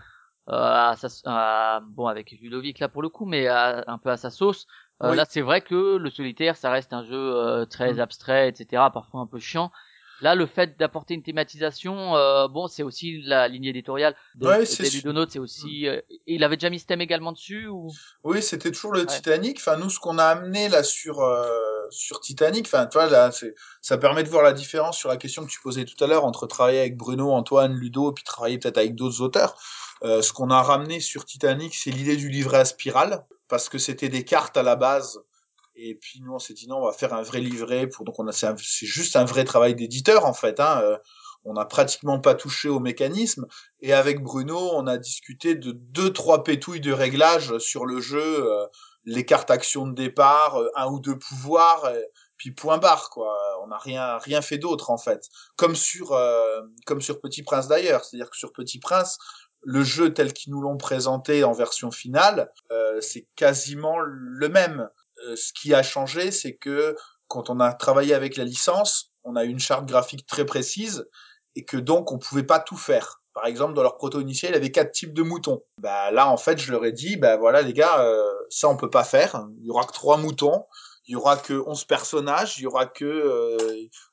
euh, à sa, à- bon avec Ludovic là pour le coup, mais à- un peu à sa sauce. Euh, Oui. Là, c'est vrai que le solitaire, ça reste un jeu euh, très Mm. abstrait, etc., parfois un peu chiant. Là, le fait d'apporter une thématisation, euh, bon, c'est aussi la ligne éditoriale de, Ouais, des. Ludonautes, c'est aussi. euh, il avait déjà mis ce thème également dessus ou? Oui, c'était toujours le Ouais. Titanic. Enfin, nous, ce qu'on a amené là sur euh, sur Titanic, enfin, tu vois, là, ça permet de voir la différence sur la question que tu posais tout à l'heure entre travailler avec Bruno, Antoine, Ludo, et puis travailler peut-être avec d'autres auteurs. Euh, ce qu'on a ramené sur Titanic, c'est l'idée du livret à spirale, parce que c'était des cartes à la base. Et puis nous, on s'est dit non, on va faire un vrai livret. Pour donc c'est juste un vrai travail d'éditeur en fait. Hein. Euh, on n'a pratiquement pas touché au mécanisme. Et avec Bruno, on a discuté de deux, trois pétouilles de réglage sur le jeu, euh, les cartes actions de départ, euh, un ou deux pouvoirs, euh, puis point barre quoi. On n'a rien, rien fait d'autre en fait. Comme sur, euh, comme sur Petit Prince d'ailleurs. C'est-à-dire que sur Petit Prince, le jeu tel qu'ils nous l'ont présenté en version finale, euh, c'est quasiment le même. Euh, ce qui a changé, c'est que quand on a travaillé avec la licence, on a eu une charte graphique très précise et que donc on pouvait pas tout faire. Par exemple, dans leur proto initial, il avait quatre types de moutons. Bah là, en fait, je leur ai dit, bah voilà les gars, euh, ça on peut pas faire. Il y aura que trois moutons. Il y aura que 11 personnages, il y aura que euh,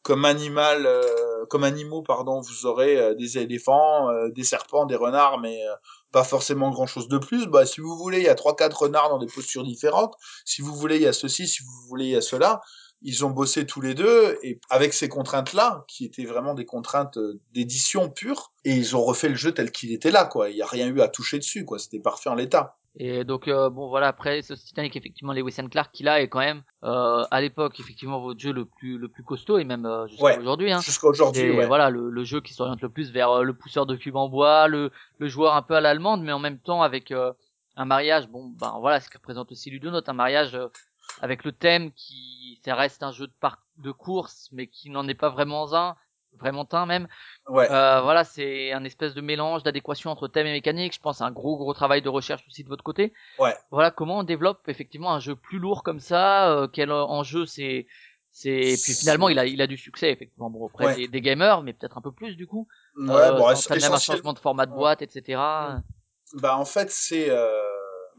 comme animal, euh, comme animaux, pardon, vous aurez des éléphants, des serpents, des renards, mais pas forcément grand chose de plus. Bah si vous voulez, il y a trois quatre renards dans des postures différentes. Si vous voulez, il y a ceci. Si vous voulez, il y a cela. Ils ont bossé tous les deux et avec ces contraintes-là, qui étaient vraiment des contraintes euh, d'édition pure, et ils ont refait le jeu tel qu'il était là, quoi. Il y a rien eu à toucher dessus, quoi. C'était parfait en l'état. Et donc euh, bon voilà après ce Titanic effectivement Lewis and Clark qu'il a est quand même euh, à l'époque effectivement votre jeu le plus le plus costaud et même euh, jusqu'à Ouais. aujourd'hui hein. Jusqu'à aujourd'hui, ouais. voilà le, le jeu qui s'oriente le plus vers euh, le pousseur de cubes en bois, le, le joueur un peu à l'allemande, mais en même temps avec euh, un mariage. Bon, ben voilà, ce que représente aussi Ludonote, un mariage euh, avec le thème qui, ça reste un jeu de par de course, mais qui n'en est pas vraiment un, vraiment un même. Ouais. Euh, voilà, c'est un espèce de mélange d'adéquation entre thème et mécanique. Je pense à un gros gros travail de recherche aussi de votre côté. Ouais. Voilà comment on développe effectivement un jeu plus lourd comme ça. Euh, quel enjeu c'est c'est puis finalement il a il a du succès effectivement bon auprès Ouais. des, des gamers mais peut-être un peu plus du coup Ouais, euh, bon, même un changement de format de boîte etc Bah en fait c'est euh...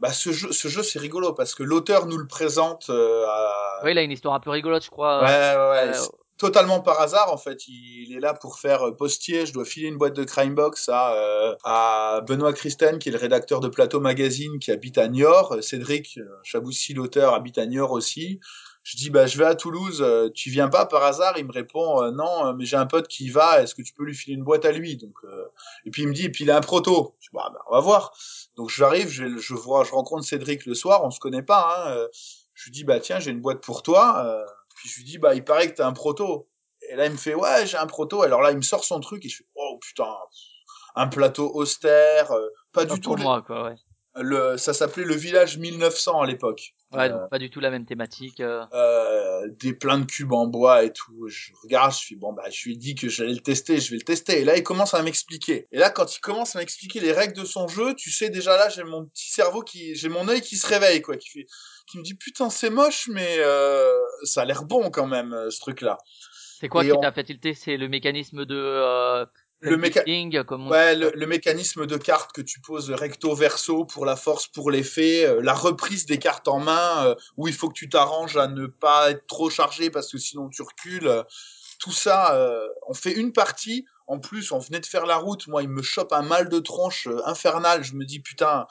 bah ce jeu ce jeu c'est rigolo parce que l'auteur nous le présente euh, à... oui il a une histoire un peu rigolote je crois. Ouais ouais, ouais, totalement par hasard en fait. Il est là pour faire euh, postier. Je dois filer une boîte de Crimebox à euh, à Benoît Christen qui est le rédacteur de Plateau Magazine qui habite à Niort. Euh, Cédric Chaboussi l'auteur habite à Niort aussi je dis bah je vais à Toulouse euh, tu viens pas par hasard? Il me répond euh, non euh, mais j'ai un pote qui y va est-ce que tu peux lui filer une boîte à lui? Donc euh, et puis il me dit et puis il a un proto. Je dis bah, bah, on va voir. Donc j'arrive je, je vois je rencontre Cédric le soir on se connaît pas hein, je lui dis bah tiens j'ai une boîte pour toi euh, puis je lui dis bah il paraît que t'as un proto. Et là il me fait ouais j'ai un proto. Alors là il me sort son truc et je fais oh putain un plateau austère euh, pas pas du pour tout moi quoi ouais le ça s'appelait le village 1900 à l'époque ouais Euh, donc pas du tout la même thématique euh. euh, des plein de cubes en bois et tout. Je regarde, je suis bon bah je lui ai dit que j'allais le tester, je vais le tester. Et là il commence à m'expliquer. Et là quand il commence à m'expliquer les règles de son jeu, tu sais déjà là j'ai mon petit cerveau qui, j'ai mon œil qui se réveille quoi, qui fait, qui me dit putain c'est moche mais euh, ça a l'air bon quand même euh, ce truc là. c'est quoi Et qui on- t'a fait tilter? C'est le mécanisme de euh, Le méca- building, comme on Ouais, dit. le, le mécanisme de cartes que tu poses recto verso pour la force, pour l'effet, euh, la reprise des cartes en main, euh, où il faut que tu t'arranges à ne pas être trop chargé parce que sinon tu recules. euh, tout ça, euh, on fait une partie. En plus, on venait de faire la route. Moi, il me chope un mal de tronche euh, infernal. Je me dis putain,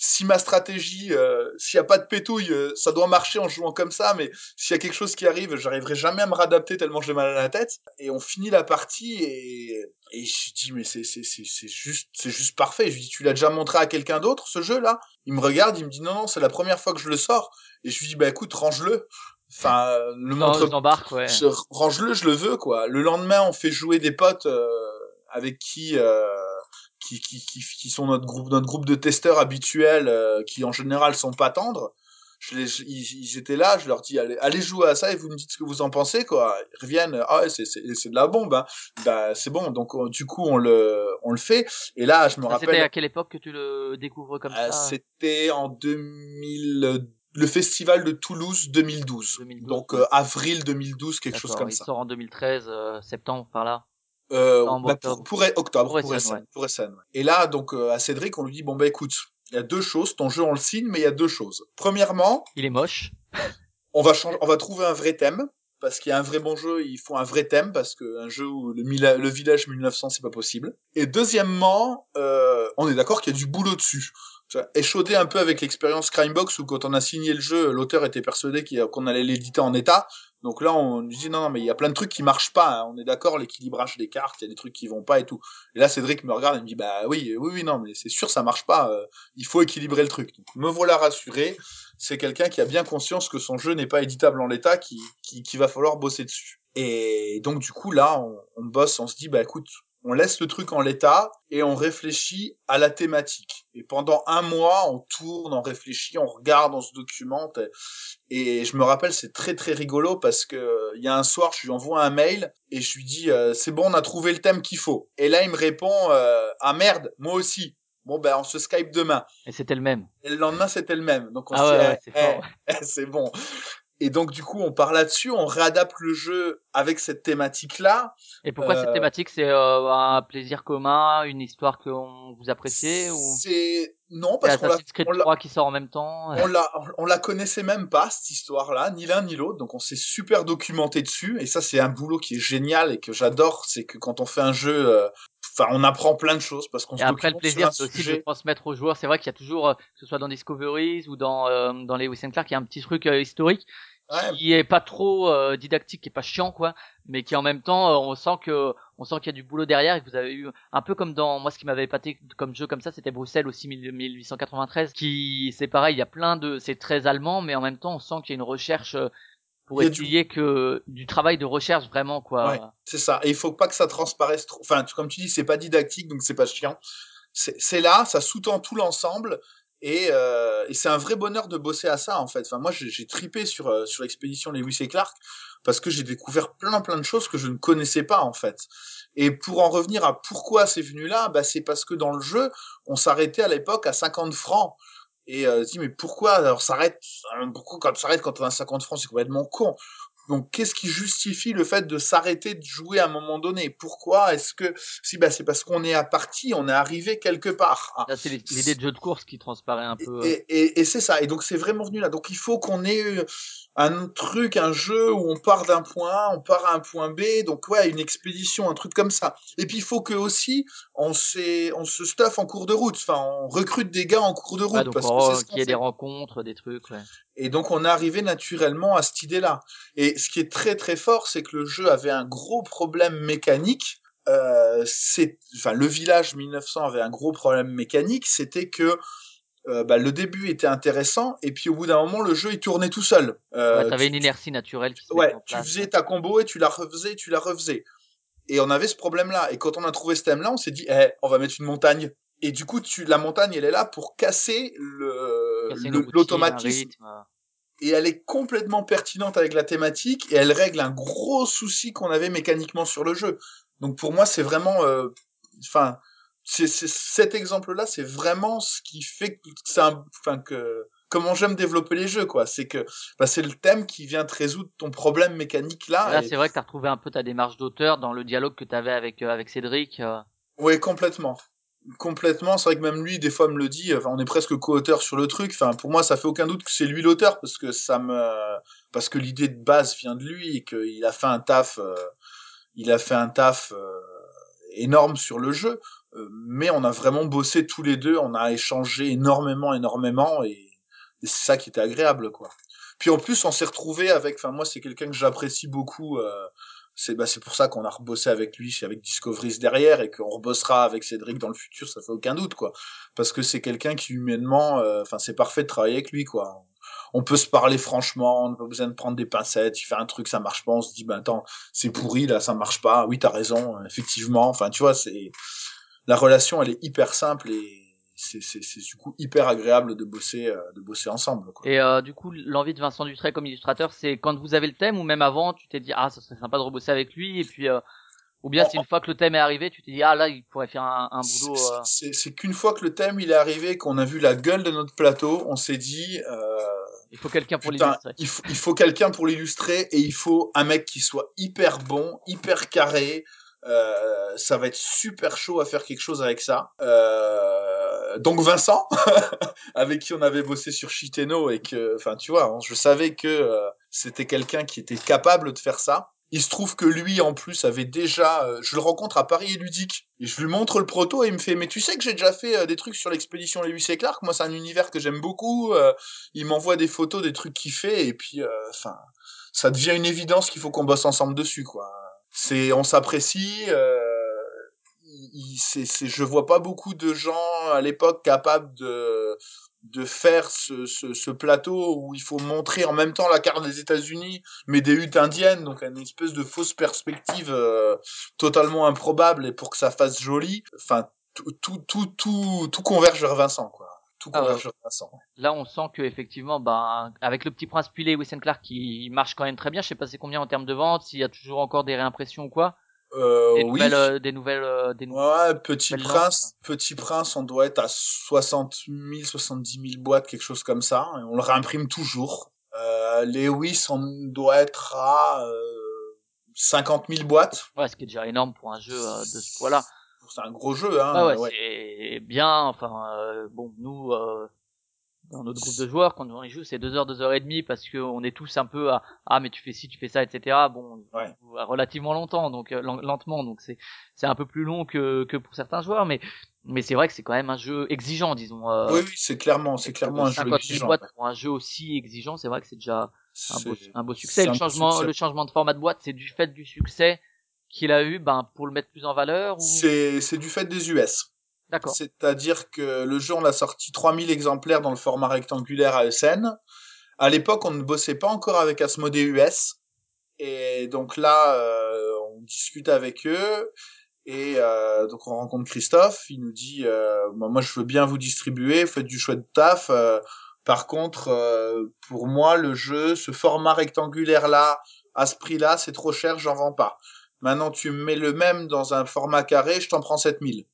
si ma stratégie, euh, s'il y a pas de pétouille, euh, ça doit marcher en jouant comme ça. Mais s'il y a quelque chose qui arrive, j'arriverai jamais à me réadapter tellement j'ai mal à la tête. Et on finit la partie et et je dis mais c'est c'est c'est c'est juste c'est juste parfait. Je lui dis tu l'as déjà montré à quelqu'un d'autre ce jeu là Il me regarde, il me dit non non c'est la première fois que je le sors. Et je lui dis bah écoute range-le. Enfin le Non, montre. je ouais. Je- range-le, je le veux quoi. Le lendemain on fait jouer des potes euh, avec qui euh, qui, qui, qui, qui sont notre groupe, notre groupe de testeurs habituels, euh, qui en général sont pas tendres. Je les, je- ils, ils étaient là, je leur dis allez, allez jouer à ça et vous me dites ce que vous en pensez quoi. Ils reviennent, ah ouais, c'est c'est c'est de la bombe, hein. bah c'est bon. Donc euh, du coup on le on le fait. Et là je me Ça, C'était rappelle, à quelle époque que tu le découvres comme euh, ça? c'était en 2000, le festival de Toulouse 2012. 2012, Donc euh, avril 2012, quelque chose comme il ça. sort en 2013, euh, septembre par là. Euh, bah, pour, octobre. pour octobre, Pour pour ouais. ouais. Et là, donc, euh, à Cédric, on lui dit, bon, bah, écoute, il y a deux choses, ton jeu, on le signe, mais il y a deux choses. Premièrement, Il est moche. on va changer, on va trouver un vrai thème, parce qu'il y a un vrai bon jeu, il faut un vrai thème, parce que un jeu où le, mila- le village 1900, c'est pas possible. Et deuxièmement, euh, on est d'accord qu'il y a du boulot dessus. Échaudé un peu avec l'expérience Crimebox, où quand on a signé le jeu, l'auteur était persuadé qu'on allait l'éditer en état. Donc là, on lui dit non, non, mais il y a plein de trucs qui marchent pas. hein. On est d'accord, l'équilibrage des cartes, il y a des trucs qui vont pas et tout. Et là, Cédric me regarde et me dit bah oui, oui, oui, non, mais c'est sûr, ça marche pas. euh, il faut équilibrer le truc. Donc, me voilà rassuré. C'est quelqu'un qui a bien conscience que son jeu n'est pas éditable en l'état, qui, qui, qui va falloir bosser dessus. Et donc du coup là, on, on bosse, on se dit bah écoute, on laisse le truc en l'état et on réfléchit à la thématique. Et pendant un mois, on tourne, on réfléchit, on regarde, on se documente. Et je me rappelle, c'est très très rigolo parce que il y a un soir, je lui envoie un mail et je lui dis euh, c'est bon, on a trouvé le thème qu'il faut. Et là, il me répond euh, ah merde, moi aussi. Bon ben on se Skype demain. Et c'était le même. Et le lendemain, c'était le même. Donc on Ah se dit, ouais, eh, c'est eh, fort. eh, <laughs> c'est bon. Et donc du coup, on part là-dessus, on réadapte le jeu avec cette thématique-là. Et pourquoi cette Euh, thématique C'est euh, un plaisir commun, une histoire que on vous appréciez ou? C'est non parce qu'on l'a Assassin's Creed on l'a 3 qui sort en même temps on la on la connaissait même pas cette histoire-là, ni l'un ni l'autre. Donc on s'est super documenté dessus et ça c'est un boulot qui est génial et que j'adore, c'est que quand on fait un jeu euh, enfin on apprend plein de choses parce qu'on Et se après, le plaisir, c'est aussi de transmettre aux joueurs. C'est vrai qu'il y a toujours, euh, que ce soit dans Discoveries ou dans, euh, dans les and Clark, il y a un petit truc euh, historique Ouais, qui est pas trop euh, didactique, qui est pas chiant, quoi, mais qui en même temps, on sent que, on sent qu'il y a du boulot derrière et que vous avez eu un peu comme dans, moi, ce qui m'avait épaté comme jeu comme ça, c'était Bruxelles aussi 1000 1893, qui, c'est pareil, il y a plein de, c'est très allemand, mais en même temps, on sent qu'il y a une recherche euh, pour du- essayer que du travail de recherche vraiment, quoi. Ouais. c'est ça. Et il faut pas que ça transparaisse trop. Enfin, comme tu dis, c'est pas didactique, donc c'est pas chiant. C'est là, ça sous-tend tout l'ensemble. Et, euh, et c'est un vrai bonheur de bosser à ça en fait. Enfin moi j'ai j'ai tripé sur euh, sur l'expédition Lewis et Clark parce que j'ai découvert plein plein de choses que je ne connaissais pas en fait. Et pour en revenir à pourquoi c'est venu là, bah c'est parce que dans le jeu on s'arrêtait à l'époque à 50 francs. Et euh, dis mais pourquoi alors s'arrête pourquoi quand s'arrête quand on a 50 francs c'est complètement con. Donc, qu'est-ce qui justifie le fait de s'arrêter de jouer à un moment donné? Pourquoi est-ce que si bah c'est parce qu'on est à partie, on est arrivé quelque part. Ah. Là, c'est l'idée de jeu de course qui transparaît un peu. euh. Et, et, et c'est ça. Et donc c'est vraiment venu là. Donc il faut qu'on ait euh, un truc, un jeu où on part d'un point A, on part à un point B. Donc ouais, une expédition, un truc comme ça. Et puis il faut que aussi on on se stuff en cours de route. Enfin, on recrute des gars en cours de route Ouais, donc parce oh, qu'il y ait des rencontres, des trucs. Ouais. Et donc on est arrivé naturellement à cette idée-là. Et ce qui est très très fort, c'est que le jeu avait un gros problème mécanique. Euh, c'est, enfin, le village 1900 avait un gros problème mécanique. C'était que euh, bah, le début était intéressant et puis au bout d'un moment le jeu il tournait tout seul. Euh, ouais, t'avais une inertie naturelle qui se ouais, tu faisais ta combo et tu la refaisais, tu la refaisais. Et on avait ce problème-là. Et quand on a trouvé ce thème-là, on s'est dit, eh, on va mettre une montagne. Et du coup, tu, la montagne, elle est là pour casser le, l'automatisme et elle est complètement pertinente avec la thématique et elle règle un gros souci qu'on avait mécaniquement sur le jeu. Donc pour moi, c'est vraiment, euh, enfin, c'est- cet exemple-là, c'est vraiment ce qui fait que enfin que comment j'aime développer les jeux, quoi. C'est que bah, c'est le thème qui vient te résoudre ton problème mécanique là. là, et- c'est vrai que t'as retrouvé un peu ta démarche d'auteur dans le dialogue que t'avais avec euh, avec Cédric. euh. Ouais, complètement. Complètement, c'est vrai que même lui, des fois, me le dit, enfin, on est presque co-auteur sur le truc, enfin, pour moi, ça fait aucun doute que c'est lui l'auteur, parce que ça me, parce que l'idée de base vient de lui, et qu'il a fait un taf, euh, il a fait un taf, énorme sur le jeu, mais on a vraiment bossé tous les deux, on a échangé énormément, énormément, et, et c'est ça qui était agréable, quoi. Puis en plus, on s'est retrouvé avec, enfin, moi, c'est quelqu'un que j'apprécie beaucoup, euh, c'est bah, c'est pour ça qu'on a rebossé avec lui, avec Discoveries derrière, et qu'on rebossera avec Cédric dans le futur, ça fait aucun doute, quoi. Parce que c'est quelqu'un qui humainement, euh, enfin, c'est parfait de travailler avec lui, quoi. On peut se parler franchement, on n'a pas besoin de prendre des pincettes, il fait un truc, ça marche pas, on se dit, ben attends, c'est pourri, là, ça marche pas, oui, t'as raison, euh, effectivement, enfin, tu vois, c'est... la relation elle est hyper simple et c'est du coup hyper agréable de bosser euh, de bosser ensemble quoi. Et euh, du coup, l'envie de Vincent Dutray comme illustrateur, c'est quand vous avez le thème ou même avant, tu t'es dit ah ça serait sympa de rebosser avec lui et puis euh, ou bien c'est une fois que le thème est arrivé, tu t'es dit ah là il pourrait faire un, un boulot. C'est- euh, c'est qu'une fois que le thème il est arrivé qu'on a vu la gueule de notre plateau on s'est dit euh, il faut quelqu'un pour l'illustrer. il faut, il faut quelqu'un pour l'illustrer et il faut un mec qui soit hyper bon, hyper carré. Euh, ça va être super chaud à faire quelque chose avec ça. Euh, donc Vincent, <laughs> avec qui on avait bossé sur Chiteno et que, enfin tu vois, je savais que euh, c'était quelqu'un qui était capable de faire ça. Il se trouve que lui, en plus, avait déjà... euh, je le rencontre à Paris et Ludique. Et je lui montre le proto et il me fait « Mais tu sais que j'ai déjà fait euh, des trucs sur l'expédition Lewis et Clark? Moi, c'est un univers que j'aime beaucoup. il m'envoie des photos des trucs qu'il fait et puis enfin ça devient une évidence qu'il faut qu'on bosse ensemble dessus quoi c'est on s'apprécie euh, c'est je vois pas beaucoup de gens à l'époque capables de de faire ce, ce, ce plateau où il faut montrer en même temps la carte des États-Unis mais des huttes indiennes donc une espèce de fausse perspective euh, totalement improbable et pour que ça fasse joli enfin tout tout tout tout, tout converge vers Vincent quoi tout Ah converge Là, on sent que effectivement, ben, avec le petit prince Pilé, Winston Clark qui marche quand même très bien. Je sais pas c'est combien en termes de vente, s'il y a toujours encore des réimpressions ou quoi. euh, Des oui nouvelles, euh, des nouvelles, euh, des nou- Ouais, Petit Prince, Petit Prince, on doit être à 60 000, 70 000 boîtes, quelque chose comme ça. Et on le réimprime toujours. Euh, Lewis, on doit être à euh, 50 000 boîtes. Ouais, ce qui est déjà énorme pour un jeu euh, de ce poids-là. C'est un gros jeu, hein. Ah ouais, ouais. c'est bien. Enfin, euh, bon, nous, euh, dans notre groupe de joueurs, quand on y joue, c'est deux heures, deux heures et demie parce que on est tous un peu à ah mais tu fais ci, tu fais ça, etc. Bon, Ouais. joue relativement longtemps, donc euh, len- lentement, donc c'est c'est un peu plus long que que pour certains joueurs, mais mais c'est vrai que c'est quand même un jeu exigeant, disons. Euh, Oui, oui, c'est clairement, c'est clairement un jeu 50 000 exigeant. ouais. pour un jeu aussi exigeant, c'est vrai que c'est déjà un beau, un beau succès. Le changement, succès. le changement de format de boîte, c'est du fait du succès qu'il a eu, ben pour le mettre plus en valeur ou? C'est c'est du fait des US. d'accord. C'est-à-dire que le jeu, on l'a sorti 3000 exemplaires dans le format rectangulaire ASN. À l'époque, on ne bossait pas encore avec Asmodee US. Et donc là, euh, on discute avec eux. Et euh, donc on rencontre Christophe. Il nous dit, euh, moi je veux bien vous distribuer, faites du chouette taf. euh, par contre, euh, pour moi, le jeu, ce format rectangulaire-là, à ce prix-là, c'est trop cher, j'en vends pas. Maintenant, tu me mets le même dans un format carré, je t'en prends 7000.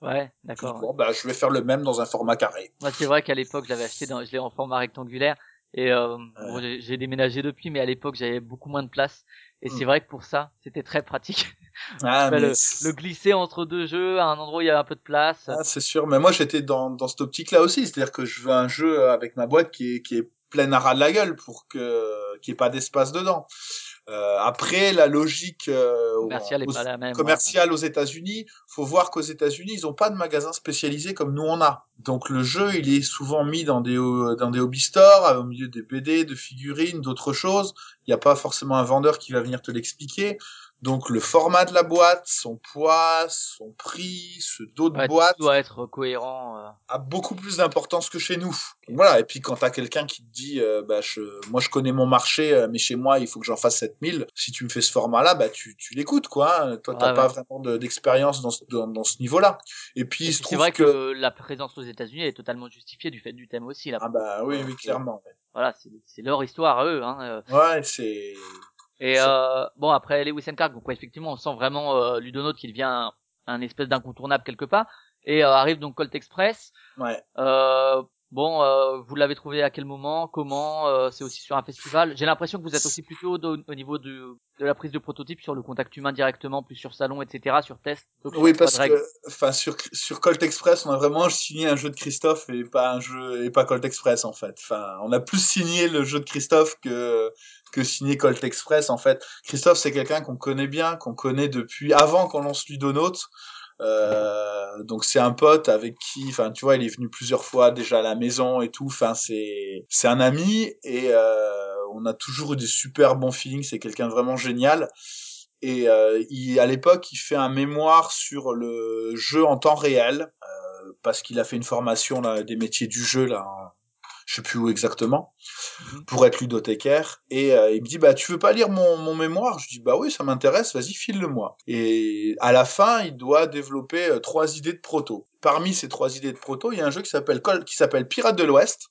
Ouais, d'accord. Bon, bah, je vais faire le même dans un format carré. Moi, c'est vrai qu'à l'époque, je l'avais acheté dans, je l'ai en format rectangulaire. Et euh, bon, j'ai- déménagé depuis, mais à l'époque, j'avais beaucoup moins de place. Et c'est Mm. vrai que pour ça, c'était très pratique. <laughs> Ah, mais le, c'est- le glisser entre deux jeux, à un endroit où il y avait un peu de place. ah, c'est sûr. Mais moi, j'étais dans, dans cette optique-là aussi. C'est-à-dire que je veux un jeu avec ma boîte qui est, qui est pleine à ras de la gueule pour que, qu'il n'y ait pas d'espace dedans. Euh, après, la logique, euh, commercial est aux- États-Unis, faut voir qu'aux États-Unis, ils ont pas de magasins spécialisés comme nous on a. Donc le jeu, il est souvent mis dans des ho- dans des hobby stores, euh, au milieu des BD, de figurines, d'autres choses. Il n'y a pas forcément un vendeur qui va venir te l'expliquer. Donc le format de la boîte, son poids, son prix, ce dos de Ouais, boîte doit être cohérent. euh. a beaucoup plus d'importance que chez nous. Voilà. Et puis quand t'as quelqu'un qui te dit, euh, bah je, moi je connais mon marché, euh, mais chez moi il faut que j'en fasse 7000. Si tu me fais ce format-là, bah tu, tu l'écoutes quoi. hein. Toi t'as Ouais, pas ouais. vraiment de- d'expérience dans, ce- dans, dans ce niveau-là. Et puis Et il se trouve c'est vrai que... que, la présence aux États-Unis est totalement justifiée du fait du thème aussi. Là. ah bah oui oui clairement. Voilà, c'est leur histoire à eux. Hein. Ouais c'est Et euh, bon après Lewis and Clark, donc ouais, effectivement on sent vraiment euh, Ludonote qui devient un, un espèce d'incontournable quelque part. Et euh, arrive donc Colt Express. ouais. Euh, bon, euh, vous l'avez trouvé à quel moment Comment euh, C'est aussi sur un festival. J'ai l'impression que vous êtes aussi plutôt au, au niveau de, de la prise de prototype sur le contact humain directement, plus sur salon, etc., sur test. Donc, Oui parce que enfin sur sur Colt Express on a vraiment signé un jeu de Christophe et pas un jeu et pas Colt Express en fait. Enfin on a plus signé le jeu de Christophe que que signé Colt Express en fait. Christophe c'est quelqu'un qu'on connaît bien, qu'on connaît depuis avant qu'on lance Ludonote. Euh, donc c'est un pote avec qui, enfin tu vois, il est venu plusieurs fois déjà à la maison et tout. Enfin c'est c'est un ami et euh, on a toujours eu des super bons feelings. C'est quelqu'un vraiment génial. Et euh, il, à l'époque, il fait un mémoire sur le jeu en temps réel euh, parce qu'il a fait une formation là, des métiers du jeu là, je sais plus où exactement. Mhm. pour être ludothécaire. Et euh, il me dit, bah, tu veux pas lire mon, mon mémoire? Je dis, bah oui, ça m'intéresse, vas-y, file-le-moi. Et à la fin, il doit développer euh, trois idées de proto. Parmi ces trois idées de proto, il y a un jeu qui s'appelle qui s'appelle Pirates de l'Ouest,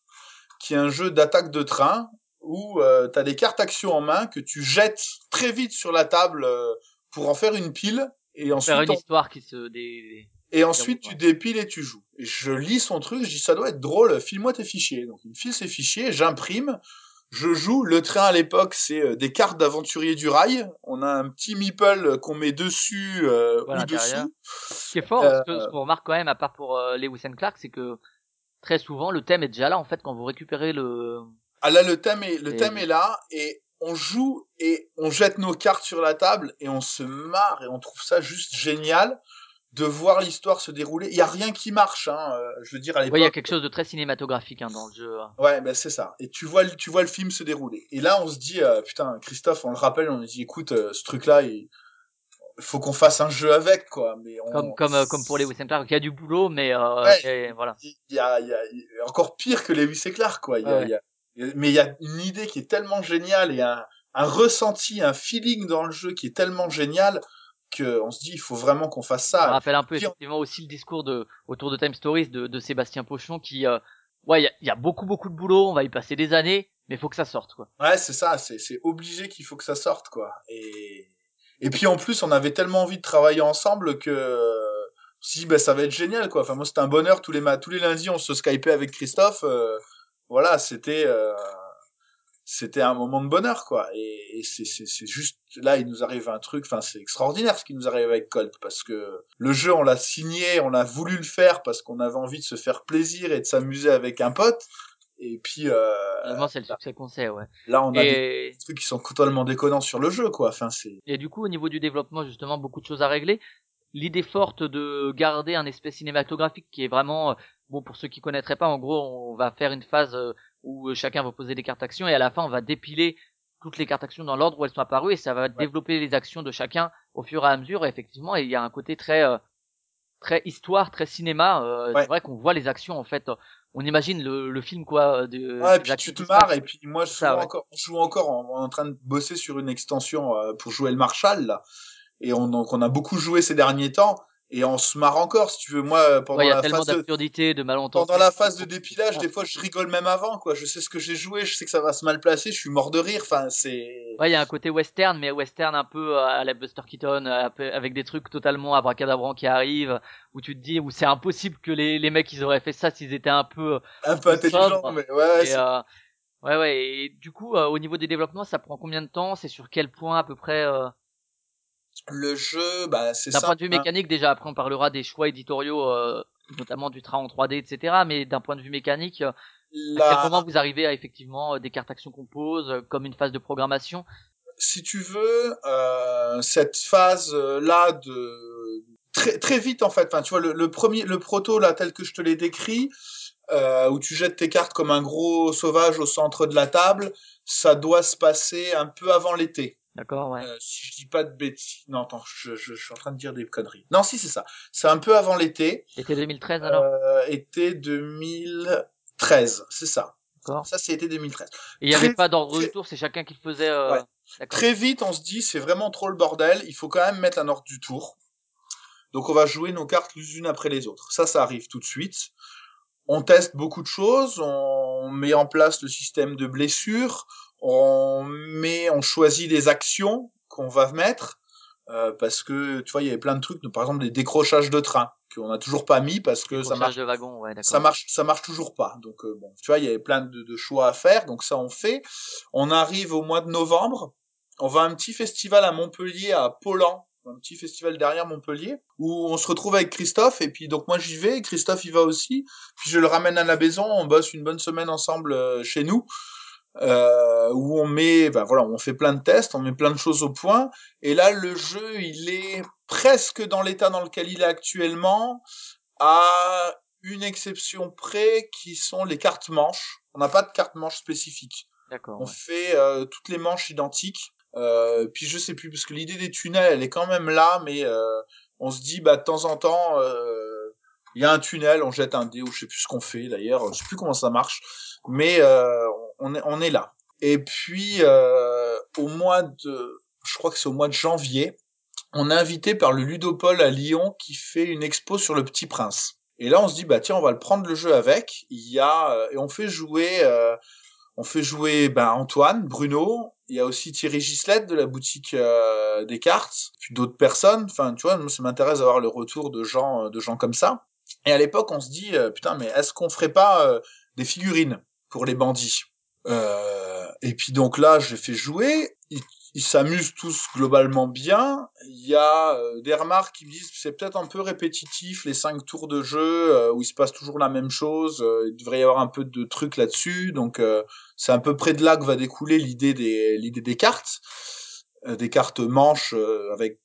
qui est un jeu d'attaque de train où euh, tu as des cartes actions en main que tu jettes très vite sur la table euh, pour en faire une pile. Et ensuite, Faire une on- histoire qui se dé... et ensuite, tu dépiles et tu joues. Et je lis son truc, je dis, ça doit être drôle, file-moi tes fichiers. Donc, il me file ses fichiers, j'imprime, je joue. Le train, à l'époque, c'est euh, des cartes d'aventurier du rail. On a un petit meeple qu'on met dessus euh, ou dessous. Ce qui est fort, Euh, ce ce qu'on remarque quand même, à part pour euh, Lewis and Clark, c'est que très souvent le thème est déjà là en fait quand vous récupérez le. Ah là, le thème est, le Et- thème est là, et on joue, et on jette nos cartes sur la table, et on se marre, et on trouve ça juste génial de voir l'histoire se dérouler. Il y a rien qui marche, hein. euh, Je veux dire, à l'époque. il y a quelque chose de très cinématographique hein, dans le jeu. Ouais, ben c'est ça. Et tu vois, le- tu vois le film se dérouler. Et là, on se dit, euh, putain, Christophe, on le rappelle, on lui dit, écoute, euh, ce truc-là, il faut qu'on fasse un jeu avec, quoi. Mais on... Comme comme euh, comme pour Lewis and Clark, il y a du boulot, mais euh, Ouais. voilà. il y a, il y, a, y a encore pire que Lewis et Clark, quoi. Y a, Ouais. y a- mais il y a une idée qui est tellement géniale et un, un ressenti, un feeling dans le jeu qui est tellement génial que on se dit, il faut vraiment qu'on fasse Ça ça. rappelle un peu effectivement aussi le discours de autour de Time Stories de, de Sébastien Pochon qui, euh, ouais, il y a, il y a beaucoup beaucoup de boulot, on va y passer des années, mais faut que ça sorte quoi. Ouais, c'est ça, c'est c'est obligé qu'il faut que ça sorte, quoi. Et et puis en plus, on avait tellement envie de travailler ensemble que si ben ça va être génial, quoi. Enfin moi, c'était un bonheur tous les tous les lundis, on se skypait avec Christophe. euh, voilà, c'était euh, c'était un moment de bonheur, quoi. Et, et c'est c'est c'est juste là, il nous arrive un truc. Enfin, c'est extraordinaire ce qui nous arrive avec Colt parce que le jeu, on l'a signé, on a voulu le faire parce qu'on avait envie de se faire plaisir et de s'amuser avec un pote. Et puis euh, Finalement, c'est le succès qu'on sait, ouais. là, on a des trucs qui sont totalement déconnants sur le jeu, quoi. Enfin, c'est et du coup, au niveau du développement, justement, beaucoup de choses à régler. L'idée forte de garder un aspect cinématographique qui est vraiment, euh, bon, pour ceux qui connaîtraient pas, en gros, on va faire une phase euh, où euh, chacun va poser des cartes actions et à la fin, on va dépiler toutes les cartes actions dans l'ordre où elles sont apparues et ça va développer les actions de chacun au fur et à mesure. Et effectivement, il y a un côté très, euh, très histoire, très cinéma. Euh, Ouais. C'est vrai qu'on voit les actions, en fait. On imagine le, le film, quoi. De, Ouais, et puis tu te marres, et puis moi, je joue Ça, encore, je joue encore, on est en train de bosser sur une extension euh, pour jouer le Marshall, là. Et on, donc, on a beaucoup joué ces derniers temps, et on se marre encore, si tu veux. Moi, euh, pendant Ouais, il y a la tellement phase de, d'absurdités, de malentendus. pendant la phase de dépilage, des fois, je rigole même avant, quoi. Je sais ce que j'ai joué, je sais que ça va se mal placer, je suis mort de rire, enfin, c'est... Ouais, il y a un côté western, mais western un peu à la Buster Keaton, euh, avec des trucs totalement abracadabrants qui arrivent, où tu te dis, où c'est impossible que les, les mecs ils auraient fait ça s'ils étaient un peu. un peu intelligent, sobre, mais ouais, et, euh, ouais, ouais. Et du coup, euh, au niveau des développements, ça prend combien de temps? C'est sur quel point à peu près euh, le jeu, bah, c'est D'un ça. point de vue mécanique, déjà, après on parlera des choix éditoriaux, euh, notamment du train en 3D, etc. Mais d'un point de vue mécanique, euh, à quel moment vous arrivez à effectivement euh, des cartes actions qu'on pose, euh, comme une phase de programmation? Si tu veux, euh, cette phase euh, là de très très vite en fait. Enfin, tu vois le, le premier, le proto là tel que je te l'ai décrit, euh, où tu jettes tes cartes comme un gros sauvage au centre de la table, ça doit se passer un peu avant l'été. D'accord, ouais. Euh, si je dis pas de bêtises, non attends, je, je, je suis en train de dire des conneries. Non, si c'est ça. C'est un peu avant l'été. Été 2013 alors? Euh, été 2013, c'est ça. D'accord. Ça, c'est été 2013. Et il n'y avait pas d'ordre du tour, c'est chacun qui le faisait. Euh... Ouais. Très vite, on se dit, c'est vraiment trop le bordel, il faut quand même mettre un ordre du tour. Donc on va jouer nos cartes les unes après les autres. Ça, ça arrive tout de suite. On teste beaucoup de choses, on met en place le système de blessures, on met, on choisit les actions qu'on va mettre, euh, parce que tu vois, il y avait plein de trucs, par exemple des décrochages de train qu'on n'a toujours pas mis parce que ça marche de wagon, ouais, ça marche ça marche toujours pas. Donc euh, bon tu vois il y avait plein de, de choix à faire donc ça on fait. On arrive au mois de novembre on va à un petit festival à Montpellier à Polan un petit festival derrière Montpellier où on se retrouve avec Christophe et puis donc moi j'y vais Christophe y va aussi puis je le ramène à la maison on bosse une bonne semaine ensemble euh, chez nous euh, où on met ben voilà on fait plein de tests on met plein de choses au point et là le jeu il est presque dans l'état dans lequel il est actuellement à une exception près qui sont les cartes manches. On n'a pas de carte manche spécifique. D'accord. On ouais. fait euh, toutes les manches identiques. Euh, puis je sais plus parce que l'idée des tunnels elle est quand même là, mais euh, on se dit bah de temps en temps euh, il y a un tunnel, on jette un dé ou je sais plus ce qu'on fait d'ailleurs, je sais plus comment ça marche, mais euh, on est, là. Et puis, euh, au mois de, je crois que c'est au mois de janvier, on est invité par le Ludopole à Lyon qui fait une expo sur le Petit Prince. Et là, on se dit, bah tiens, on va le prendre le jeu avec. Il y a, euh, et on fait jouer, euh, on fait jouer ben, Antoine, Bruno. Il y a aussi Thierry Gislette de la boutique euh, des cartes, puis d'autres personnes. Enfin, tu vois, moi, ça m'intéresse d'avoir le retour de gens, de gens comme ça. Et à l'époque, on se dit, putain, mais est-ce qu'on ferait pas des figurines pour les bandits? Euh, Et puis donc là, j'ai fait jouer. Ils, s'amusent tous globalement bien. Il y a euh, des remarques qui me disent c'est peut-être un peu répétitif les cinq tours de jeu euh, où il se passe toujours la même chose. Euh, il devrait y avoir un peu de trucs là-dessus. Donc c'est à peu près de là que va découler l'idée des l'idée des cartes, des cartes manches avec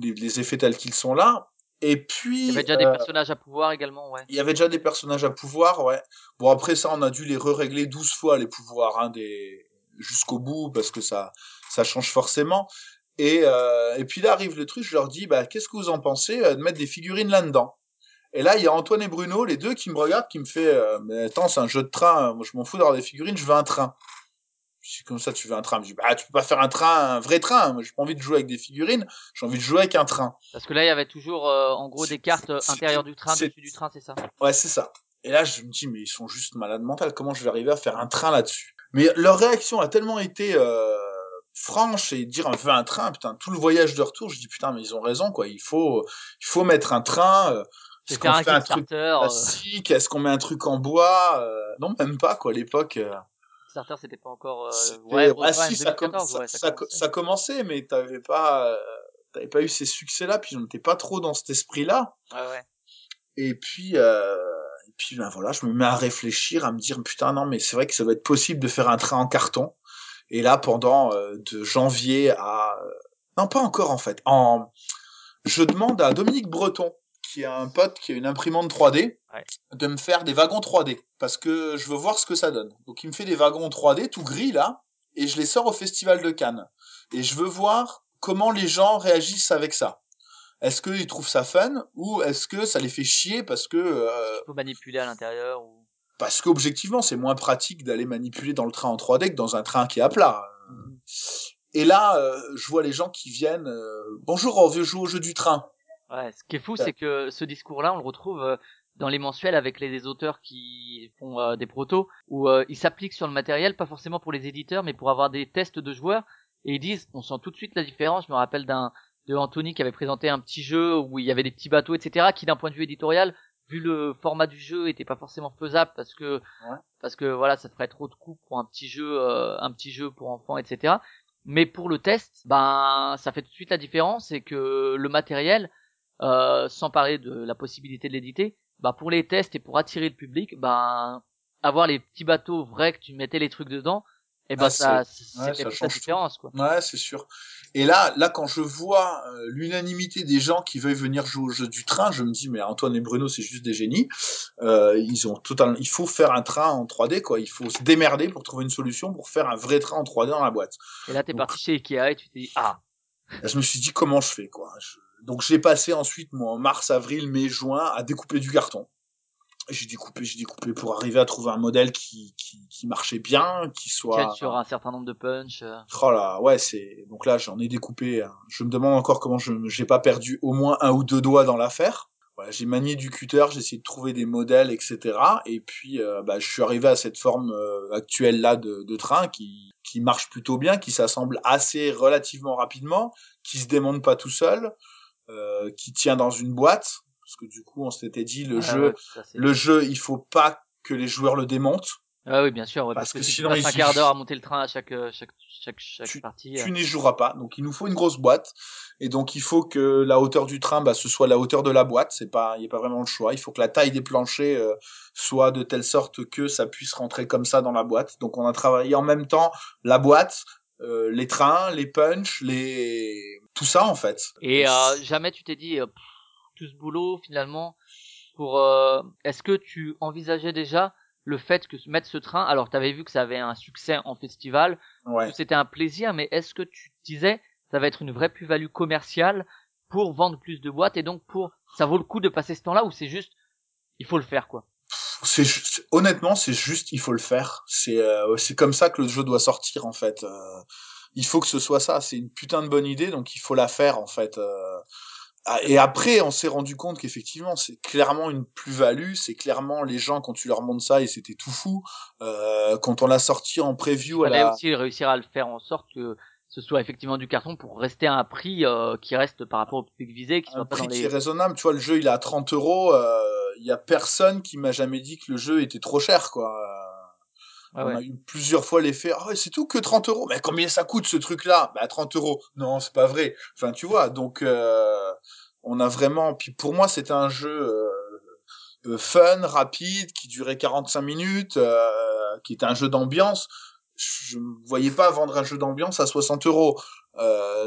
les effets tels qu'ils sont là. Et puis Il y avait déjà euh, des personnages à pouvoir également, ouais. il y avait déjà des personnages à pouvoir, ouais. Bon, après ça, on a dû les re-régler 12 fois, les pouvoirs, hein, des... jusqu'au bout, parce que ça, ça change forcément. Et, euh, et puis là arrive le truc, je leur dis, bah, qu'est-ce que vous en pensez euh, de mettre des figurines là-dedans? Et là, il y a Antoine et Bruno, les deux, qui me regardent, qui me fait, euh, mais attends, c'est un jeu de train, moi je m'en fous d'avoir des figurines, je veux un train. Comme ça, tu veux un train Je dis, bah, tu peux pas faire un train, un vrai train. Moi, j'ai pas envie de jouer avec des figurines, j'ai envie de jouer avec un train. Parce que là, il y avait toujours, euh, en gros, des cartes euh, intérieures du train, dessus du train, c'est ça? Ouais, c'est ça. Et là, je me dis, mais ils sont juste malades mentales. Comment je vais arriver à faire un train là-dessus? Mais leur réaction a tellement été euh, franche et dire on veut un train, putain, tout le voyage de retour, je dis putain, mais ils ont raison, quoi. Il faut, il faut mettre un train. euh, Est-ce qu'on fait un truc classique? Est-ce qu'on met un truc en bois? Euh, Non, même pas, quoi. À l'époque, Kickstarter, c'était pas encore. Euh... Ouais, ah si, ça, com- 2014, ça, ouais, ça, ça co- commençait. ça commençait, mais t'avais pas, euh, t'avais pas eu ces succès-là, puis on n'était pas trop dans cet esprit-là. Ouais, ouais. Et puis, euh, et puis ben voilà, je me mets à réfléchir, à me dire putain non mais c'est vrai que ça va être possible de faire un train en carton. Et là, pendant euh, de janvier à non pas encore en fait, en je demande à Dominique Breton, qui est un pote qui a une imprimante 3D, Ouais. de me faire des wagons 3D parce que je veux voir ce que ça donne. Donc il me fait des wagons 3D tout gris là, et je les sors au festival de Cannes. Et je veux voir comment les gens réagissent avec ça. Est-ce qu'ils trouvent ça fun ou est-ce que ça les fait chier parce que euh, Il faut manipuler à l'intérieur. Ou... parce qu'objectivement c'est moins pratique d'aller manipuler dans le train en 3D que dans un train qui est à plat. Et là, euh, je vois les gens qui viennent. euh, Bonjour, on veut jouer au jeu du train. Ouais, ce qui est fou, c'est que ce discours-là, on le retrouve euh, dans les mensuels avec les, les auteurs qui font euh, des protos, où euh, ils s'appliquent sur le matériel, pas forcément pour les éditeurs, mais pour avoir des tests de joueurs, et ils disent, on sent tout de suite la différence. Je me rappelle d'un de Anthony qui avait présenté un petit jeu où il y avait des petits bateaux, etc., qui d'un point de vue éditorial, vu le format du jeu, était pas forcément faisable parce que Ouais. parce que voilà, ça ferait trop de coups pour un petit jeu, euh, un petit jeu pour enfants, etc. Mais pour le test, ben ça fait tout de suite la différence, c'est que le matériel, euh, sans parler de la possibilité de l'éditer, bah pour les tests et pour attirer le public, ben avoir les petits bateaux vrais que tu mettais les trucs dedans, et ben Ah, ça, ouais, c'est ça fait toute la tout. différence quoi. Ouais, c'est sûr. Et là, là, quand je vois euh, l'unanimité des gens qui veulent venir jouer au jeu du train, je me dis mais Antoine et Bruno, c'est juste des génies. Euh, ils ont totalement. Il faut faire un train en 3D, quoi. Il faut se démerder pour trouver une solution pour faire un vrai train en 3D dans la boîte. Et là t'es Donc- parti chez Ikea et tu t'es dit ah Là, <laughs> je me suis dit comment je fais, quoi? Je- Donc j'ai passé ensuite moi en mars, avril, mai, juin à découper du carton. J'ai découpé, j'ai découpé pour arriver à trouver un modèle qui qui, qui marchait bien, qui soit. sur un certain nombre de punch. Oh là, ouais, c'est donc là j'en ai découpé. hein. Je me demande encore comment je j'ai pas perdu au moins un ou deux doigts dans l'affaire. Voilà, j'ai manié du cutter, j'ai essayé de trouver des modèles, etc. Et puis euh, bah, je suis arrivé à cette forme euh, actuelle là de, de train qui qui marche plutôt bien, qui s'assemble assez relativement rapidement, qui se démonte pas tout seul, euh, qui tient dans une boîte parce que du coup on s'était dit le Ouais, jeu ouais, ça, c'est- le jeu il faut pas que les joueurs le démontent. Ah oui bien sûr, ouais, Parce parce, que, que si sinon, tu passes un quart d'heure à monter le train à chaque euh, chaque chaque chaque Tu- partie. euh. tu n'y joueras pas. Donc il nous faut une grosse boîte et donc il faut que la hauteur du train bah, ce soit la hauteur de la boîte, c'est pas il y a pas vraiment le choix, il faut que la taille des planchers euh, soit de telle sorte que ça puisse rentrer comme ça dans la boîte. Donc on a travaillé en même temps la boîte, euh, les trains, les punch, les tout ça en fait. Et euh, jamais tu t'es dit euh, pff, tout ce boulot finalement pour euh, est-ce que tu envisageais déjà le fait que mettre ce train alors tu avais vu que ça avait un succès en festival ouais. c'était un plaisir mais est-ce que tu disais ça va être une vraie plus-value commerciale pour vendre plus de boîtes et donc pour ça vaut le coup de passer ce temps-là ou c'est juste il faut le faire quoi? C'est honnêtement, c'est juste, il faut le faire. C'est euh, c'est comme ça que le jeu doit sortir en fait. Euh, il faut que ce soit ça. C'est une putain de bonne idée, donc il faut la faire en fait. Euh, ah, Et après, on s'est rendu compte qu'effectivement, c'est clairement une plus-value. C'est clairement les gens quand tu leur montres ça et c'était tout fou. Euh, quand on l'a sorti en preview, fallait la... aussi réussir à le faire en sorte que ce soit effectivement du carton pour rester à un prix euh, qui reste par rapport au public visé, qui un soit pas prix dans qui est raisonnable. Tu vois, le jeu il est à 30 euros. euh, Il y a personne qui m'a jamais dit que le jeu était trop cher, quoi. Ouais, On a eu plusieurs fois l'effet, ah ouais, c'est tout que 30 euros. Mais combien ça coûte ce truc-là? Bah 30 euros. Non, c'est pas vrai. Enfin, tu vois, donc euh, on a vraiment. Puis pour moi, c'était un jeu euh, euh, fun, rapide, qui durait 45 minutes, euh, qui était un jeu d'ambiance. Je ne voyais pas vendre un jeu d'ambiance à 60 euros.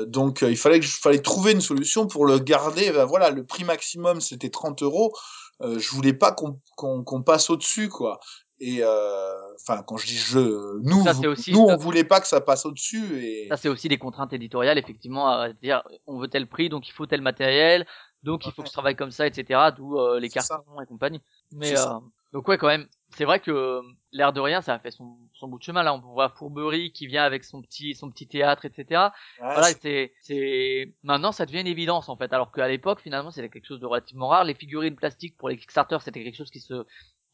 Donc il fallait que je fallait trouver une solution pour le garder. Ben, voilà, le prix maximum c'était 30 euros. Euh, je voulais pas qu'on qu'on qu'on passe au dessus quoi. Et euh, enfin quand je dis je, nous Ça, aussi- nous on voulait pas que ça passe au dessus et Ça, c'est aussi des contraintes éditoriales, effectivement, à dire on veut tel prix, donc il faut tel matériel, donc il faut que je travaille comme ça, etc. D'où euh, les C'est ça. cartons et compagnie. Mais euh, donc ouais, quand même, c'est vrai que l'air de rien, ça a fait son, son bout de chemin. Là, on voit Fourberie qui vient avec son petit son petit théâtre, etc. Ouais, voilà, c'est- c'est maintenant ça devient une évidence en fait, alors qu'à l'époque finalement c'était quelque chose de relativement rare. Les figurines plastiques pour les Kickstarter, c'était quelque chose qui se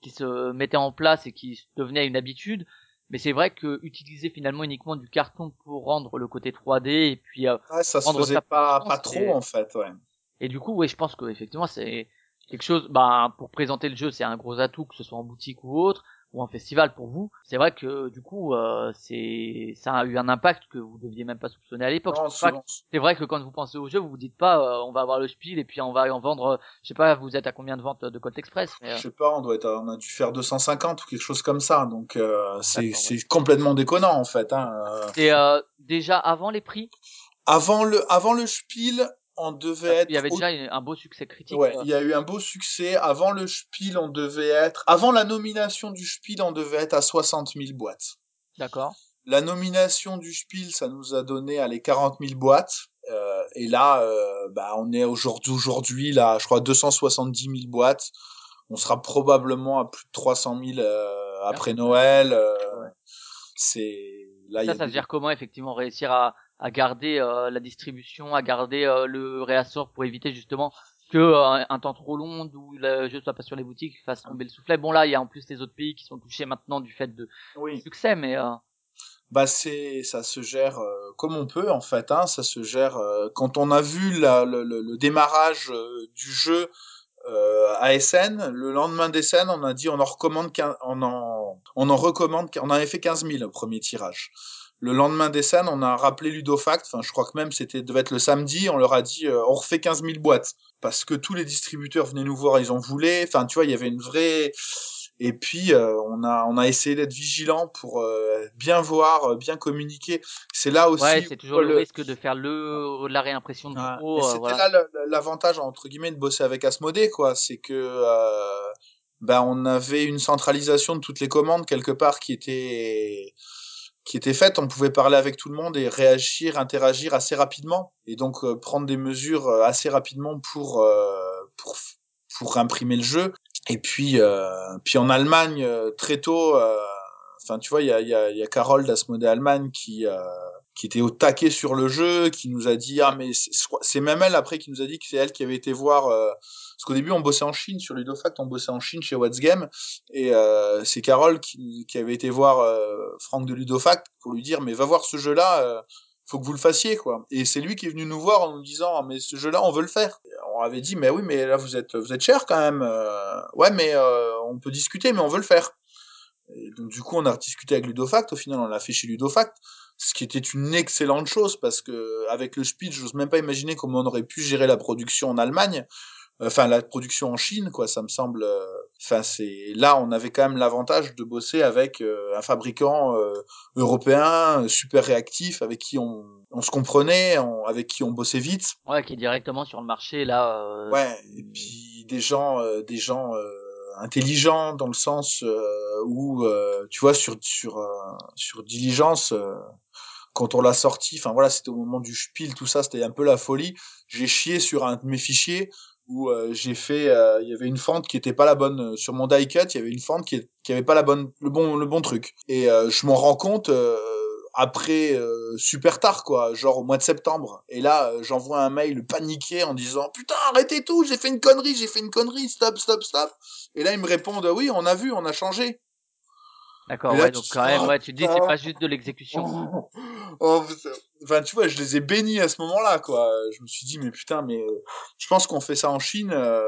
qui se mettait en place et qui devenait une habitude. Mais c'est vrai que utiliser finalement uniquement du carton pour rendre le côté 3D et puis euh, ouais, ça se faisait pas pas trop en fait. Ouais. et du coup, oui, je pense que effectivement c'est quelque chose. Bah, pour présenter le jeu, c'est un gros atout que ce soit en boutique ou autre ou en festival pour vous. C'est vrai que du coup, euh, c'est ça a eu un impact que vous deviez même pas soupçonner à l'époque. C'est vrai que quand vous pensez au jeu, vous vous dites pas euh, on va avoir le spiel et puis on va en vendre, euh, je sais pas, vous êtes à combien de ventes de Colt Express mais, euh, je sais pas, on doit être, à- on a dû faire 250 ou quelque chose comme ça. Donc euh, c'est ouais. c'est complètement déconnant en fait. Hein. euh. Et euh, déjà avant les prix, Avant le avant le Spiel, on devait être il y avait déjà un beau succès critique. Ouais, il y a eu un beau succès. Avant le Spiel, on devait être, avant la nomination du Spiel, on devait être à 60 000 boîtes. D'accord. La nomination du Spiel, ça nous a donné allez 40 000 boîtes. Euh, et là, euh, bah, on est aujourd'hui, aujourd'hui là, je crois 270 000 boîtes. On sera probablement à plus de 300 000 euh, après Noël. Ouais. C'est là, il y ça, a ça des- veut dire comment effectivement réussir à, à garder euh, la distribution, à garder euh, le réassort pour éviter justement que euh, un temps trop long où le jeu soit pas sur les boutiques fasse tomber le soufflet. Bon là, il y a en plus les autres pays qui sont touchés maintenant du fait de oui. du succès, mais euh, Bah c'est ça se gère euh, comme on peut en fait hein, ça se gère euh, quand on a vu la, le, le- le démarrage du jeu euh, à SN le lendemain des scènes on a dit on en recommande on en on en recommande on en avait fait 15 000 au premier tirage le lendemain des scènes on a rappelé Ludofact enfin je crois que même c'était devait être le samedi on leur a dit euh, on refait 15 000 boîtes parce que tous les distributeurs venaient nous voir ils en voulaient enfin tu vois il y avait une vraie et puis euh, on a on a essayé d'être vigilant pour euh, bien voir, euh, bien communiquer. C'est là aussi ouais, c'est toujours le, le- risque de faire le la réimpression de euh, c'était voilà. là l'avantage entre guillemets de bosser avec Asmodée quoi, c'est que euh, ben on avait une centralisation de toutes les commandes quelque part qui était qui était faite, on pouvait parler avec tout le monde et réagir, interagir assez rapidement et donc euh, prendre des mesures euh, assez rapidement pour euh, pour pour imprimer le jeu. Et puis euh, puis en Allemagne très tôt enfin tu vois il y a y a y a Carole d'Asmodée Allemagne qui qui était au taquet sur le jeu, qui nous a dit ah mais c'est- même elle après qui nous a dit que c'est elle qui avait été voir euh, parce qu'au début on bossait en Chine sur Ludofact, on bossait en Chine chez What's Game et euh, c'est Carole qui, qui avait été voir euh, Franck de Ludofact pour lui dire mais va voir ce jeu-là, euh, faut que vous le fassiez quoi. Et c'est lui qui est venu nous voir en nous disant Ah, mais ce jeu-là on veut le faire. On avait dit mais oui mais là vous êtes vous êtes cher quand même. Euh, ouais mais euh, on peut discuter mais on veut le faire. Et donc du coup on a discuté avec Ludofact, au final on l'a fait chez Ludofact ce qui était une excellente chose parce que avec le speed, j'ose même pas imaginer comment on aurait pu gérer la production en Allemagne, enfin la production en Chine, quoi. Ça me semble, euh, enfin c'est là on avait quand même l'avantage de bosser avec euh, un fabricant euh, européen euh, super réactif avec qui on, on se comprenait, on- avec qui on bossait vite. Ouais, qui est directement sur le marché là. euh, Ouais, et puis des gens, euh, des gens euh, intelligents dans le sens euh, où, euh, tu vois, sur sur euh, sur diligence, euh, quand on l'a sorti, enfin voilà, c'était au moment du spiel, tout ça, c'était un peu la folie. J'ai chié sur un de mes fichiers où euh, j'ai fait, euh, il y avait une fente qui était pas la bonne euh, sur mon die cut, il y avait une fente qui, qui avait pas la bonne, le bon, le bon truc. Et je m'en rends compte après super tard quoi, genre au mois de septembre. Et là, j'envoie un mail paniqué en disant putain arrêtez tout, j'ai fait une connerie, j'ai fait une connerie, stop, stop, stop. Et là ils me répondent oui, on a vu, on a changé. D'accord, ouais, donc quand même, ouais, tu te dis c'est pas juste de l'exécution. <laughs> Oh, enfin, tu vois, je les ai bénis à ce moment-là, quoi. Je me suis dit, mais putain, mais je pense qu'on fait ça en Chine. euh,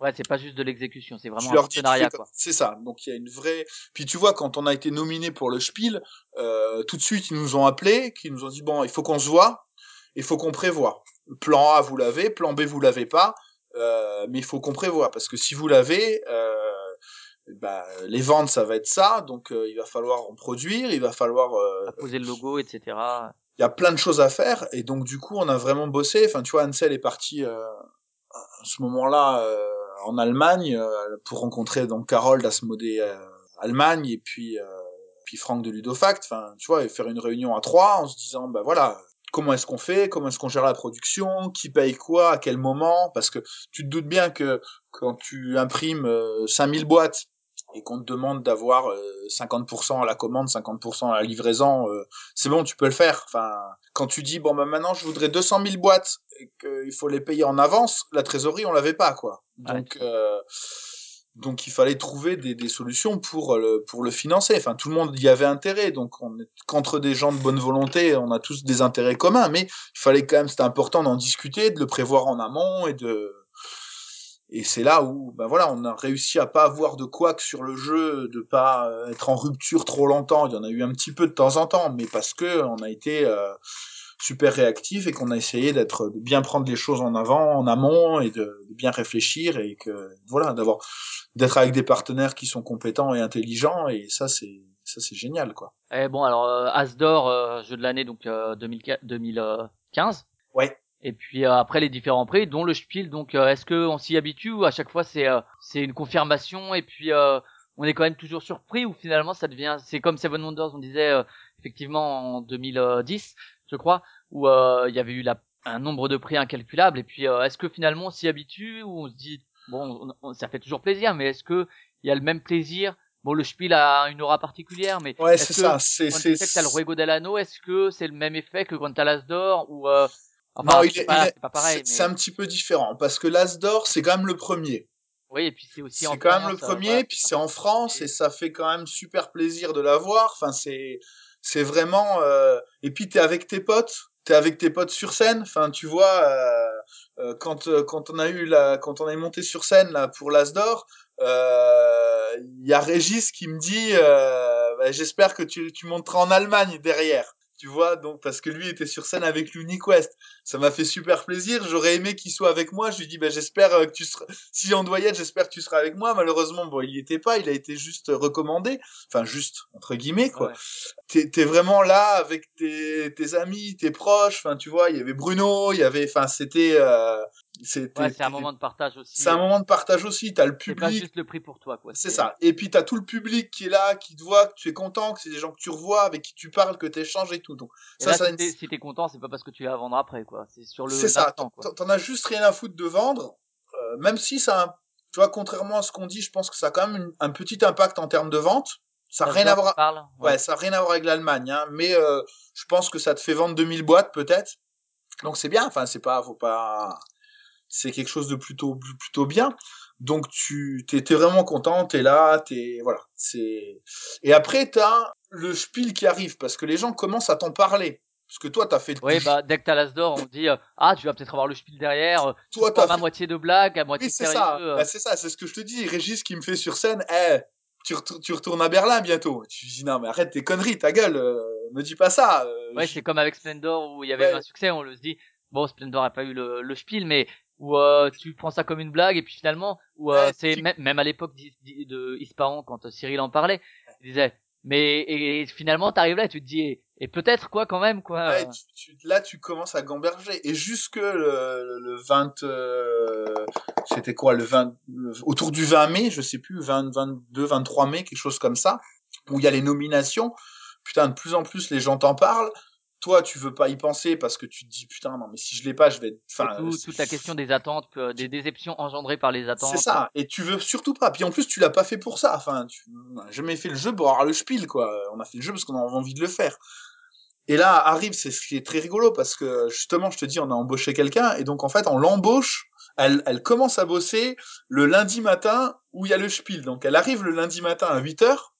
Ouais, c'est pas juste de l'exécution, c'est vraiment un partenariat quoi. c'est ça. Donc il y a une vraie. Puis tu vois, quand on a été nominé pour le Spiel, euh, tout de suite ils nous ont appelés, qui nous ont dit bon, il faut qu'on se voit, il faut qu'on prévoit. Plan A vous l'avez, plan B vous l'avez pas, euh, mais il faut qu'on prévoit parce que si vous l'avez, euh, bah, les ventes ça va être ça, donc euh, il va falloir en produire, il va falloir euh, poser le logo, etc. il y a plein de choses à faire et donc du coup on a vraiment bossé. Enfin tu vois Ansel est parti euh, à ce moment-là en Allemagne pour rencontrer donc Carole d'Asmodée Allemagne et puis puis Franck de Ludofact. Enfin tu vois et faire une réunion à trois en se disant bah voilà comment est-ce qu'on fait comment est-ce qu'on gère la production qui paye quoi à quel moment? Parce que tu te doutes bien que quand tu imprimes euh, 5000 boîtes et qu'on te demande d'avoir euh, 50% à la commande, 50% à la livraison, euh, c'est bon, tu peux le faire. Enfin, quand tu dis bon bah maintenant je voudrais 200 000 boîtes et qu'il faut les payer en avance, la trésorerie on l'avait pas quoi. Donc euh, donc il fallait trouver des, des solutions pour le pour le financer. Enfin tout le monde y avait intérêt. Donc on est qu'entre des gens de bonne volonté, on a tous des intérêts communs, mais il fallait quand même c'était important d'en discuter, de le prévoir en amont et de et c'est là où, ben voilà, on a réussi à pas avoir de couac sur le jeu, de pas euh, être en rupture trop longtemps. Il y en a eu un petit peu de temps en temps, mais parce que on a été euh, super réactif et qu'on a essayé d'être, de bien prendre les choses en avant, en amont et de, de bien réfléchir et que, voilà, d'avoir, d'être avec des partenaires qui sont compétents et intelligents et ça c'est, ça c'est génial quoi. Et bon, alors euh, Asdor, euh, jeu de l'année donc euh, 2004 2015. Ouais. Et puis euh, après les différents prix, dont le Spiel. Donc euh, est-ce que on s'y habitue ou à chaque fois c'est euh, c'est une confirmation et puis euh, on est quand même toujours surpris ou finalement ça devient c'est comme Seven Wonders on disait euh, effectivement en 2010 je crois où euh, il y avait eu la, un nombre de prix incalculable et puis euh, est-ce que finalement on s'y habitue ou on se dit bon on- on- ça fait toujours plaisir mais est-ce que il y a le même plaisir? Bon le Spiel a une aura particulière mais Ouais, est-ce c'est que ça. C'est, quand c'est, que t'as le Ruego Delano, est-ce que c'est le même effet que quand ou euh... enfin non, il c'est est, pas, il est- c'est pas pareil c'est, mais c'est un petit peu différent parce que l'As d'or c'est quand même le premier. oui et puis c'est aussi en C'est quand même le euh, premier, puis c'est en France et ça fait quand même super plaisir de l'avoir. Enfin, c'est c'est vraiment. euh, Et puis t'es avec tes potes, t'es avec tes potes sur scène. Enfin, tu vois, euh, euh, quand euh, quand on a eu la, quand on est monté sur scène là pour l'As d'or, euh, il y a Régis qui me dit, euh, bah, j'espère que tu tu monteras en Allemagne derrière. Tu vois, donc parce que lui était sur scène avec l'UniQuest. Ça m'a fait super plaisir. J'aurais aimé qu'il soit avec moi. Je lui dis, bah, j'espère euh, que tu seras, si on doit y être, j'espère que tu seras avec moi. Malheureusement, bon, il y était pas, il a été juste recommandé. Enfin, juste, entre guillemets, quoi. Ouais. T'es, t'es vraiment là avec tes, tes amis, tes proches. Enfin, tu vois, il y avait Bruno, il y avait, enfin, c'était, euh, Ouais, c'est un moment de partage aussi. c'est un moment de partage aussi. T'as le C'est pas public. juste le prix pour toi, quoi. C'est ça. Et puis t'as tout le public qui est là, qui te voit, que tu es content, que c'est des gens que tu revois, avec qui tu parles, que tu échanges et tout. Donc Et ça, là, ça si t'es, si t'es content, c'est pas parce que tu vas vendre après, quoi. C'est sur le c'est ça. T'en as juste rien à foutre de vendre, euh, même si ça, a tu vois, contrairement à ce qu'on dit, je pense que ça a quand même une- un petit impact en termes de vente. Ça n'a rien à voir. Ouais, ça a rien à voir avec l'Allemagne, hein, mais euh, je pense que ça te fait vendre 2000 boîtes peut-être. Donc c'est bien. Enfin, c'est pas, faut pas. C'est quelque chose de plutôt plutôt bien. Donc tu t'es t'es vraiment content, t'es là, t'es voilà. C'est et après t'as le spiel qui arrive parce que les gens commencent à t'en parler. Parce que toi, t'as fait Oui, bah, dès que t'as l'Asdor, on dit, euh, ah, tu vas peut-être avoir le Spiel derrière, euh, toi, t'as fait... moitié de blague, à moitié Oui, c'est sérieux. ça. euh. Bah, c'est ça, c'est ce que je te dis. Régis qui me fait sur scène, eh, tu, retour- tu retournes à Berlin bientôt. Tu dis non, mais arrête tes conneries, ta gueule, euh, me dis pas ça. Ouais, je- c'est comme avec Splendor où il y avait Ouais. un succès, on le se dit, bon, Splendor a pas eu le, le spiel, mais où euh, tu prends ça comme une blague et puis finalement, où euh, Ouais, c'est tu- même, même à l'époque de Ispahan quand euh, Cyril en parlait, il disait, mais et, finalement t'arrives là et tu te dis, et, et peut-être quoi quand même quoi. Ouais, tu- tu- là, tu commences à gamberger. Et jusque le, le 20, euh, c'était quoi, le 20, le- autour du 20 mai, je sais plus, 20, 22, 23 mai, quelque chose comme ça, où il y a les nominations. Putain, de plus en plus, les gens t'en parlent. Toi tu veux pas y penser parce que tu te dis putain non mais si je l'ai pas je vais enfin tout, toute la question des attentes, euh, des déceptions engendrées par les attentes. c'est ça et tu veux surtout pas. Puis en plus tu l'as pas fait pour ça. Enfin tu a jamais fait le jeu pour avoir le spiel quoi. On a fait le jeu parce qu'on a envie de le faire. Et là arrive c'est ce qui est très rigolo parce que justement je te dis on a embauché quelqu'un et donc en fait on l'embauche. Elle, elle commence à bosser le lundi matin où il y a le spiel. Donc elle arrive le lundi matin à 8 heures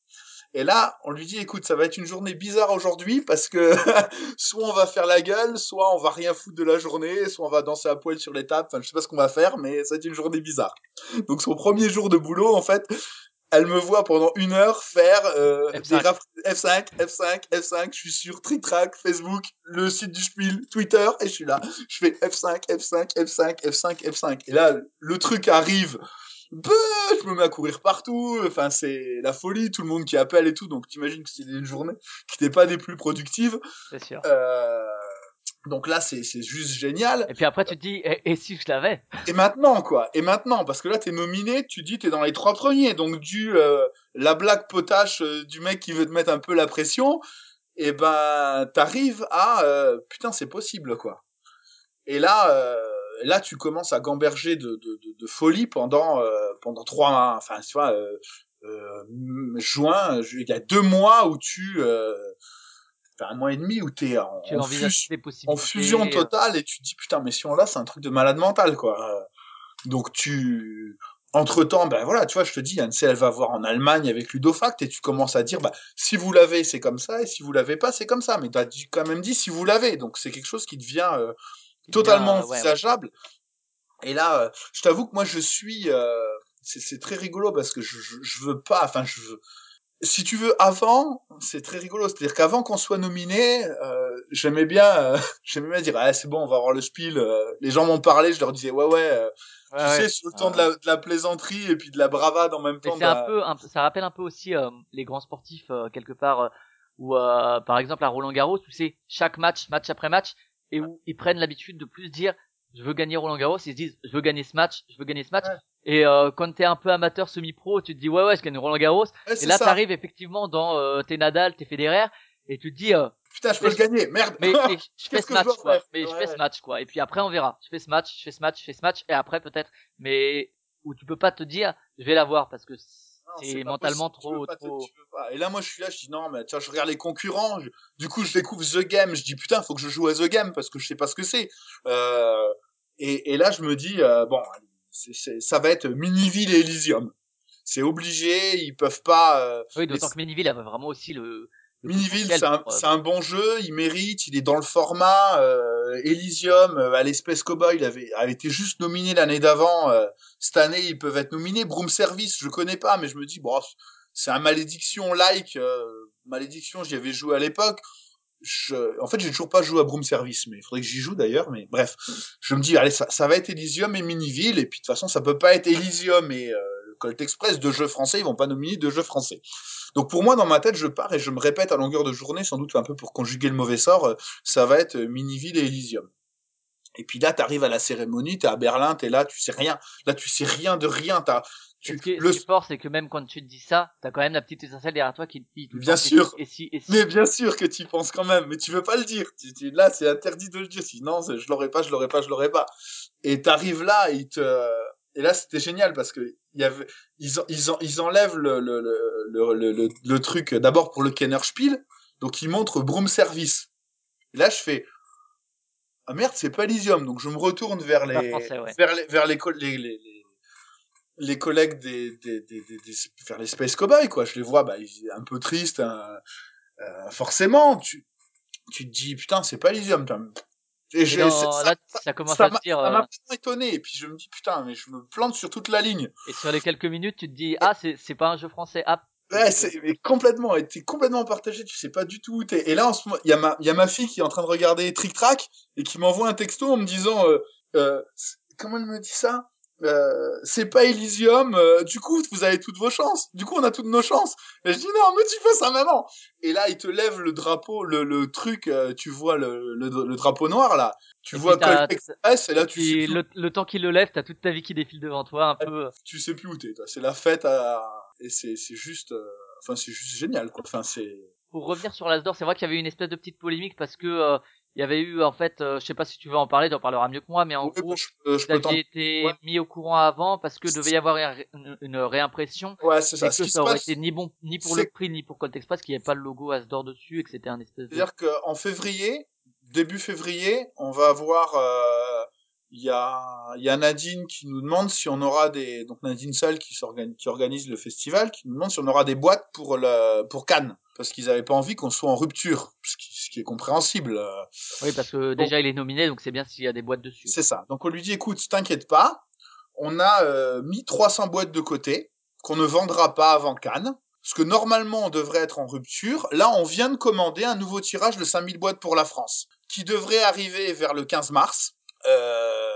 et là, on lui dit, écoute, ça va être une journée bizarre aujourd'hui parce que <laughs> soit on va faire la gueule, soit on va rien foutre de la journée, soit on va danser à poil sur les tables. Enfin, je sais pas ce qu'on va faire, mais ça va être une journée bizarre. Donc son premier jour de boulot, en fait, elle me voit pendant une heure faire euh, F5. des raf- F5, F5, F5. Je suis sur TrickTrack, Facebook, le site du Spiel, Twitter, et je suis là. Je fais F5, F5, F5, F5, F5. Et là, le truc arrive. Je me mets à courir partout. Enfin, c'est la folie. Tout le monde qui appelle et tout. Donc, t'imagines que c'était une journée qui n'était pas des plus productives. C'est sûr. Euh, donc là, c'est c'est juste génial. Et puis après, tu te dis, et, et si je l'avais? Et maintenant, quoi. Et maintenant, parce que là, t'es nominé, tu dis, t'es dans les trois premiers. Donc, du euh, la blague potache euh, du mec qui veut te mettre un peu la pression, et ben, t'arrives à euh, putain, c'est possible, quoi. Et là, euh, là, tu commences à gamberger de, de, de, de folie pendant euh, pendant trois, enfin, tu vois, euh, euh, juin, ju- il y a deux mois où tu, enfin, un mois et demi où t'es en, Tu en fus- en fusion totale et tu te dis putain mais si on l'a c'est un truc de malade mental quoi. Donc tu entre temps ben voilà tu vois je te dis Anne elle va voir en Allemagne avec Ludofact et tu commences à dire bah si vous l'avez c'est comme ça et si vous l'avez pas c'est comme ça. Mais t'as quand même dit si vous l'avez. Donc c'est quelque chose qui devient euh, totalement ouais, ouais. envisageable et là euh, je t'avoue que moi je suis euh, c'est très rigolo parce que je, je, je veux pas enfin je veux si tu veux, avant, c'est très rigolo. C'est-à-dire qu'avant qu'on soit nominé, euh, j'aimais bien, euh, <laughs> j'aimais bien dire, ah, c'est bon, on va avoir le spiel. euh, les gens m'ont parlé, je leur disais, ouais, ouais. tu ouais. sais, sur le temps de la, de la plaisanterie et puis de la bravade en même temps. c'est un peu, un ça rappelle un peu aussi les grands sportifs quelque part, où euh, par exemple à Roland Garros, tu sais, chaque match, match après match, et où ils prennent l'habitude de plus dire, je veux gagner Roland Garros, ils se disent, je veux gagner ce match, je veux gagner ce match. Ouais. Et euh, quand t'es un peu amateur semi-pro, tu te dis ouais ouais, je gagne Roland Garros. Ouais, Et là, t'arrives effectivement dans euh, tes Nadal, tes Federer, et tu te dis, euh, Putain, je peux le gagner, merde. mais, <laughs> mais je fais ce match quoi. Mais je fais ce match quoi. Et puis après on verra. Je fais ce match, je fais ce match, je fais ce match, et après peut-être. Mais où tu peux pas te dire, je vais l'avoir parce que c'est mentalement trop pas. Et là, moi, je suis là, je dis non, mais tiens, je regarde les concurrents. je- Du coup, je découvre The Game. Je dis putain, faut que je joue à The Game parce que je sais pas ce que c'est. Euh... Et, et là, je me dis euh, bon, ça va être Miniville et Elysium. C'est obligé. Ils peuvent pas. euh, Oui, d'autant les- que Miniville avait vraiment aussi le. Le Miniville, c'est un, bon jeu, il mérite, il est dans le format. Euh, Elysium, euh, à l'espèce Cowboy, il avait, avait été juste nominé l'année d'avant. euh, cette année, ils peuvent être nominés. Broom Service, je connais pas, mais je me dis, bon, c'est un malédiction like. euh, malédiction, j'y avais joué à l'époque. Je, en fait, j'ai toujours pas joué à Broom Service, mais il faudrait que j'y joue d'ailleurs. Mais bref, je me dis, allez, ça, ça va être Elysium et Miniville, et puis de toute façon, ça peut pas être Elysium et euh, Colt Express, deux jeux français, ils vont pas nominer deux jeux français. Donc pour moi, dans ma tête, je pars et je me répète à longueur de journée, sans doute un peu pour conjuguer le mauvais sort, euh, ça va être euh, Miniville et Elysium. Et puis là, t'arrives à la cérémonie, t'es à Berlin, t'es là, tu sais rien. Là, tu sais rien de rien. T'as, tu, ce qui, est, le, ce qui est fort, c'est que même quand tu te dis ça, t'as quand même la petite étincelle derrière toi qui te dit Bien sûr. si- Et si, et si, mais bien sûr que tu y penses quand même, mais tu veux pas le dire. Tu, tu- là, c'est interdit de le dire. Sinon, je l'aurais pas, je l'aurais pas, je l'aurais pas. Et t'arrives là, et ils te, et là, c'était génial parce que il y avait, ils, en- ils, en- ils enlèvent le, truc d'abord pour le Kenner Spiel, donc ils montrent Broom Service. Et là, je fais, ah merde, c'est pas Elysium, donc je me retourne vers les, français, ouais. vers les, vers les, co- les, les, les, les collègues des, des, des, des, des- vers les Space Cowboys, quoi. Je les vois, bah, ils un peu tristes, hein. Euh, forcément, tu, tu te dis, putain, c'est pas Elysium. Et dans- c'est- ça- là, ça commence ça à te dire. ça euh, m'a vraiment étonné. Et puis je me dis, putain, mais je me plante sur toute la ligne. et sur les quelques minutes, tu te dis, ah, c'est c'est pas un jeu français. Ah, Ouais, c'est mais complètement, et t'es complètement partagé, tu sais pas du tout où t'es. Et là, en ce moment, il y a ma, y a ma fille qui est en train de regarder Trick Track et qui m'envoie un texto en me disant, euh, euh, comment elle me dit ça? Euh, C'est pas Elysium. euh, du coup, vous avez toutes vos chances. Du coup, on a toutes nos chances. Et je dis non, me dis pas ça, maman. Et là, il te lève le drapeau, le, le truc, euh, tu vois le, le, le drapeau noir là. Tu Et vois Colt Express et là, tu sais plus, le, temps qu'il le lève, t'as toute ta vie qui défile devant toi, un peu. tu sais plus où t'es. toi. C'est la fête à... et c'est c'est juste, enfin c'est juste génial quoi. Enfin c'est pour revenir sur l'Asdor, c'est vrai qu'il y avait une espèce de petite polémique parce que il y avait eu en fait, euh, je sais pas si tu veux en parler, tu en parleras mieux que moi, mais en Oui, gros, je, peux- je vous peux t'en- aviez été ouais. mis au courant avant parce que devait y avoir une, une réimpression Ouais, c'est ça. que Ce qui ça aurait passe, été ni bon ni pour le prix ni pour Colt Express qu'il n'y avait pas le logo Asdor dessus et que c'était un espèce de C'est-à-dire qu'en février, début février, on va avoir, euh, il y a, il y a Nadine qui nous demande si on aura des, donc Nadine Seul qui s'organise, qui organise le festival, qui nous demande si on aura des boîtes pour le, pour Cannes. Parce qu'ils avaient pas envie qu'on soit en rupture. Ce qui est compréhensible. euh, Oui, parce que déjà il est nominé, donc c'est bien s'il y a des boîtes dessus. C'est ça. Donc on lui dit, écoute, t'inquiète pas, on a euh, mis 300 boîtes de côté qu'on ne vendra pas avant Cannes. Parce que normalement on devrait être en rupture. Là, on vient de commander un nouveau tirage de 5000 boîtes pour la France, qui devrait arriver vers le 15 mars. Euh,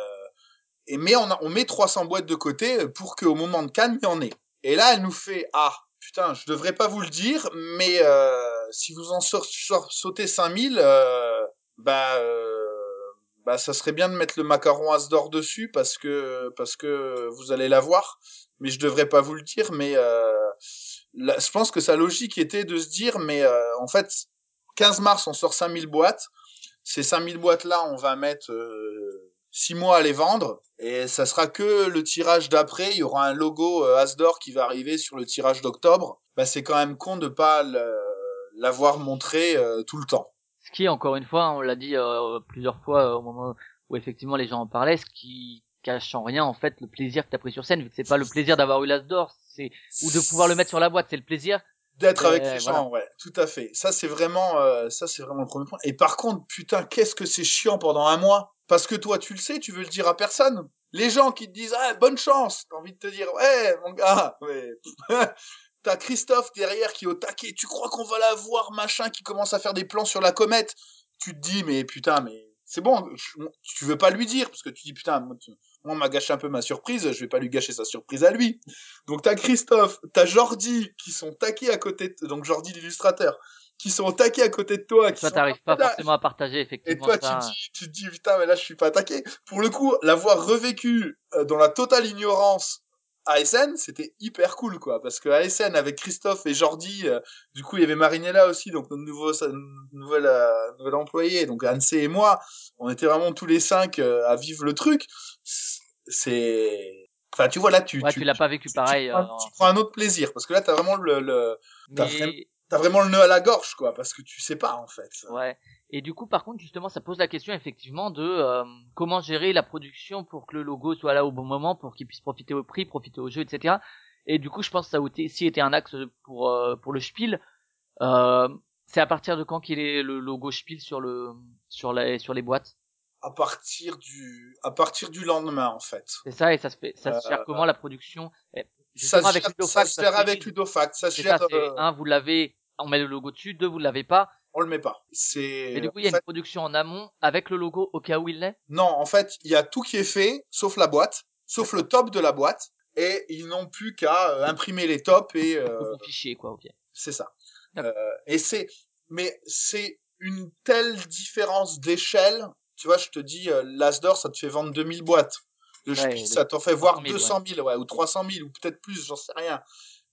et mais on, a- on met 300 boîtes de côté pour qu'au moment de Cannes, il y en ait. Et là, elle nous fait, ah, putain, je devrais pas vous le dire, mais euh, si vous en sort- sort- sautez 5000, euh, bah, euh, bah, ça serait bien de mettre le macaron Asdor dessus parce que parce que vous allez l'avoir. Mais je devrais pas vous le dire, mais euh, je pense que sa logique était de se dire, mais en fait, 15 mars, on sort 5000 boîtes. Ces 5000 boîtes-là, on va mettre euh, 6 mois à les vendre. Et ça sera que le tirage d'après. Il y aura un logo euh, Asdor qui va arriver sur le tirage d'octobre. Bah, c'est quand même con de pas le- l'avoir montré euh, tout le temps. Ce qui, encore une fois, on l'a dit euh, plusieurs fois euh, au moment où effectivement les gens en parlaient, ce qui cache en rien en fait le plaisir que t'as pris sur scène, vu que c'est pas le plaisir d'avoir eu l'as d'or, c'est ou de pouvoir le mettre sur la boîte, c'est le plaisir. D'être avec les voilà. gens, ouais, tout à fait. Ça, c'est vraiment, euh, ça, c'est vraiment le premier point. Et par contre, putain, qu'est-ce que c'est chiant pendant un mois? Parce que toi, tu le sais, tu veux le dire à personne. Les gens qui te disent, ah, bonne chance, t'as envie de te dire, ouais, mon gars, mais, <laughs> t'as Christophe derrière qui est au taquet, tu crois qu'on va la voir, machin, qui commence à faire des plans sur la comète? Tu te dis, mais putain, mais, c'est bon, tu veux pas lui dire, parce que tu dis, putain, moi, tu- moi, on m'a gâché un peu ma surprise, je vais pas lui gâcher sa surprise à lui. Donc t'as Christophe, t'as Jordi qui sont taqués à côté de... donc Jordi l'illustrateur qui sont taqués à côté de toi qui Toi, t'arrives pas forcément à partager et effectivement toi tu ça. dis tu te dis putain mais là je suis pas attaqué pour le coup l'avoir revécu euh, dans la totale ignorance ASN c'était hyper cool quoi parce que ASN avec Christophe et Jordi euh, du coup il y avait Marinella aussi donc notre nouveau nouvelle euh, nouvelle employée donc Anne et moi on était vraiment tous les cinq euh, à vivre le truc c'est enfin tu vois là tu Ouais, tu, tu l'as pas vécu tu- pareil. tu, euh, prends, tu prends un autre plaisir parce que là t'as vraiment le, le mais- t'as vraiment le nœud à la gorge quoi parce que tu sais pas en fait Ouais. Et du coup, par contre, justement, ça pose la question effectivement de euh, comment gérer la production pour que le logo soit là au bon moment, pour qu'il puisse profiter au prix, profiter au jeu, etc. Et du coup, je pense que ça aussi été un axe pour euh, pour le Spiel. Euh, c'est à partir de quand qu'il est le logo Spiel sur le sur les sur les boîtes? à partir du à partir du lendemain en fait C'est ça et ça se fait ça se Euh, gère comment la production? Eh, ça se avec gère, ça se gère avec Ludofax ça se gère ça, euh, un vous l'avez, on met le logo dessus, deux vous l'avez pas. on le met pas c'est Mais du coup, il y a fait, une production en amont avec le logo au cas où il l'est? non en fait il y a tout qui est fait sauf la boîte sauf le top de la boîte et ils n'ont plus qu'à euh, imprimer les tops et <laughs> euh, fichier quoi, ok. c'est ça. Euh, et c'est mais c'est une telle différence d'échelle tu vois je te dis euh, l'Asdor ça te fait vendre 2000 boîtes le Ouais, Spiel, ça t'en fait voir 300 000, 200 000 ouais, ou 300 000 ou peut-être plus j'en sais rien.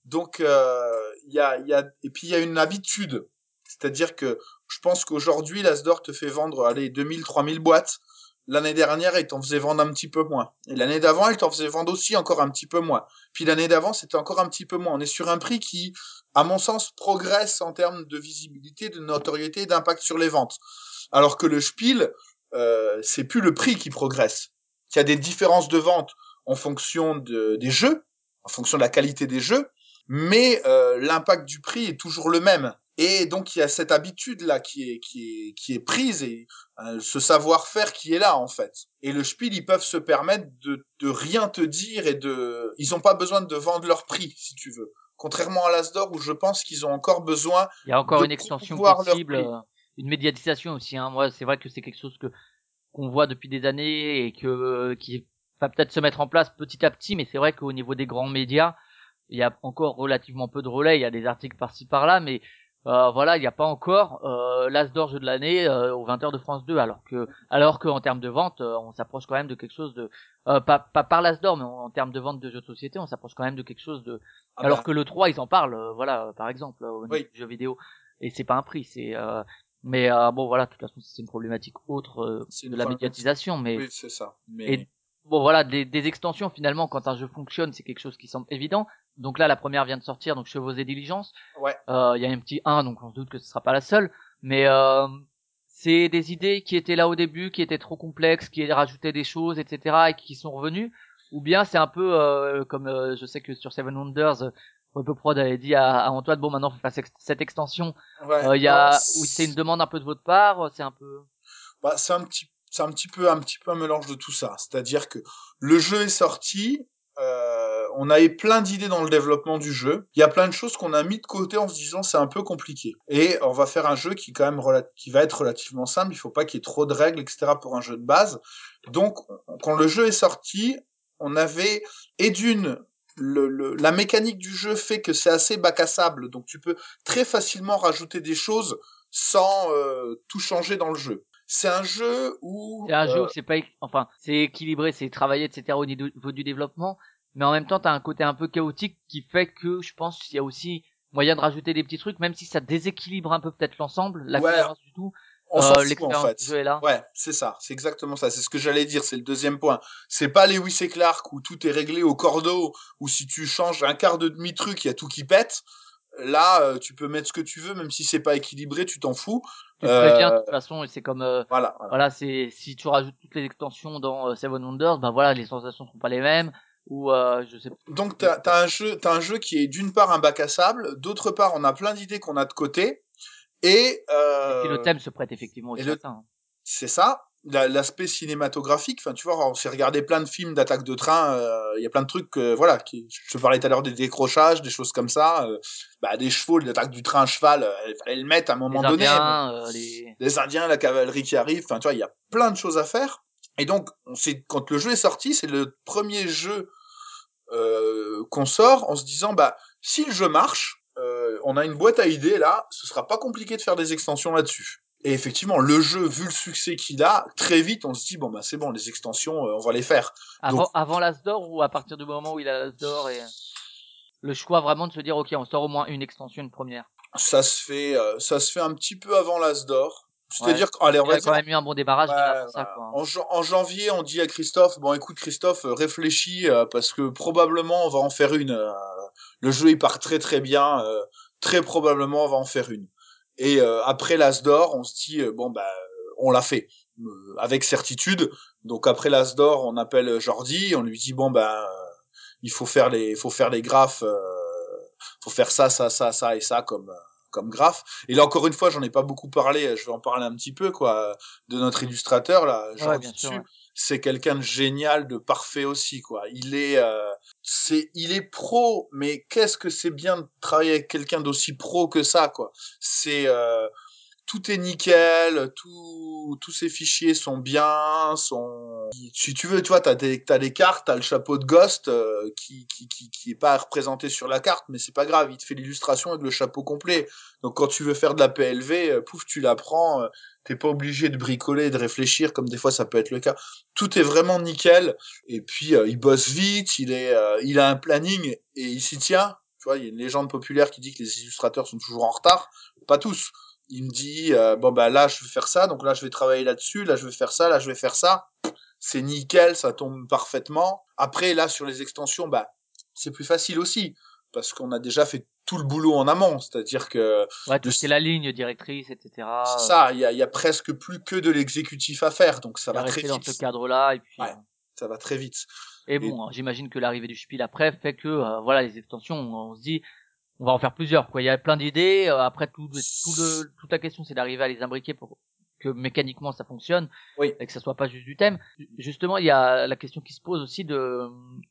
Donc euh, il y a il y a et puis il y a une habitude. C'est-à-dire que je pense qu'aujourd'hui l'Asdor te fait vendre allez 2000 3000 boîtes. L'année dernière il t'en faisait vendre un petit peu moins. Et l'année d'avant il t'en faisait vendre aussi encore un petit peu moins. Puis l'année d'avant c'était encore un petit peu moins. On est sur un prix qui à mon sens progresse en termes de visibilité de notoriété d'impact sur les ventes. Alors que le Spiel euh, c'est plus le prix qui progresse il y a des différences de vente en fonction de, des jeux en fonction de la qualité des jeux mais euh, l'impact du prix est toujours le même et donc il y a cette habitude là qui est qui est qui est prise et euh, ce savoir-faire qui est là en fait et le Spiel ils peuvent se permettre de de rien te dire et de ils ont pas besoin de vendre leur prix si tu veux contrairement à l'Asdor où je pense qu'ils ont encore besoin Il y a encore de une extension possible, euh, une médiatisation aussi. Hein. Moi, c'est vrai que c'est quelque chose que qu'on voit depuis des années et que euh, qui va peut-être se mettre en place petit à petit. Mais c'est vrai qu'au niveau des grands médias, il y a encore relativement peu de relais. Il y a des articles par-ci par-là, mais euh, voilà, il n'y a pas encore euh, l'As d'or jeu de l'année euh, aux 20h de France 2, alors que alors que en termes de vente, euh, on s'approche quand même de quelque chose de euh, pas pas par l'As d'or, mais en, en termes de vente de jeux de société, on s'approche quand même de quelque chose de Ah alors bah, que le 3 ils en parlent euh, voilà par exemple euh, au niveau Oui. du jeu vidéo et c'est pas un prix, c'est euh, mais euh, bon voilà, de toute façon c'est une problématique autre euh, de la médiatisation, mais Oui, c'est ça. Mais et bon voilà, des, des extensions finalement quand un jeu fonctionne, c'est quelque chose qui semble évident. Donc là la première vient de sortir, donc Chevaux et Diligence. ouais, Euh, Il y a un petit 1, donc on se doute que ce sera pas la seule, mais euh, c'est des idées qui étaient là au début, qui étaient trop complexes, qui rajoutaient des choses, etc., et qui sont revenues, ou bien c'est un peu euh, comme euh, je sais que sur Seven Wonders, Web Prod avait dit à, à Antoine, bon maintenant faut faire cette- extension, ouais. Euh, il y a Non, où c'est une demande un peu de votre part, c'est un peu bah, c'est un petit c'est un petit peu un petit peu un mélange de tout ça. C'est-à-dire que le jeu est sorti euh, on avait plein d'idées dans le développement du jeu. Il y a plein de choses qu'on a mis de côté en se disant c'est un peu compliqué. Et on va faire un jeu qui est quand même qui va être relativement simple. Il faut pas qu'il y ait trop de règles etc pour un jeu de base. Donc on- quand le jeu est sorti on avait et d'une le, le- la mécanique du jeu fait que c'est assez bac à sable donc tu peux très facilement rajouter des choses sans euh, tout changer dans le jeu c'est un jeu où c'est un jeu euh, où c'est pas enfin c'est équilibré, c'est travaillé, etc. au niveau du développement, mais en même temps t'as un côté un peu chaotique qui fait que je pense qu'il y a aussi moyen de rajouter des petits trucs, même si ça déséquilibre un peu peut-être l'ensemble, la Ouais, cohérence du tout. On s'en Euh, fout en l'expérience fait. est là. Ouais, c'est ça, c'est exactement ça, c'est ce que j'allais dire, c'est le deuxième point. C'est pas les Lewis et Clark où tout est réglé au cordeau, où si tu changes un quart de demi-truc, il y a tout qui pète. Là, euh, tu peux mettre ce que tu veux, même si c'est pas équilibré, tu t'en fous. Tu te préviens de Euh, toute façon et c'est comme euh, Voilà, voilà. voilà c'est si tu rajoutes toutes les extensions dans euh, Seven Wonders, ben voilà les sensations seront pas les mêmes ou euh, je sais pas. Donc t'as as un jeu, t'as un jeu qui est d'une part un bac à sable, d'autre part on a plein d'idées qu'on a de côté, et, euh, Et puis le thème se prête effectivement hein. c'est ça la- l'aspect cinématographique enfin tu vois on s'est regardé plein de films d'attaque de train euh, il y a plein de trucs que, voilà qui je te parlais tout à l'heure des décrochages des choses comme ça euh, bah des chevaux l'attaque du train à cheval euh, il fallait le mettre à un Les moment donné Indiens, euh, les les indiens la cavalerie qui arrive enfin tu vois il y a plein de choses à faire et donc on sait quand le jeu est sorti c'est le premier jeu euh, qu'on sort en se disant bah si le jeu marche euh, on a une boîte à idées là ce sera pas compliqué de faire des extensions là-dessus et effectivement, le jeu, vu le succès qu'il a, très vite, on se dit bon bah c'est bon, les extensions, euh, on va les faire. avant Donc- avant l'As d'or ou à partir du moment où il a l'As d'or et le choix vraiment de se dire ok on sort au moins une extension une première. Ça se fait, euh, ça se fait un petit peu avant l'As d'or. C'est-à-dire Ouais. qu'allez, on va quand même eu un bon débarrage ça quoi. En, jan- en janvier, on dit à Christophe, bon écoute Christophe, euh, réfléchis euh, parce que probablement on va en faire une. euh, le jeu il part très très bien, très probablement on va en faire une. Et après l'As d'or, on se dit bon bah on l'a fait avec certitude. Donc après l'As d'or, on appelle Jordi, on lui dit bon bah il faut faire les, il faut faire les graphes, euh, faut faire ça, ça, ça, ça et ça comme euh, comme graphe. Et là encore une fois, j'en ai pas beaucoup parlé, je vais en parler un petit peu quoi de notre illustrateur là, Ouais, Jordi bien sûr, ouais. C'est quelqu'un de génial, de parfait aussi quoi. Il est euh, c'est il est pro, mais qu'est-ce que c'est bien de travailler avec quelqu'un d'aussi pro que ça quoi. C'est euh, tout est nickel, tout, tous ces fichiers sont bien, sont. Si tu veux, tu vois, t'as des, t'as des cartes, t'as le chapeau de Ghost euh, qui, qui, qui, qui est pas représenté sur la carte, mais c'est pas grave, il te fait l'illustration avec le chapeau complet. Donc quand tu veux faire de la PLV, euh, pouf, tu la prends, euh, t'es pas obligé de bricoler, et de réfléchir comme des fois ça peut être le cas. Tout est vraiment nickel. Et puis euh, il bosse vite, il est, il a un planning et il s'y tient. Tu vois, il y a une légende populaire qui dit que les illustrateurs sont toujours en retard. Pas tous il me dit euh, bon bah là je vais faire ça donc là je vais travailler là-dessus là je vais faire ça là je vais faire ça c'est nickel ça tombe parfaitement après là sur les extensions bah c'est plus facile aussi parce qu'on a déjà fait tout le boulot en amont c'est-à-dire que Ouais, tout de- ce qui est la ligne directrice, etc. c'est ça il y a, y a presque plus que de l'exécutif à faire donc ça va très resté dans vite ce cadre-là et puis. Ouais. euh, ça va très vite Et bon, hein, j'imagine que l'arrivée du Spiel après fait que euh, voilà les extensions, on se dit on va en faire plusieurs quoi. Il y a plein d'idées. euh, après tout, tout le, toute la question c'est d'arriver à les imbriquer pour que mécaniquement ça fonctionne Oui. et que ça soit pas juste du thème. Justement, il y a la question qui se pose aussi de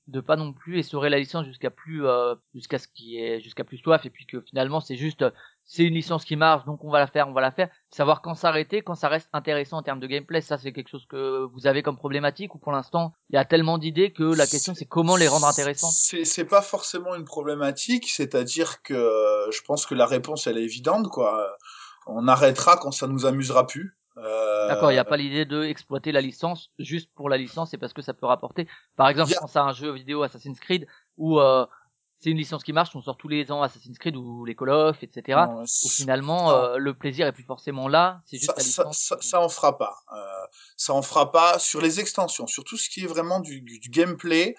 de pas non plus essorer la licence jusqu'à plus euh, jusqu'à ce qui est jusqu'à plus soif et puis que finalement c'est juste c'est une licence qui marche donc on va la faire, on va la faire. Savoir quand s'arrêter, quand ça reste intéressant en termes de gameplay, ça c'est quelque chose que vous avez comme problématique ou pour l'instant il y a tellement d'idées que la question c'est comment les rendre intéressantes? C'est c'est pas forcément une problématique, c'est-à-dire que euh, je pense que la réponse elle est évidente quoi. On arrêtera quand ça nous amusera plus. Euh, D'accord, il n'y a pas l'idée de exploiter la licence juste pour la licence et parce que ça peut rapporter. Par exemple, je pense à un jeu vidéo Assassin's Creed où euh, c'est une licence qui marche, on sort tous les ans Assassin's Creed ou les Call of, etc. Non, Où finalement, euh, le plaisir est plus forcément là. C'est juste ça, la ça, licence. ça, ça en fera pas. Euh, ça en fera pas sur les extensions, sur tout ce qui est vraiment du, du, gameplay.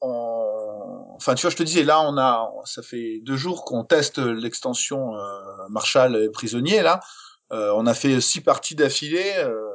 On... Enfin, tu vois, je te disais, là, on a, ça fait deux jours qu'on teste l'extension euh, Marshall et prisonnier. Là, on a fait six parties d'affilée. euh,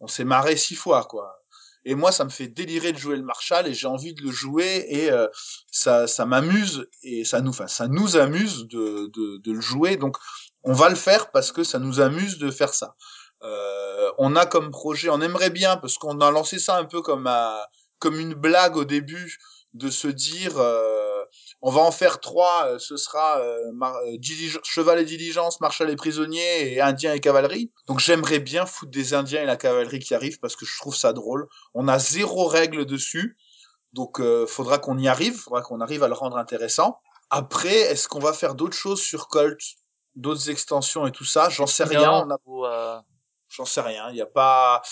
on s'est marré six fois, quoi. Et moi, ça me fait délirer de jouer le Marshall et j'ai envie de le jouer et euh, ça, ça m'amuse et ça nous, enfin, ça nous amuse de, de, le jouer. Donc, on va le faire parce que ça nous amuse de faire ça. Euh, on a comme projet, on aimerait bien parce qu'on a lancé ça un peu comme à- comme une blague au début de se dire euh, on va en faire trois, euh, ce sera euh, euh, cheval et diligence, marshal et prisonnier et indien et cavalerie. Donc j'aimerais bien foutre des indiens et la cavalerie qui arrivent parce que je trouve ça drôle. On a zéro règle dessus, donc euh, faudra qu'on y arrive, faudra qu'on arrive à le rendre intéressant. Après, est-ce qu'on va faire d'autres choses sur Colt, d'autres extensions et tout ça? J'en sais rien. On a Ou, J'en sais rien. Il n'y a pas,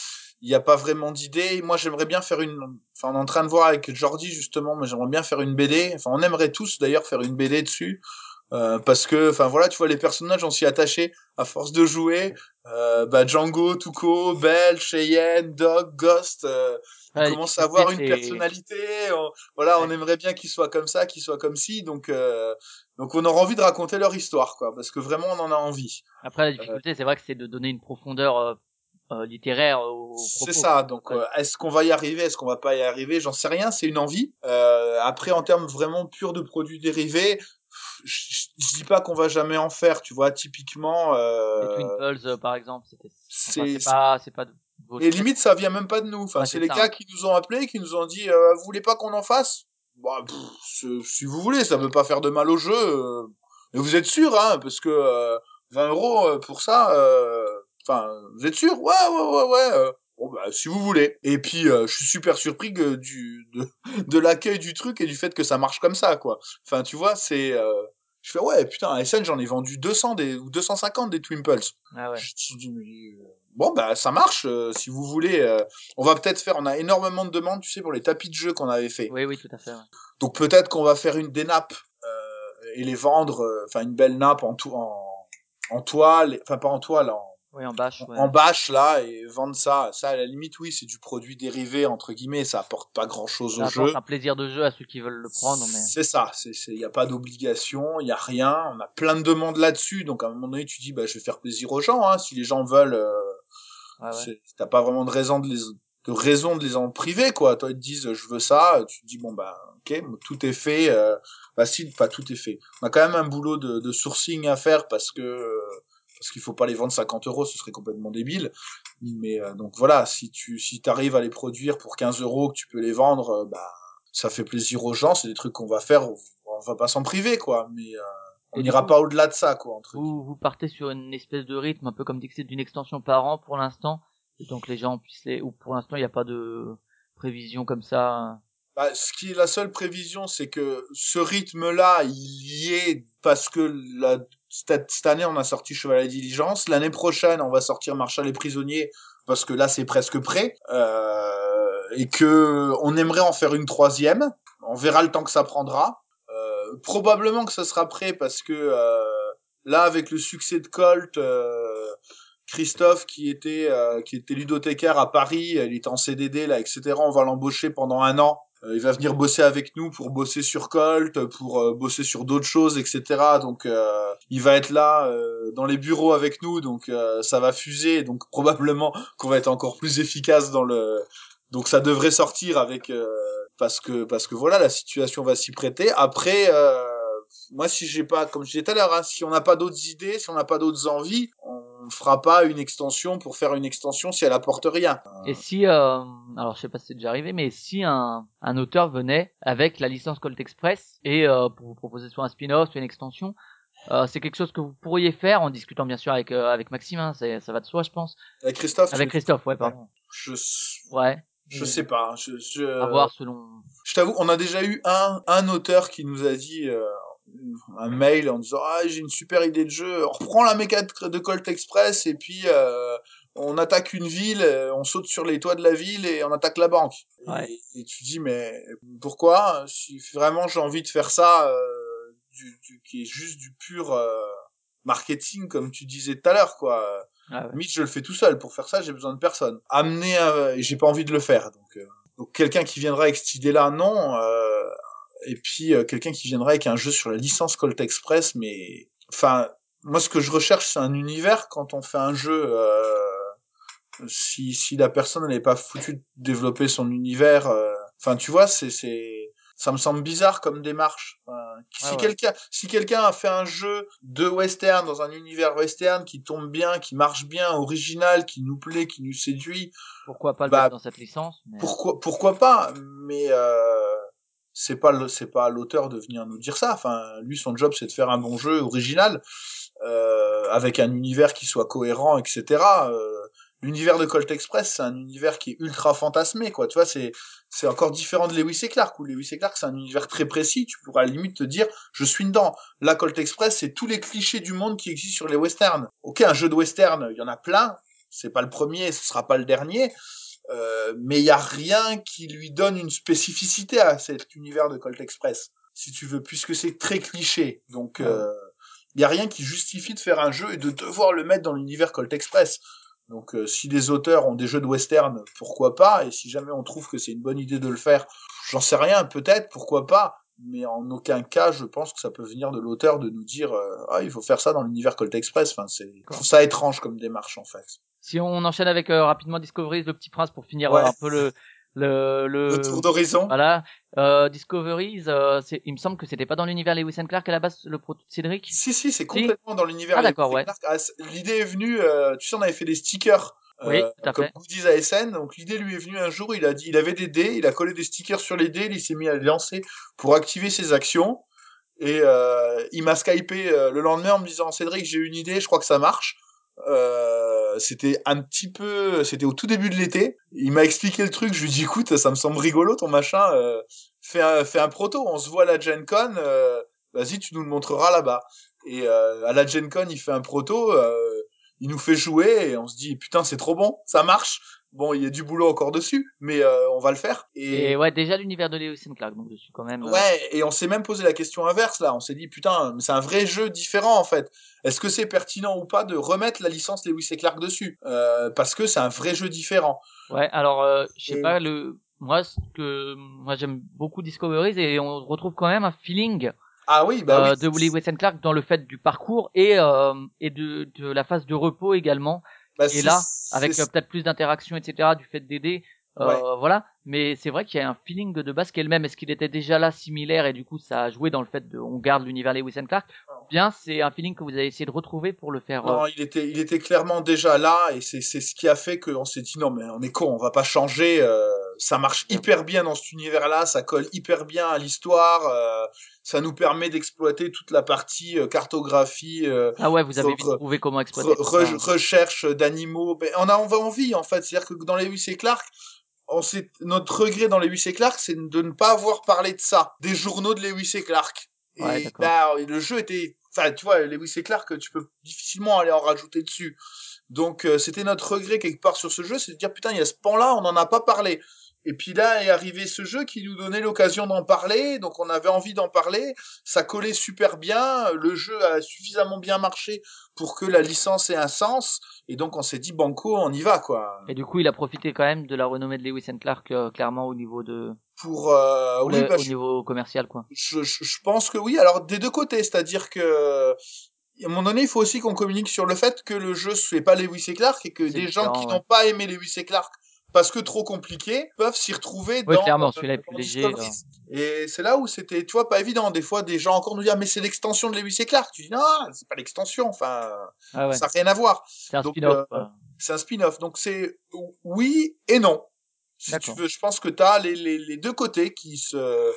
il y a pas vraiment d'idée. Moi, j'aimerais bien faire une. Enfin, on est en train de voir avec Jordi justement, mais j'aimerais bien faire une BD. Enfin, on aimerait tous d'ailleurs faire une BD dessus. Euh, parce que, enfin voilà, tu vois, les personnages, on s'y attaché à force de jouer. Euh, bah, Django, Tuco, Belle, Cheyenne, Dog, Ghost. Euh, ouais, on commence à avoir une personnalité. on- voilà, on aimerait bien qu'ils soient comme ça, qu'ils soient comme ci. Donc, euh, donc, on aura envie de raconter leur histoire, quoi, parce que vraiment, on en a envie. Après, la difficulté, c'est vrai que c'est de donner une profondeur euh, euh, littéraire au C'est ça. Donc, Ouais. euh, est-ce qu'on va y arriver Est-ce qu'on va pas y arriver J'en sais rien. C'est une envie. Euh, après, en termes vraiment purs de produits dérivés, je, dis pas qu'on va jamais en faire. Tu vois, typiquement. Les Euh, Twin Pulse, euh, par exemple, c'était. Enfin, c'est- pas, c'est pas de et limite, ça vient même pas de nous. Enfin, c'est les ça, gars hein. qui nous ont appelés, qui nous ont dit, euh, vous voulez pas qu'on en fasse? Bah, pff, Si vous voulez, ça veut pas faire de mal au jeu. euh. Mais vous êtes sûr, hein Parce que euh, 20 euros euh, pour ça. Enfin, vous êtes sûr? Ouais, ouais, ouais, ouais. euh. Bon bah si vous voulez. Et puis euh, je suis super surpris que du de, <laughs> de l'accueil du truc et du fait que ça marche comme ça quoi. Enfin tu vois c'est euh, je fais ouais putain à SN j'en ai vendu 200 des ou 250 des Twimples. Ah ouais. Je Bon bah ça marche euh, si vous voulez. euh, on va peut-être faire on a énormément de demandes tu sais pour les tapis de jeu qu'on avait fait. Oui, oui, tout à fait. ouais. Donc peut-être qu'on va faire une des nappes euh, et les vendre enfin une belle nappe en tout en en toile enfin pas en toile en Oui, en bâche. ouais. en bâche là et vendre ça ça à la limite oui c'est du produit dérivé entre guillemets ça apporte pas grand chose Ça au jeu un plaisir de jeu à ceux qui veulent le prendre, mais. c'est ça c'est c'est y a pas d'obligation il y a rien on a plein de demandes là-dessus donc à un moment donné tu dis bah je vais faire plaisir aux gens hein si les gens veulent euh, ouais. c'est- t'as pas vraiment de raison de les de raison de les en priver quoi toi ils te disent je veux ça tu te dis bon bah ok tout est fait euh, bah si pas tout est fait on a quand même un boulot de, de sourcing à faire parce que euh, parce qu'il faut pas les vendre 50 euros ce serait complètement débile mais euh, donc voilà si tu si t'arrives à les produire pour 15 euros que tu peux les vendre euh, bah ça fait plaisir aux gens c'est des trucs qu'on va faire on, va pas s'en priver quoi mais euh, on n'ira pas au-delà de ça quoi entre Vous, vous partez sur une espèce de rythme, un peu comme c'est d'une extension par an pour l'instant, donc les gens puissent les. Ou pour l'instant, il n'y a pas de prévision comme ça. Bah, ce qui est la seule prévision, c'est que ce rythme-là, il y est parce que la, cette, année, on a sorti Cheval à Diligence. L'année prochaine, on va sortir Marshall et Prisonnier parce que là, c'est presque prêt. Euh, et que on aimerait en faire une troisième. On verra le temps que ça prendra. Euh, probablement que ça sera prêt parce que euh, là, avec le succès de Colt, euh, Christophe qui était euh, qui était ludothécaire à Paris, il était en CDD là, etc. On va l'embaucher pendant un an. Euh, il va venir bosser avec nous pour bosser sur Colt, pour euh, bosser sur d'autres choses, etc. Donc euh, il va être là euh, dans les bureaux avec nous, donc euh, ça va fuser, donc <laughs> probablement qu'on va être encore plus efficace dans le. Donc ça devrait sortir avec euh, parce que parce que voilà la situation va s'y prêter. Après. Moi, si j'ai pas, comme je disais tout à l'heure, hein, si on n'a pas d'autres idées, si on n'a pas d'autres envies, on fera pas une extension pour faire une extension si elle apporte rien. Et si, euh, alors je sais pas si c'est déjà arrivé, mais si un, un auteur venait avec la licence Colt Express et euh, pour vous proposer soit un spin-off, soit une extension, euh, c'est quelque chose que vous pourriez faire en discutant bien sûr avec euh, avec Maxime, hein, ça va de soi, je pense. Avec Christophe, Avec Christophe, ouais, pardon. je, Ouais. je sais pas. Je, je, À voir selon. je t'avoue, on a déjà eu un, un auteur qui nous a dit euh, un mail en disant ah j'ai une super idée de jeu, on reprend la méca de de Colt Express et puis euh, on attaque une ville, euh, on saute sur les toits de la ville et on attaque la banque. Ouais. Et, et tu dis mais pourquoi Si vraiment j'ai envie de faire ça, euh, du, du qui est juste du pur euh, marketing comme tu disais tout à l'heure quoi. Ah ouais. Mitch je le fais tout seul pour faire ça j'ai besoin de personne. Amener un- j'ai pas envie de le faire donc euh, donc quelqu'un qui viendra avec cette idée là non euh, et puis euh, quelqu'un qui viendra avec un jeu sur la licence Colt Express mais enfin moi ce que je recherche c'est un univers quand on fait un jeu euh, si si la personne n'est pas foutue de développer son univers euh, enfin tu vois c'est c'est ça me semble bizarre comme démarche si Ah ouais. quelqu'un si quelqu'un a fait un jeu de western dans un univers western qui tombe bien qui marche bien original qui nous plaît qui nous séduit Pourquoi pas le Bah, mettre dans cette licence mais... pourquoi pourquoi pas mais euh, c'est pas c'est pas à l'auteur de venir nous dire ça. Enfin lui son job c'est de faire un bon jeu original euh, avec un univers qui soit cohérent etc euh, l'univers de Colt Express c'est un univers qui est ultra fantasmé quoi. Tu vois c'est c'est encore différent de Lewis et Clark où Lewis et Clark c'est un univers très précis. Tu pourrais à la limite te dire je suis dedans. Là Colt Express c'est tous les clichés du monde qui existent sur les westerns. Ok un jeu de western il y en a plein. C'est pas le premier ce sera pas le dernier euh, mais il y a rien qui lui donne une spécificité à cet univers de Colt Express, si tu veux, puisque c'est très cliché. Donc, euh, il y a rien qui justifie de faire un jeu et de devoir le mettre dans l'univers Colt Express. Donc, euh, si les auteurs ont des jeux de western, pourquoi pas? Et si jamais on trouve que c'est une bonne idée de le faire, j'en sais rien, peut-être, pourquoi pas? Mais en aucun cas, je pense que ça peut venir de l'auteur de nous dire euh, ah il faut faire ça dans l'univers Colt Express. Enfin, c'est je trouve ça étrange comme démarche en fait. Si on enchaîne avec euh, rapidement Discovery, le Petit Prince pour finir Ouais. euh, un peu le le le, Le tour d'horizon. voilà euh, Discoveries, euh, il me semble que c'était pas dans l'univers Lewis and Clark à la base le proto de Cédric? Si, si, c'est complètement dans l'univers. Ah, Lewis d'accord, ouais. Clark. Ah, l'idée est venue, euh, tu sais, on avait fait des stickers. Oui, euh, tout à comme fait. goodies à SN. Donc l'idée lui est venue un jour, il a dit, il avait des dés, il a collé des stickers sur les dés, il s'est mis à les lancer pour activer ses actions. Et euh, il m'a skypé euh, le lendemain en me disant Cédric, j'ai une idée, je crois que ça marche. Euh, c'était un petit peu, c'était au tout début de l'été. Il m'a expliqué le truc. Je lui ai dit, écoute, ça me semble rigolo ton machin. Euh, fais un, fais un proto. On se voit à la Gen Con. Vas-y, tu nous le montreras là-bas. Et à la Gen Con, il fait un proto. Il nous fait jouer et on se dit, putain, c'est trop bon, ça marche. Bon, il y a du boulot encore dessus, mais euh, on va le faire. Et ouais, déjà l'univers de Lewis and Clark donc dessus quand même. euh, Ouais, et on s'est même posé la question inverse là. On s'est dit putain, c'est un vrai jeu différent en fait. Est-ce que c'est pertinent ou pas de remettre la licence Lewis et Clark dessus? Euh, Parce que c'est un vrai jeu différent. Ouais, alors je sais Et- pas le moi ce que moi j'aime beaucoup Discoveries et on retrouve quand même un feeling Ah oui, bah euh, oui. de Lewis and Clark dans le fait du parcours et euh, et de, de la phase de repos également Bah, et là avec euh, peut-être plus d'interaction etc du fait d'aider euh, Ouais. voilà mais c'est vrai qu'il y a un feeling de base qui est le même est-ce qu'il était déjà là similaire et du coup ça a joué dans le fait de on garde l'univers Lewis and Clark bien c'est un feeling que vous avez essayé de retrouver pour le faire euh, Non, il était, il était clairement déjà là, et c'est, c'est ce qui a fait qu'on s'est dit non mais on est con, on va pas changer. euh, ça marche hyper bien dans cet univers-là, ça colle hyper bien à l'histoire. euh, ça nous permet d'exploiter toute la partie euh, cartographie, euh, ah ouais vous avez vite trouvé comment exploiter re- ça. recherche d'animaux. Ben, on a on va envie en fait, c'est-à-dire que dans les et Clark, on notre regret dans les Lewis et Clark, c'est de ne pas avoir parlé de ça, des journaux de Lewis et Clark. Et bah, le jeu était, enfin, tu vois, Lewis et Clark, tu peux difficilement aller en rajouter dessus. Donc, euh, c'était notre regret quelque part sur ce jeu, c'est de dire putain, il y a ce pan-là, on n'en a pas parlé. Et puis là est arrivé ce jeu qui nous donnait l'occasion d'en parler, donc on avait envie d'en parler. Ça collait super bien, le jeu a suffisamment bien marché pour que la licence ait un sens. Et donc on s'est dit banco, on y va quoi. Et du coup, il a profité quand même de la renommée de Lewis and Clark, euh, clairement au niveau de, Pour euh, oui, bah, au je, niveau commercial, quoi. je, je- je pense que oui. Alors des deux côtés, c'est-à-dire que à un moment donné, il faut aussi qu'on communique sur le fait que le jeu c'est pas Lewis et Clark et que des gens qui ouais. n'ont pas aimé Lewis et Clark parce que trop compliqué peuvent s'y retrouver Oui, dans clairement, celui-là est plus dans léger, Discovery. Et c'est là où c'était, tu vois, pas évident. Des fois, des gens encore nous disent, ah, mais c'est l'extension de Lewis et Clark. Tu dis, non, c'est pas l'extension. Enfin, Ah ouais, ça n'a rien à voir. c'est un spin-off. euh. C'est un spin-off. Donc c'est oui et non. Si tu veux, je pense que tu as les, les, les deux côtés qui se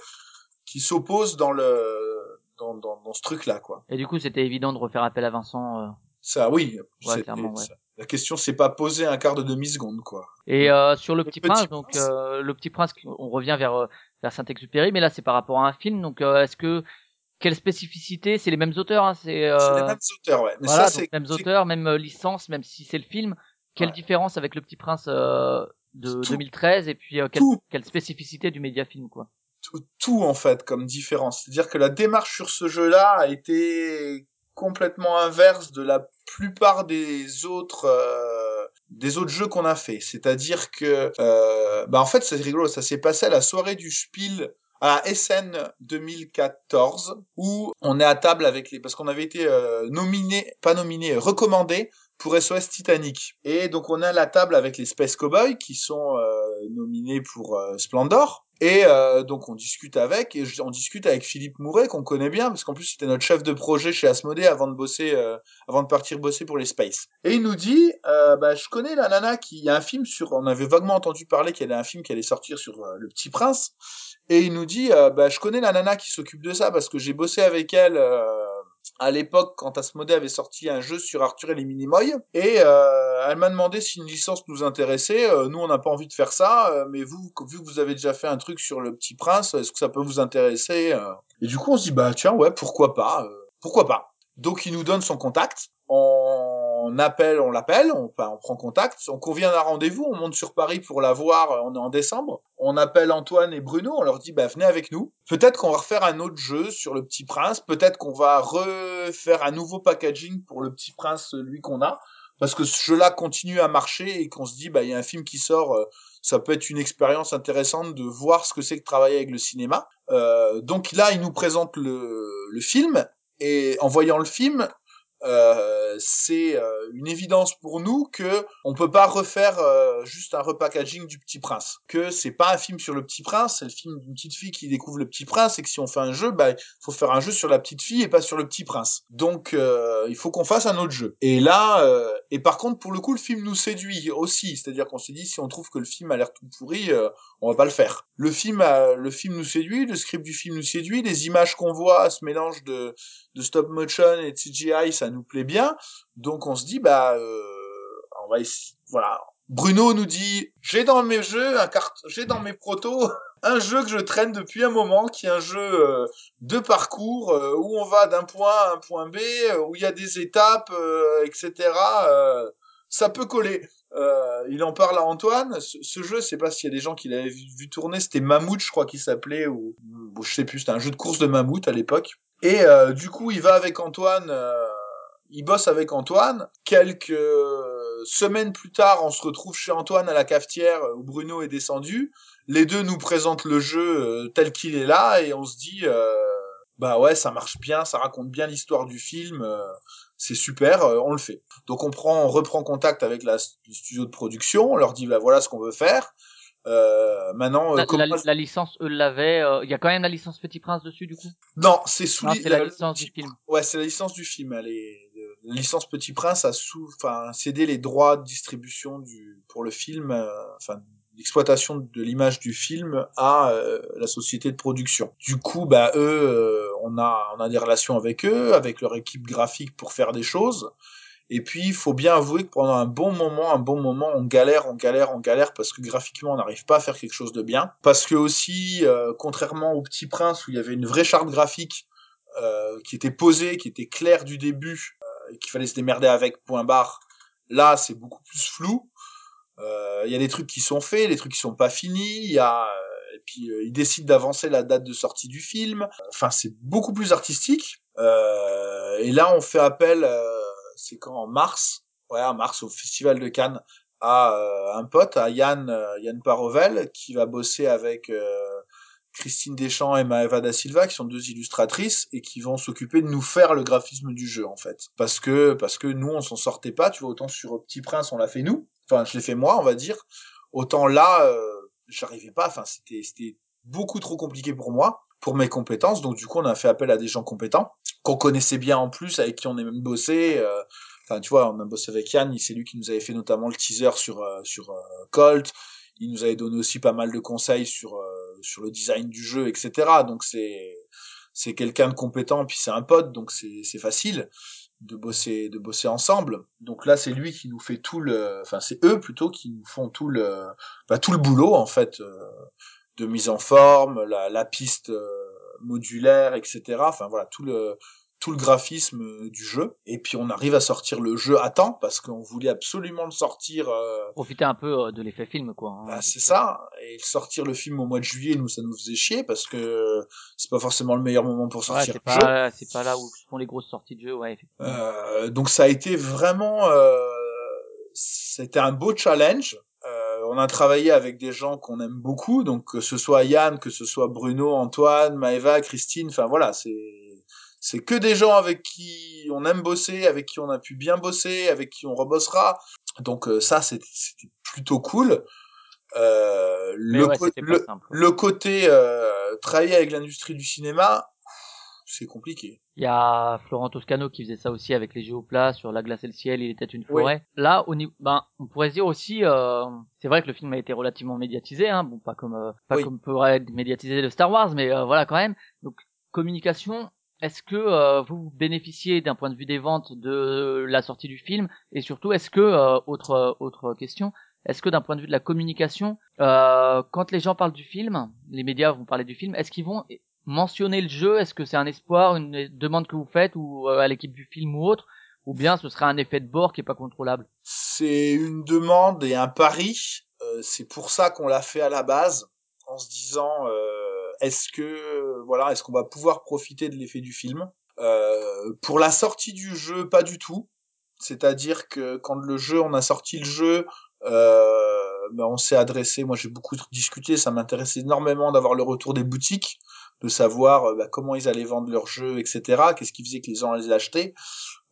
qui s'opposent dans le dans, dans, dans ce truc-là, quoi. Et du coup, c'était évident de refaire appel à Vincent. euh. Ça, oui. Ouais, clairement, ouais. ça- La question s'est pas posée un quart de demi-seconde, quoi. Et euh, sur le Petit Petit Prince, donc euh, le Petit Prince, on revient vers euh, vers Saint-Exupéry, mais là, c'est par rapport à un film. Donc, euh, est-ce que quelle spécificité C'est les mêmes auteurs, hein, c'est. Euh... C'est les mêmes auteurs, ouais. Mais voilà, ça, donc c'est mêmes auteurs, même euh, licence, même si c'est le film. Quelle Ouais. différence avec le Petit Prince euh, de Tout. 2013 et puis euh, quelle, quelle spécificité du média film, quoi? tout, tout, en fait comme différence. C'est-à-dire que la démarche sur ce jeu-là a été complètement inverse de la plupart des autres euh, des autres jeux qu'on a fait. C'est-à-dire que euh, bah en fait c'est rigolo, ça s'est passé à la soirée du Spiel à SN 2014 où on est à table avec les parce qu'on avait été euh, nominé pas nominé recommandé pour SOS Titanic et donc on est à la table avec les Space Cowboys qui sont euh, nominés pour euh, Splendor et euh, donc on discute avec et on discute avec Philippe Mouret qu'on connaît bien parce qu'en plus c'était notre chef de projet chez Asmodée avant de bosser euh, avant de partir bosser pour les Space. Et il nous dit euh, bah je connais la nana qui y a un film sur on avait vaguement entendu parler qu'il y avait un film qui allait sortir sur euh, le Petit Prince et il nous dit euh, bah je connais la nana qui s'occupe de ça parce que j'ai bossé avec elle euh, à l'époque quand Asmodée avait sorti un jeu sur Arthur et les Minimoy et euh, elle m'a demandé si une licence nous intéressait. Euh, nous on n'a pas envie de faire ça, euh, mais vous vu que vous avez déjà fait un truc sur le Petit Prince, est-ce que ça peut vous intéresser Et du coup on se dit bah tiens ouais pourquoi pas, pourquoi pas? Donc il nous donne son contact, on appelle, on l'appelle, on, on prend contact, on convient d'un rendez-vous, on monte sur Paris pour la voir, on est en décembre, on appelle Antoine et Bruno, on leur dit bah venez avec nous. Peut-être qu'on va refaire un autre jeu sur le Petit Prince, peut-être qu'on va refaire un nouveau packaging pour le Petit Prince, celui qu'on a, parce que ce jeu-là continue à marcher et qu'on se dit bah il y a un film qui sort, euh, ça peut être une expérience intéressante de voir ce que c'est que travailler avec le cinéma. Euh, donc là il nous présente le film et en voyant le film, euh, c'est euh, une évidence pour nous que on peut pas refaire euh, juste un repackaging du Petit Prince. Que c'est pas un film sur le Petit Prince, c'est le film d'une petite fille qui découvre le Petit Prince et que si on fait un jeu, bah il faut faire un jeu sur la petite fille et pas sur le Petit Prince. Donc il faut qu'on fasse un autre jeu. Et là, et par contre pour le coup le film nous séduit aussi, c'est-à-dire qu'on s'est dit si on trouve que le film a l'air tout pourri, on va pas le faire. Le film, le film nous séduit, le script du film nous séduit, les images qu'on voit, ce mélange de de stop motion et de CGI, ça nous plaît bien. Donc on se dit bah euh, on va essayer, voilà. Bruno nous dit j'ai dans mes jeux un carte j'ai dans mes protos <laughs> un jeu que je traîne depuis un moment qui est un jeu euh, de parcours euh, où on va d'un point à un point B où il y a des étapes etc ça peut coller il en parle à Antoine. Ce, jeu, je sais pas s'il y a des gens qui l'avaient vu, tourner. C'était Mammouth, je crois qu'il s'appelait, ou je sais plus. C'était un jeu de course de mammouth à l'époque. Et euh, du coup, il va avec Antoine, euh, il bosse avec Antoine. Quelques semaines plus tard, on se retrouve chez Antoine à la cafetière où Bruno est descendu. Les deux nous présentent le jeu euh, tel qu'il est là et on se dit, euh, bah ouais, ça marche bien, ça raconte bien l'histoire du film, euh, c'est super, on le fait. Donc on prend, reprend contact avec la, le studio de production, on leur dit, bah voilà ce qu'on veut faire. Euh, maintenant, euh, La, la- la licence, eux l'avaient. euh, Il y a quand même la licence Petit Prince dessus, du coup? non, c'est sous Non, li- la licence du film. Ouais, c'est la licence du film. Elle est... La licence Petit Prince a sous, enfin, cédé les droits de distribution du pour le film, euh, enfin, l'exploitation de l'image du film à euh, la société de production. Du coup, bah eux, euh, on a on a des relations avec eux, avec leur équipe graphique pour faire des choses. Et puis, il faut bien avouer que pendant un bon moment, un bon moment, on galère, on galère, on galère parce que graphiquement, on n'arrive pas à faire quelque chose de bien. Parce que aussi, euh, contrairement au Petit Prince où il y avait une vraie charte graphique euh, qui était posée, qui était claire du début, euh, et qu'il fallait se démerder avec, point barre, là, c'est beaucoup plus flou. Euh, Il y a des trucs qui sont faits, des trucs qui sont pas finis. Il y a euh, et puis euh, ils décident d'avancer la date de sortie du film. Enfin, c'est beaucoup plus artistique. Et là, on fait appel. C'est quand en mars, ouais, en mars au Festival de Cannes, à euh, un pote, à Yann, euh, Yann Parovel, qui va bosser avec euh, Christine Deschamps et Maeva da Silva, qui sont deux illustratrices et qui vont s'occuper de nous faire le graphisme du jeu en fait. Parce que parce que nous on s'en sortait pas, tu vois, autant sur Petit Prince on l'a fait nous, enfin je l'ai fait moi on va dire, autant là j'arrivais pas, enfin c'était c'était beaucoup trop compliqué pour moi, pour mes compétences, donc du coup on a fait appel à des gens compétents qu'on connaissait bien en plus, avec qui on est même bossé. Enfin, tu vois, on a bossé avec Yann, c'est lui qui nous avait fait notamment le teaser sur euh, sur euh, Colt. Il nous avait donné aussi pas mal de conseils sur euh, sur le design du jeu, etc. Donc c'est c'est quelqu'un de compétent, puis c'est un pote, donc c'est c'est facile de bosser de bosser ensemble. Donc là, c'est lui qui nous fait tout le, enfin c'est eux plutôt qui nous font tout le, bah, tout le boulot en fait euh, de mise en forme, la la piste euh, modulaire, etc. Enfin voilà tout le tout le graphisme euh, du jeu. Et puis on arrive à sortir le jeu à temps parce qu'on voulait absolument le sortir. euh, Profiter un peu euh, de l'effet film, quoi. hein. bah, c'est ça. Et sortir le film au mois de juillet, nous, ça nous faisait chier parce que c'est pas forcément le meilleur moment pour Ouais, sortir c'est le jeu. pas, c'est pas là où se font les grosses sorties de jeu, ouais. Euh, donc ça a été vraiment, euh, c'était un beau challenge. On a travaillé avec des gens qu'on aime beaucoup, donc que ce soit Yann, que ce soit Bruno, Antoine, Maëva, Christine, enfin voilà, c'est c'est que des gens avec qui on aime bosser, avec qui on a pu bien bosser, avec qui on rebossera. Donc euh, ça c'était plutôt cool. Euh, ouais, co- le côté euh, travailler avec l'industrie du cinéma, c'est compliqué. Il y a Florent Toscano qui faisait ça aussi avec les plat sur La glace et le ciel, il était une forêt. Là, au niveau, ben, on pourrait se dire aussi, euh, c'est vrai que le film a été relativement médiatisé, hein, bon, pas comme, euh, pas Oui. comme pourrait être médiatisé le Star Wars, mais euh, voilà quand même. Donc, communication. Est-ce que euh, vous bénéficiez d'un point de vue des ventes de la sortie du film? Et surtout est-ce que euh, autre autre question est-ce que d'un point de vue de la communication euh, quand les gens parlent du film les médias vont parler du film est-ce qu'ils vont mentionner le jeu Est-ce que c'est un espoir, une demande que vous faites ou euh, à l'équipe du film ou autre Ou bien ce serait un effet de bord qui est pas contrôlable? C'est une demande et un pari. Euh, c'est pour ça qu'on l'a fait à la base, en se disant euh, est-ce que voilà, est-ce qu'on va pouvoir profiter de l'effet du film? Euh, Pour la sortie du jeu, pas du tout. C'est-à-dire que quand le jeu, on a sorti le jeu, euh, ben on s'est adressé. Moi, j'ai beaucoup discuté. Ça m'intéressait énormément d'avoir le retour des boutiques, de savoir euh, ben, comment ils allaient vendre leurs jeux, etc. Qu'est-ce qui faisait que les gens les achetaient.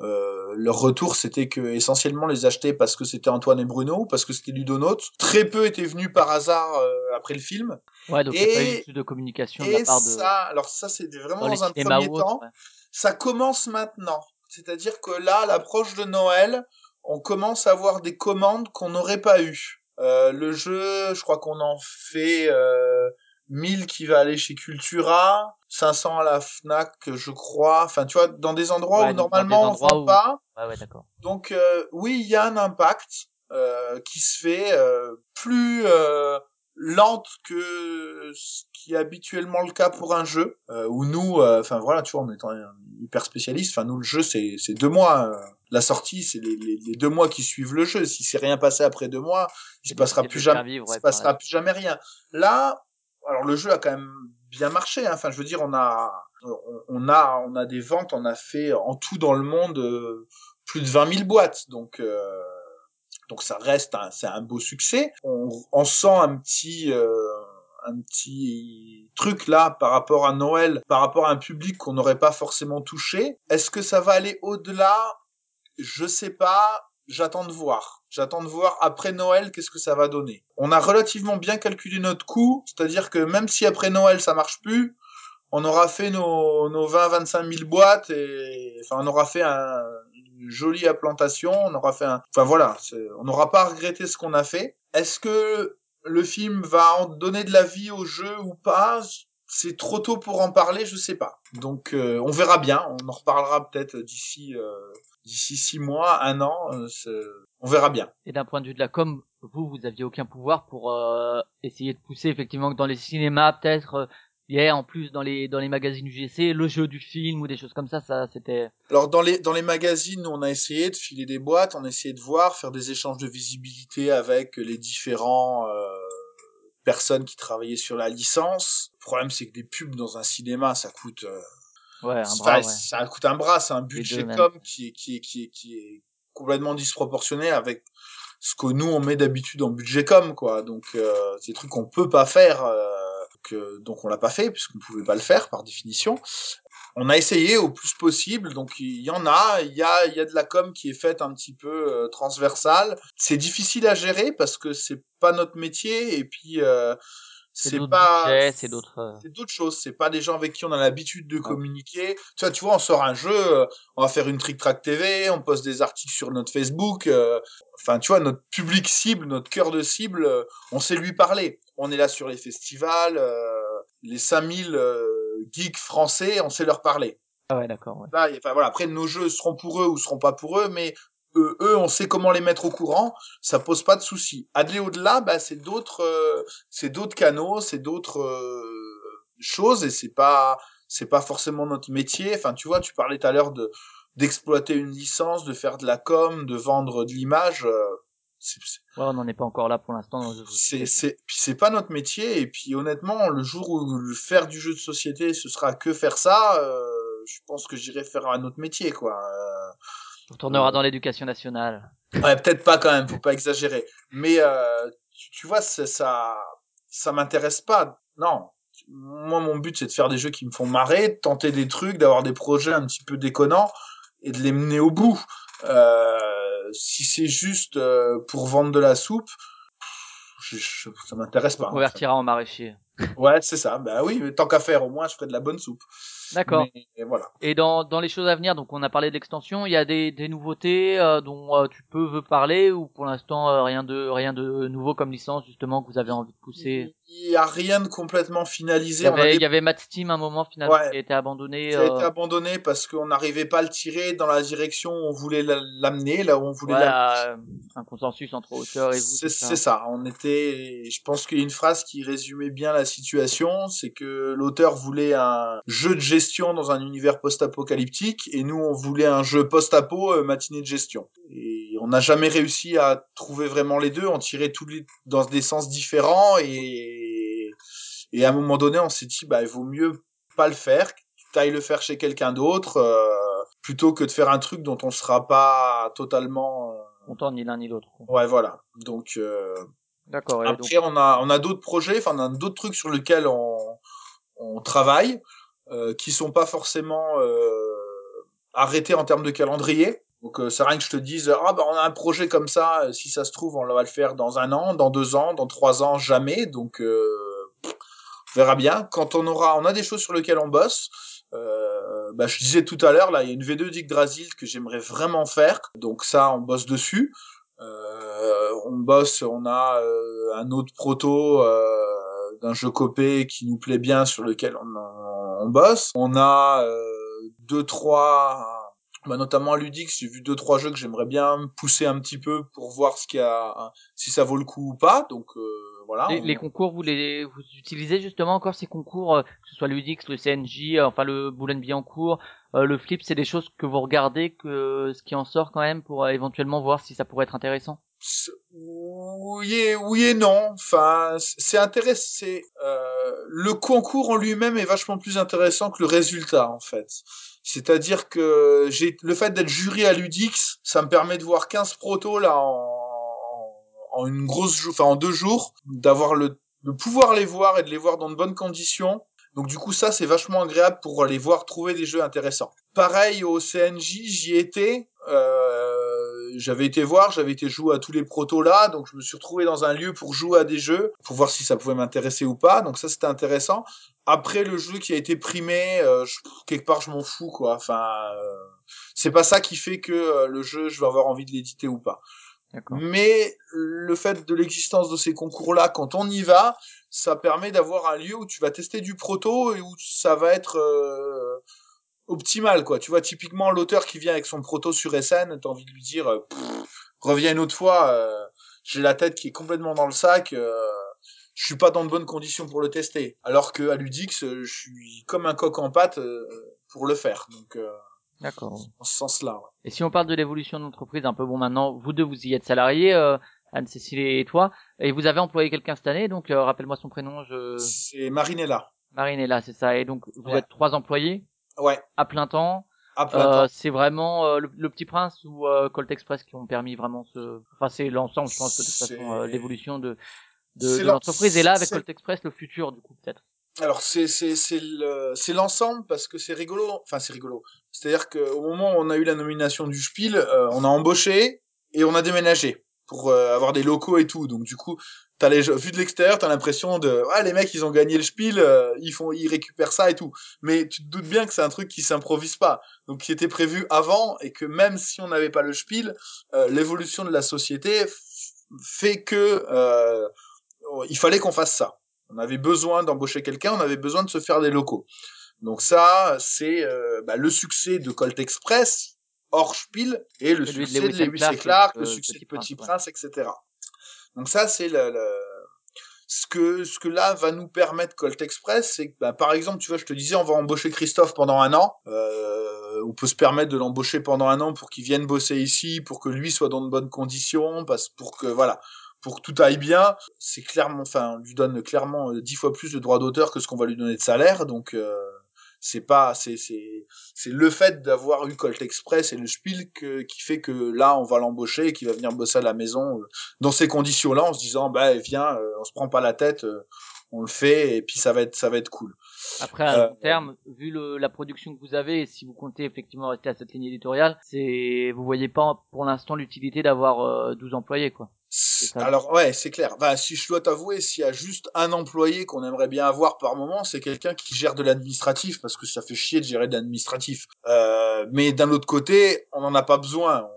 Euh, leur retour, c'était que essentiellement les achetaient parce que c'était Antoine et Bruno, parce que c'était Ludonote. Très peu étaient venus par hasard euh, après le film. Ouais, donc a pas eu Et- de communication de la Et part de ça, alors ça, c'est vraiment dans un premier temps. ouais. Ça commence maintenant. C'est-à-dire que là, à l'approche de Noël, on commence à avoir des commandes qu'on n'aurait pas eues. Euh, le jeu, je crois qu'on en fait euh, 1000 qui va aller chez Cultura, 500 à la Fnac, je crois. Enfin, tu vois, dans des endroits Ouais, où normalement on vend où- pas. Ouais, ouais, d'accord. Donc euh, oui, il y a un impact euh, qui se fait euh, plus euh, lente que ce qui est habituellement le cas pour un jeu. Euh, où nous, euh, enfin voilà, tu vois, en étant un hyper spécialiste, enfin nous le jeu c'est c'est deux mois. euh, la sortie c'est les, les, les deux mois qui suivent le jeu. Si c'est rien passé après deux mois, il se passera plus jamais, vivre, ouais, se passera plus jamais rien. Là, alors le jeu a quand même bien marché. hein. Enfin, je veux dire, on a on, a on a des ventes, on a fait en tout dans le monde. euh, plus de 20 000 boîtes. Donc, euh, donc ça reste, c'est un beau succès. On, on sent un petit, euh, un petit truc là par rapport à Noël, par rapport à un public qu'on n'aurait pas forcément touché. Est-ce que ça va aller au-delà? Je sais pas. J'attends de voir. J'attends de voir après Noël qu'est-ce que ça va donner. On a relativement bien calculé notre coût, c'est-à-dire que même si après Noël ça marche plus, on aura fait nos, nos 20-25 000 boîtes et enfin on aura fait un, une jolie implantation, on aura fait un, enfin voilà, on n'aura pas regretté ce qu'on a fait. Est-ce que le film va en donner de la vie au jeu ou pas? C'est trop tôt pour en parler, je sais pas. Donc euh, on verra bien, on en reparlera peut-être d'ici euh, d'ici six mois, un an, euh, on verra bien. Et d'un point de vue de la com, vous, vous aviez aucun pouvoir pour euh, essayer de pousser effectivement que dans les cinémas, peut-être, euh, hier en plus dans les dans les magazines UGC, le jeu du film ou des choses comme ça, ça c'était. Alors dans les dans les magazines, on a essayé de filer des boîtes, on a essayé de voir, faire des échanges de visibilité avec les différents euh, personnes qui travaillaient sur la licence. Le problème c'est que des pubs dans un cinéma, ça coûte euh, Ouais, un ça, bras, ouais. ça coûte un bras, c'est un budget même. com qui est qui est qui est qui est complètement disproportionné avec ce que nous on met d'habitude en budget com quoi. Donc euh, c'est des trucs qu'on peut pas faire euh, que donc on l'a pas fait puisqu'on pouvait pas le faire par définition on a essayé au plus possible, donc il y en a, il y a, il y a de la com qui est faite un petit peu euh, transversale. C'est difficile à gérer parce que c'est pas notre métier et puis euh, C'est pas, c'est d'autres. euh, c'est d'autres choses. C'est pas des gens avec qui on a l'habitude de communiquer. Tu vois, tu vois, on sort un jeu, euh, on va faire une Trick Track TV, on poste des articles sur notre Facebook. euh, Enfin, tu vois, notre public cible, notre cœur de cible, on sait lui parler. On est là sur les festivals, les 5000 euh, geeks français, on sait leur parler. Ah ouais, d'accord. Ouais. Là, enfin, voilà, après, nos jeux seront pour eux ou seront pas pour eux, mais eux, eux, on sait comment les mettre au courant, ça pose pas de souci. Aller au-delà, bah, c'est d'autres, euh, c'est d'autres canaux, c'est d'autres euh, choses, et c'est pas, c'est pas forcément notre métier. Enfin, tu vois, tu parlais tout à l'heure de d'exploiter une licence, de faire de la com, de vendre de l'image. euh, c'est- c'est- Ouais, on n'en est pas encore là pour l'instant. dans le jeu c'est c'est c'est pas notre métier et puis honnêtement le jour où le faire du jeu de société ce sera que faire ça euh, je pense que j'irai faire un autre métier quoi Euh, On retournera dans l'éducation nationale. ouais peut-être pas quand même faut pas exagérer mais euh, tu, tu vois ça ça m'intéresse pas non moi mon but c'est de faire des jeux qui me font marrer de tenter des trucs d'avoir des projets un petit peu déconnants et de les mener au bout euh, si c'est juste euh, pour vendre de la soupe je, je- ça m'intéresse On pas en fait. convertira en maraîcher. Ouais, c'est ça. Bah oui, mais tant qu'à faire, au moins, je ferai de la bonne soupe. D'accord. Et voilà. Et dans, dans les choses à venir, donc on a parlé de l'extension, il y a des, des nouveautés euh, dont euh, tu peux veux parler ou pour l'instant euh, rien de rien de nouveau comme licence justement que vous avez envie de pousser? Il y a rien de complètement Il finalisé. y avait, il y avait Mad Steam un moment finalement Ouais. qui a été abandonné. Ça a euh, été abandonné parce qu'on n'arrivait pas à le tirer dans la direction où on voulait la- l'amener, là où on voulait voilà, euh, un consensus entre auteurs et vous. C'est tout ça. c'est ça. On était, je pense qu'il y a une phrase qui résumait bien la situation, c'est que l'auteur voulait un jeu de gestion dans un univers post-apocalyptique et nous on voulait un jeu post-apo euh, matinée de gestion. Et on n'a jamais réussi à trouver vraiment les deux. On tirait tous les dans des sens différents et et à un moment donné on s'est dit bah il vaut mieux pas le faire, que tu ailles le faire chez quelqu'un d'autre euh, plutôt que de faire un truc dont on sera pas totalement euh, Content ni l'un ni l'autre. Ouais, voilà. Donc D'accord. et donc- après, on a on a d'autres projets, enfin on a d'autres trucs sur lesquels on on travaille, euh, qui sont pas forcément euh, arrêtés en termes de calendrier. Donc euh, rien que je te dise ah bah on a un projet comme ça, euh, si ça se trouve on va le faire dans un an, dans deux ans, dans trois ans, jamais. Donc euh, on verra bien. Quand on aura, on a des choses sur lesquelles on bosse. Euh, bah, je disais tout à l'heure, là, il y a une V2 d'Yggdrasil que j'aimerais vraiment faire. Donc ça, on bosse dessus. Euh, on bosse, on a euh, un autre proto euh, d'un jeu copé qui nous plaît bien, sur lequel on, on bosse. On a euh, deux, trois, bah, notamment à Ludix, j'ai vu deux, trois jeux que j'aimerais bien pousser un petit peu pour voir ce qu'il y a, si ça vaut le coup ou pas. Donc euh, voilà. les, on- les concours, vous les vous utilisez justement encore ces concours, euh, que ce soit l'UDX, le CNJ, euh, enfin le Boulogne Billancourt, euh, le Flip, c'est des choses que vous regardez, que ce qui en sort quand même pour éventuellement voir si ça pourrait être intéressant. Oui et, oui et non. Enfin, c'est intéressant. Euh, le concours en lui-même est vachement plus intéressant que le résultat, en fait. C'est-à-dire que j'ai le fait d'être jury à Ludix, ça me permet de voir 15 protos là en, en une grosse, enfin en deux jours, d'avoir le de pouvoir les voir et de les voir dans de bonnes conditions. Donc du coup ça c'est vachement agréable pour aller voir trouver des jeux intéressants. Pareil au CNJ, j'y étais. Euh, j'avais été voir, j'avais été jouer à tous les protos là, donc je me suis retrouvé dans un lieu pour jouer à des jeux, pour voir si ça pouvait m'intéresser ou pas. Donc ça c'était intéressant. Après le jeu qui a été primé, euh, je- quelque part je m'en fous quoi. Enfin, euh, c'est pas ça qui fait que euh, le jeu je vais avoir envie de l'éditer ou pas. Mais le fait de l'existence de ces concours-là, quand on y va, ça permet d'avoir un lieu où tu vas tester du proto et où ça va être euh, optimal, quoi. Tu vois, typiquement l'auteur qui vient avec son proto sur SN, t'as envie de lui dire, euh, Pff, reviens une autre fois. euh, J'ai la tête qui est complètement dans le sac. euh, je suis pas dans de bonnes conditions pour le tester. Alors que à Ludix, euh, je suis comme un coq en pâte euh, pour le faire. Donc, euh, D'accord. en ce sens-là. ouais. Et si on parle de l'évolution de l'entreprise, un peu bon maintenant, vous deux vous y êtes salariés, euh, Anne-Cécile et toi, et vous avez employé quelqu'un cette année, donc euh, rappelle-moi son prénom, je... C'est Marinella. Marine est là, c'est ça, et donc vous Ouais. êtes trois employés Ouais. à plein temps. Euh, c'est vraiment euh, le, le Petit Prince ou euh, Colt Express qui ont permis vraiment ce, enfin c'est l'ensemble, je pense de toute façon euh, l'évolution de de, l'entreprise. Et là avec Colt Express, le futur du coup peut-être. Alors c'est c'est c'est le c'est l'ensemble parce que c'est rigolo. Enfin c'est rigolo. C'est-à-dire qu'au moment où on a eu la nomination du Spiel, euh, on a embauché et on a déménagé pour euh, avoir des locaux et tout. Donc du coup, t'as les vu de l'extérieur, t'as l'impression de ah les mecs ils ont gagné le Spiel, euh, ils font ils récupèrent ça et tout. Mais tu te doutes bien que c'est un truc qui s'improvise pas. Donc qui était prévu avant et que même si on n'avait pas le Spiel, euh, l'évolution de la société fait que euh, il fallait qu'on fasse ça. On avait besoin d'embaucher quelqu'un, on avait besoin de se faire des locaux. Donc ça, c'est euh, bah, le succès de Colt Express, hors Spiel, et le Celui de succès Lewis de Lewis Clark, et Clark, euh, le Petit succès de Prince, Petit ouais. Prince, etc. Donc ça, c'est le, le- ce que ce que là va nous permettre Colt Express, c'est que bah, par exemple, tu vois, je te disais, on va embaucher Christophe pendant un an. Euh, on peut se permettre de l'embaucher pendant un an pour qu'il vienne bosser ici, pour que lui soit dans de bonnes conditions, parce pour que voilà, pour que tout aille bien. C'est clairement, enfin, on lui donne clairement euh, dix fois plus de droits d'auteur que ce qu'on va lui donner de salaire, donc. Euh, c'est pas c'est c'est c'est le fait d'avoir eu Colt Express et le Spiel que, qui fait que là on va l'embaucher et qu'il va venir bosser à la maison euh, dans ces conditions là en se disant bah viens euh, on se prend pas la tête euh, on le fait et puis ça va être ça va être cool. Après, à Euh, long terme, vu le, la production que vous avez, et si vous comptez effectivement rester à cette ligne éditoriale, c'est, vous voyez pas pour l'instant l'utilité d'avoir euh, 12 employés, quoi. alors ouais c'est clair. Bah si je dois t'avouer s'il y a juste un employé qu'on aimerait bien avoir par moment c'est quelqu'un qui gère de l'administratif parce que ça fait chier de gérer de l'administratif. Euh, mais d'un autre côté on n'en a pas besoin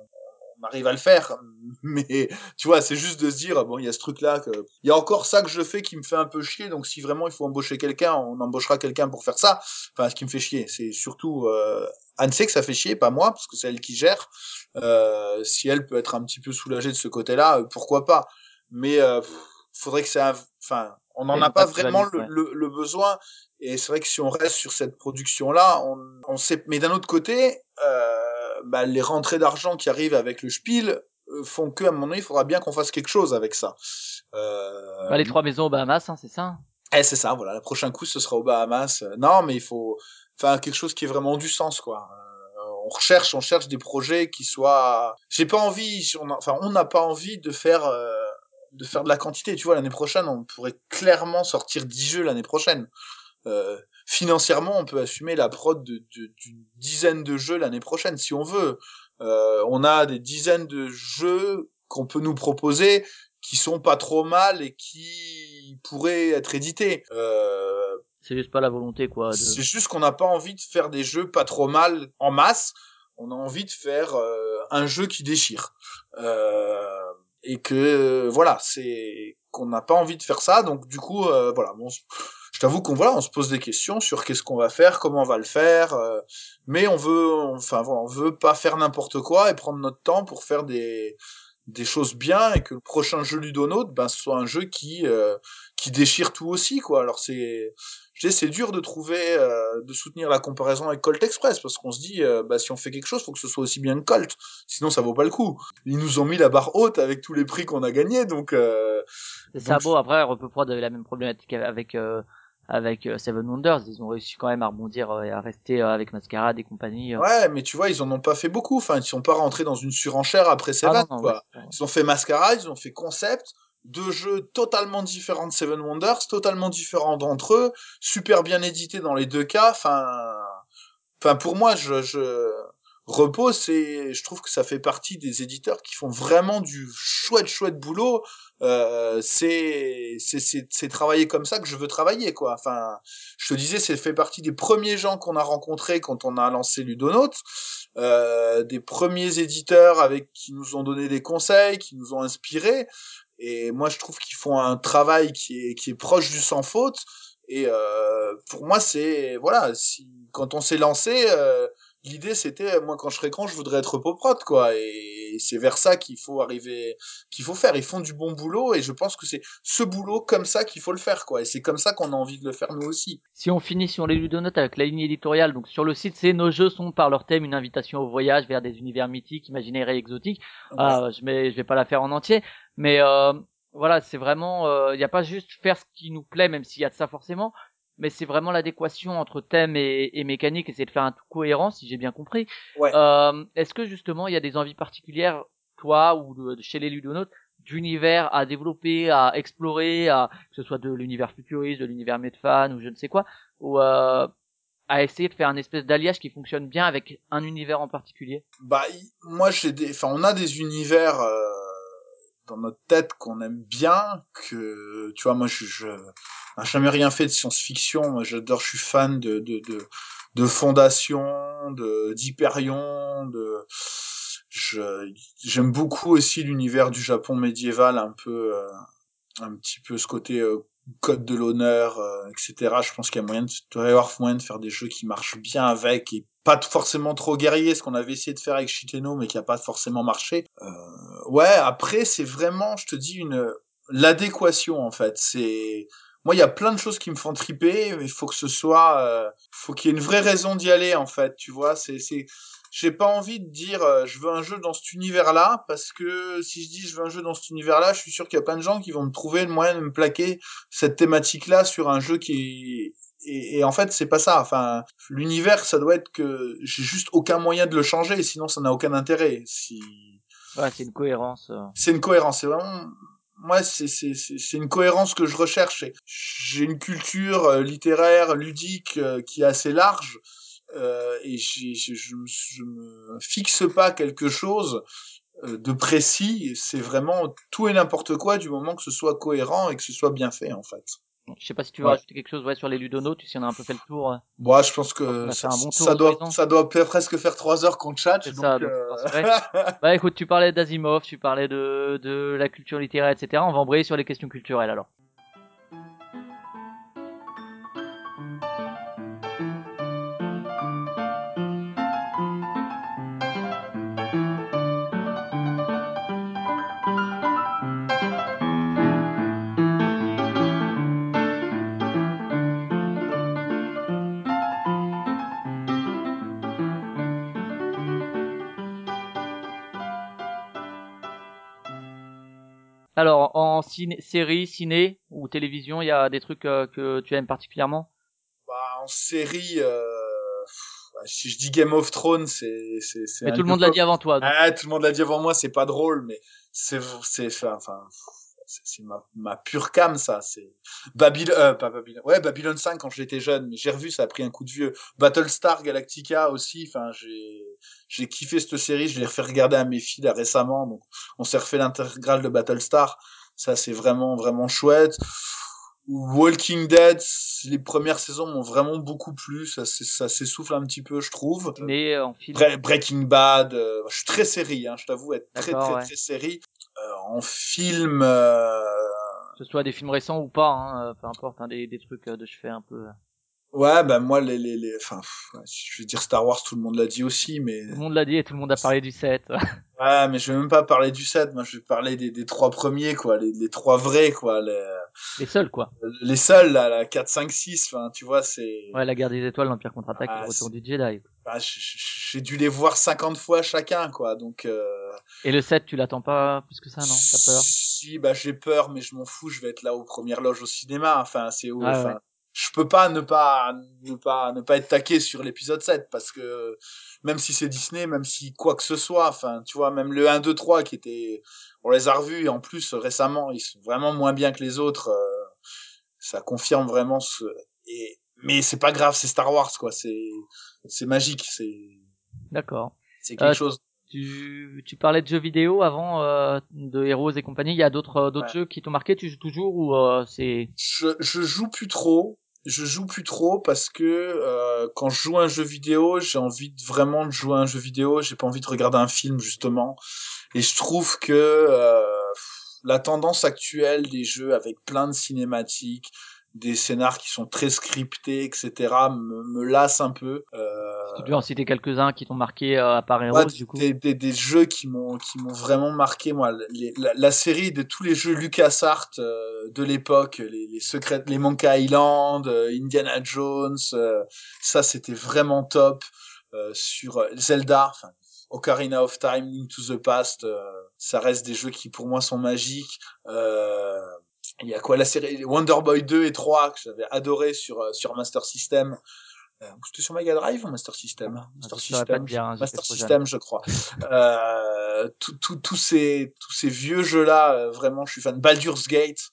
on, arrive à le faire <laughs> mais tu vois c'est juste de se dire bon il y a ce truc là que il y a encore ça que je fais qui me fait un peu chier donc si vraiment il faut embaucher quelqu'un on embauchera quelqu'un pour faire ça enfin ce qui me fait chier c'est surtout euh, Anne sait que ça fait chier pas moi parce que c'est elle qui gère euh, si elle peut être un petit peu soulagée de ce côté-là, euh, pourquoi pas. Mais euh, faudrait que ça, enfin, on n'en a pas vraiment le, le, le besoin. Et c'est vrai que si on reste sur cette production-là, on, on sait. Mais d'un autre côté, euh, bah, les rentrées d'argent qui arrivent avec le Spiel euh, font que à un moment donné, il faudra bien qu'on fasse quelque chose avec ça. Euh, Bah, les trois maisons aux Bahamas, hein, c'est ça eh, c'est ça, voilà. Le prochain coup, ce sera aux Bahamas. Euh, Non, mais il faut faire quelque chose qui ait vraiment du sens, quoi. Euh, on recherche, on cherche des projets qui soient. J'ai pas envie, on a- enfin, on n'a pas envie de faire, euh, de faire de la quantité. Tu vois, l'année prochaine, on pourrait clairement sortir 10 jeux l'année prochaine. Euh, financièrement, on peut assumer la prod de- de- d'une dizaine de jeux l'année prochaine, si on veut. Euh, on a des dizaines de jeux qu'on peut nous proposer qui sont pas trop mal et qui pourraient être édités. Euh, C'est juste pas la volonté, quoi. De... c'est juste qu'on n'a pas envie de faire des jeux pas trop mal en masse. On a envie de faire euh, un jeu qui déchire. Euh, et que euh, voilà, c'est qu'on n'a pas envie de faire ça. Donc du coup, euh, voilà, bon, je t'avoue qu'on voilà, on se pose des questions sur qu'est-ce qu'on va faire, comment on va le faire. euh, mais on veut, enfin voilà, on veut pas faire n'importe quoi et prendre notre temps pour faire des des choses bien et que le prochain jeu Ludonote, ben, ce soit un jeu qui euh, qui déchire tout aussi quoi. Alors c'est je c'est dur de trouver, euh, de soutenir la comparaison avec Colt Express parce qu'on se dit, euh, bah, si on fait quelque chose, faut que ce soit aussi bien que Colt, sinon ça vaut pas le coup. Ils nous ont mis la barre haute avec tous les prix qu'on a gagnés, donc. Euh... C'est ça beau, après, Repeu Prod avait la même problématique avec, euh, avec euh, Seven Wonders. Ils ont réussi quand même à rebondir euh, et à rester euh, avec Mascarade et compagnie. Ouais, mais tu vois, ils en ont pas fait beaucoup. Enfin, ils sont pas rentrés dans une surenchère après Ah, Seven, non, non, quoi. ouais. Ils ont fait Masquerade, ils ont fait Concept, deux jeux totalement différents de Seven Wonders, totalement différents d'entre eux, super bien édités dans les deux cas. Enfin, enfin pour moi, je, je repose, c'est, je trouve que ça fait partie des éditeurs qui font vraiment du chouette chouette boulot. Euh, c'est, c'est, travailler comme ça que je veux travailler, quoi. Enfin, je te disais, c'est fait partie des premiers gens qu'on a rencontrés quand on a lancé Ludonote. Euh, des premiers éditeurs avec qui nous ont donné des conseils, qui nous ont inspirés. Et moi, je trouve qu'ils font un travail qui est qui est proche du sans faute. Et euh, pour moi, c'est voilà, si quand on s'est lancé, euh, l'idée c'était moi quand je serai grand, je voudrais être poprote quoi. Et c'est vers ça qu'il faut arriver, qu'il faut faire. Ils font du bon boulot et je pense que c'est ce boulot comme ça qu'il faut le faire quoi. Et c'est comme ça qu'on a envie de le faire nous aussi. Si on finit sur les ludonotes avec la ligne éditoriale, donc sur le site, c'est nos jeux sont par leur thème une invitation au voyage vers des univers mythiques, imaginaires et exotiques. Ah, je vais, je vais pas la faire en entier, mais euh, voilà, c'est vraiment, il n'y a pas juste faire ce qui nous plaît, même s'il y a de ça forcément, mais c'est vraiment l'adéquation entre thème et, et mécanique, essayer de faire un tout cohérent, si j'ai bien compris. Ouais. Euh, Est-ce que justement il y a des envies particulières, toi ou de, de chez les ludonotes, d'univers à développer, à explorer, à que ce soit de l'univers futuriste, de l'univers Medfan ou je ne sais quoi, ou euh, à essayer de faire un espèce d'alliage qui fonctionne bien avec un univers en particulier? Bah, moi, j'ai des, enfin, on a des univers euh, dans notre tête qu'on aime bien, que, tu vois, moi, je, je, j'ai jamais rien fait de science-fiction. Moi, j'adore, je suis fan de, de, de, de Fondation, de d'Hyperion, de, je, j'aime beaucoup aussi l'univers du Japon médiéval, un peu, euh, un petit peu ce côté euh, code de l'honneur, euh, etc. Je pense qu'il y a moyen de, avoir moyen de faire des jeux qui marchent bien avec et pas forcément trop guerrier, ce qu'on avait essayé de faire avec Shiteno, mais qui a pas forcément marché. Ouais, après, c'est vraiment, je te dis, une, l'adéquation en fait. C'est moi, il y a plein de choses qui me font triper, mais il faut que ce soit, euh, faut qu'il y ait une vraie raison d'y aller en fait. Tu vois, c'est c'est j'ai pas envie de dire euh, je veux un jeu dans cet univers-là parce que si je dis je veux un jeu dans cet univers-là, je suis sûr qu'il y a plein de gens qui vont me trouver le moyen de me plaquer cette thématique-là sur un jeu qui et, et en fait c'est pas ça. Enfin, l'univers ça doit être que j'ai juste aucun moyen de le changer, sinon ça n'a aucun intérêt. Si Ouais, c'est une cohérence. euh. c'est une cohérence, c'est vraiment moi c'est c'est une cohérence que je recherche. J'ai une culture euh, littéraire, ludique euh, qui est assez large euh, et je, me- je me fixe pas quelque chose de précis. C'est vraiment tout et n'importe quoi du moment que ce soit cohérent et que ce soit bien fait en fait. Je sais pas si tu veux Ouais. rajouter quelque chose ouais, sur les ludonotes, si on a un peu fait le tour. euh, Bon, je pense que ça, bon tour ça doit ça doit presque faire trois heures qu'on chatte. C'est donc, ça, donc, euh. <laughs> Bah écoute, tu parlais d'Asimov, tu parlais de, de la culture littéraire, etc. On va embrayer sur les questions culturelles alors. En ciné, série, ciné ou télévision, il y a des trucs euh, que tu aimes particulièrement? Bah, en série, euh, si je dis Game of Thrones, c'est c'est Mais tout le monde l'a dit avant toi. donc- Ah, tout le monde l'a dit avant moi, c'est pas drôle, mais c'est c'est enfin c'est ma ma pure cam ça, c'est Babylone euh, pas Babylone. Ouais, Babylone 5 quand j'étais jeune, mais j'ai revu ça a pris un coup de vieux. Battlestar Galactica aussi, enfin j'ai j'ai kiffé cette série, je l'ai refait regarder à mes filles là récemment donc on s'est refait l'intégrale de Battlestar. Ça c'est vraiment vraiment chouette. Walking Dead, les premières saisons m'ont vraiment beaucoup plu, ça ça s'essouffle un petit peu, je trouve. ciné, euh, en film. Bre- Breaking Bad, euh, je suis très série, hein, je t'avoue être très très ouais. très série. Euh, en film, euh, Que ce soit des films récents ou pas, hein, euh, peu importe, hein, des, des trucs euh, de je fais un peu. Ouais, ben moi les les les, enfin, pff, je vais dire Star Wars, tout le monde l'a dit aussi, mais Tout le monde l'a dit et tout le monde a parlé du 7. <laughs> ouais, mais je vais même pas parler du 7, moi je vais parler des, des trois premiers quoi, les, les trois vrais quoi, les, les seuls quoi. les seuls là, la 4, 5, 6, enfin tu vois c'est, Ouais, la guerre des étoiles, l'Empire contre-attaque Ah, et le retour du Jedi. bah, j'ai dû les voir 50 fois chacun quoi, donc. Euh... Et le 7, tu l'attends pas plus que ça, non? T'as peur? Si, bah j'ai peur, mais je m'en fous. Je vais être là aux premières loges au cinéma. Enfin, c'est enfin, ouais. Je peux pas ne pas ne pas ne pas être taqué sur l'épisode 7 parce que même si c'est Disney, même si quoi que ce soit, enfin, tu vois, même le 1, 2, 3 qui était, on les a revus et en plus récemment, ils sont vraiment moins bien que les autres. euh, ça confirme vraiment ce. Et mais c'est pas grave, c'est Star Wars quoi. C'est c'est magique. C'est D'accord. c'est quelque Euh, chose. Tu, tu parlais de jeux vidéo avant, euh, de Heroes et compagnie. Il y a d'autres euh, d'autres Ouais. jeux qui t'ont marqué Tu joues toujours ou euh, c'est je, je joue plus trop. Je joue plus trop parce que euh, quand je joue un jeu vidéo, j'ai envie vraiment de jouer à un jeu vidéo. J'ai pas envie de regarder un film justement. Et je trouve que euh, la tendance actuelle des jeux avec plein de cinématiques, des scénars qui sont très scriptés, etc., me, me lasse un peu. Euh, Tu peux en citer quelques-uns qui t'ont marqué euh, à part Heroes, Ouais, du coup des, des, des jeux qui m'ont qui m'ont vraiment marqué moi les- la, la série de tous les jeux LucasArts euh, de l'époque les, les secrets les Monkey Island euh, Indiana Jones euh, ça c'était vraiment top euh, sur euh, Zelda enfin Ocarina of Time Link to the Past euh, ça reste des jeux qui pour moi sont magiques euh, il y a quoi la série Wonder Boy 2 et 3 que j'avais adoré sur euh, sur Master System euh, c'était sur Mega Drive ou Master System? Master je pas te System dire, hein, Master. System je crois <laughs> euh, tous tout, tous ces tous ces vieux jeux là vraiment je suis fan Baldur's Gate.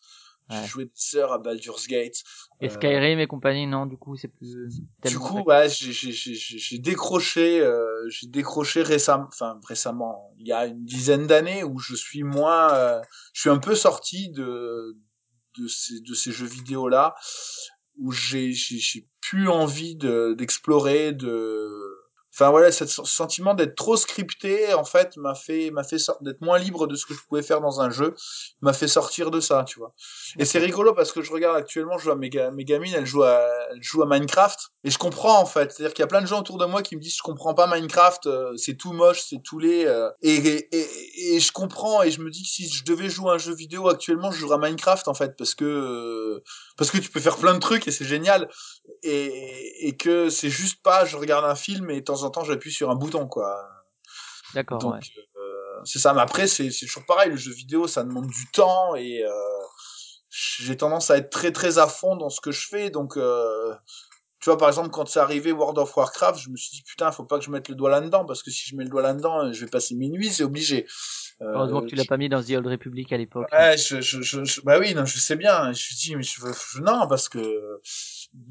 J'ai joué des heures à Baldur's Gate Et Euh, Skyrim et compagnie, non, du coup, c'est plus du tellement. coup ouais j'ai j'ai j'ai j'ai j'ai décroché euh, j'ai décroché récemment enfin récemment il y a une dizaine d'années où je suis moins euh, je suis un peu sorti de de ces de ces jeux vidéo là où j'ai j'ai j'ai plus envie de d'explorer de Enfin voilà, ce sentiment d'être trop scripté, en fait, m'a fait, m'a fait sortir, d'être moins libre de ce que je pouvais faire dans un jeu, m'a fait sortir de ça, tu vois. Et c'est rigolo parce que je regarde actuellement, je vois mes, ga- mes gamines, elles jouent à, elles jouent à Minecraft, et je comprends en fait. C'est-à-dire qu'il y a plein de gens autour de moi qui me disent je comprends pas Minecraft, euh, c'est tout moche, c'est tout laid, euh, et, et, et, et je comprends et je me dis que si je devais jouer à un jeu vidéo actuellement, je jouerais à Minecraft en fait parce que euh, parce que tu peux faire plein de trucs et c'est génial et, et que c'est juste pas je regarde un film et de temps en temps j'appuie sur un bouton quoi. D'accord, Donc ouais. euh, c'est ça. Mais après c'est c'est toujours pareil. Le jeu vidéo ça demande du temps et euh, j'ai tendance à être très très à fond dans ce que je fais. Donc euh, tu vois par exemple quand c'est arrivé World of Warcraft, je me suis dit putain faut pas que je mette le doigt là-dedans parce que si je mets le doigt là-dedans je vais passer mes nuits c'est obligé. Euh, Heureusement que tu l'as pas mis dans The Old Republic à l'époque. Ouais, je, je, je, je- bah oui, non, je sais bien. Je dis, mais je veux, je- non, parce que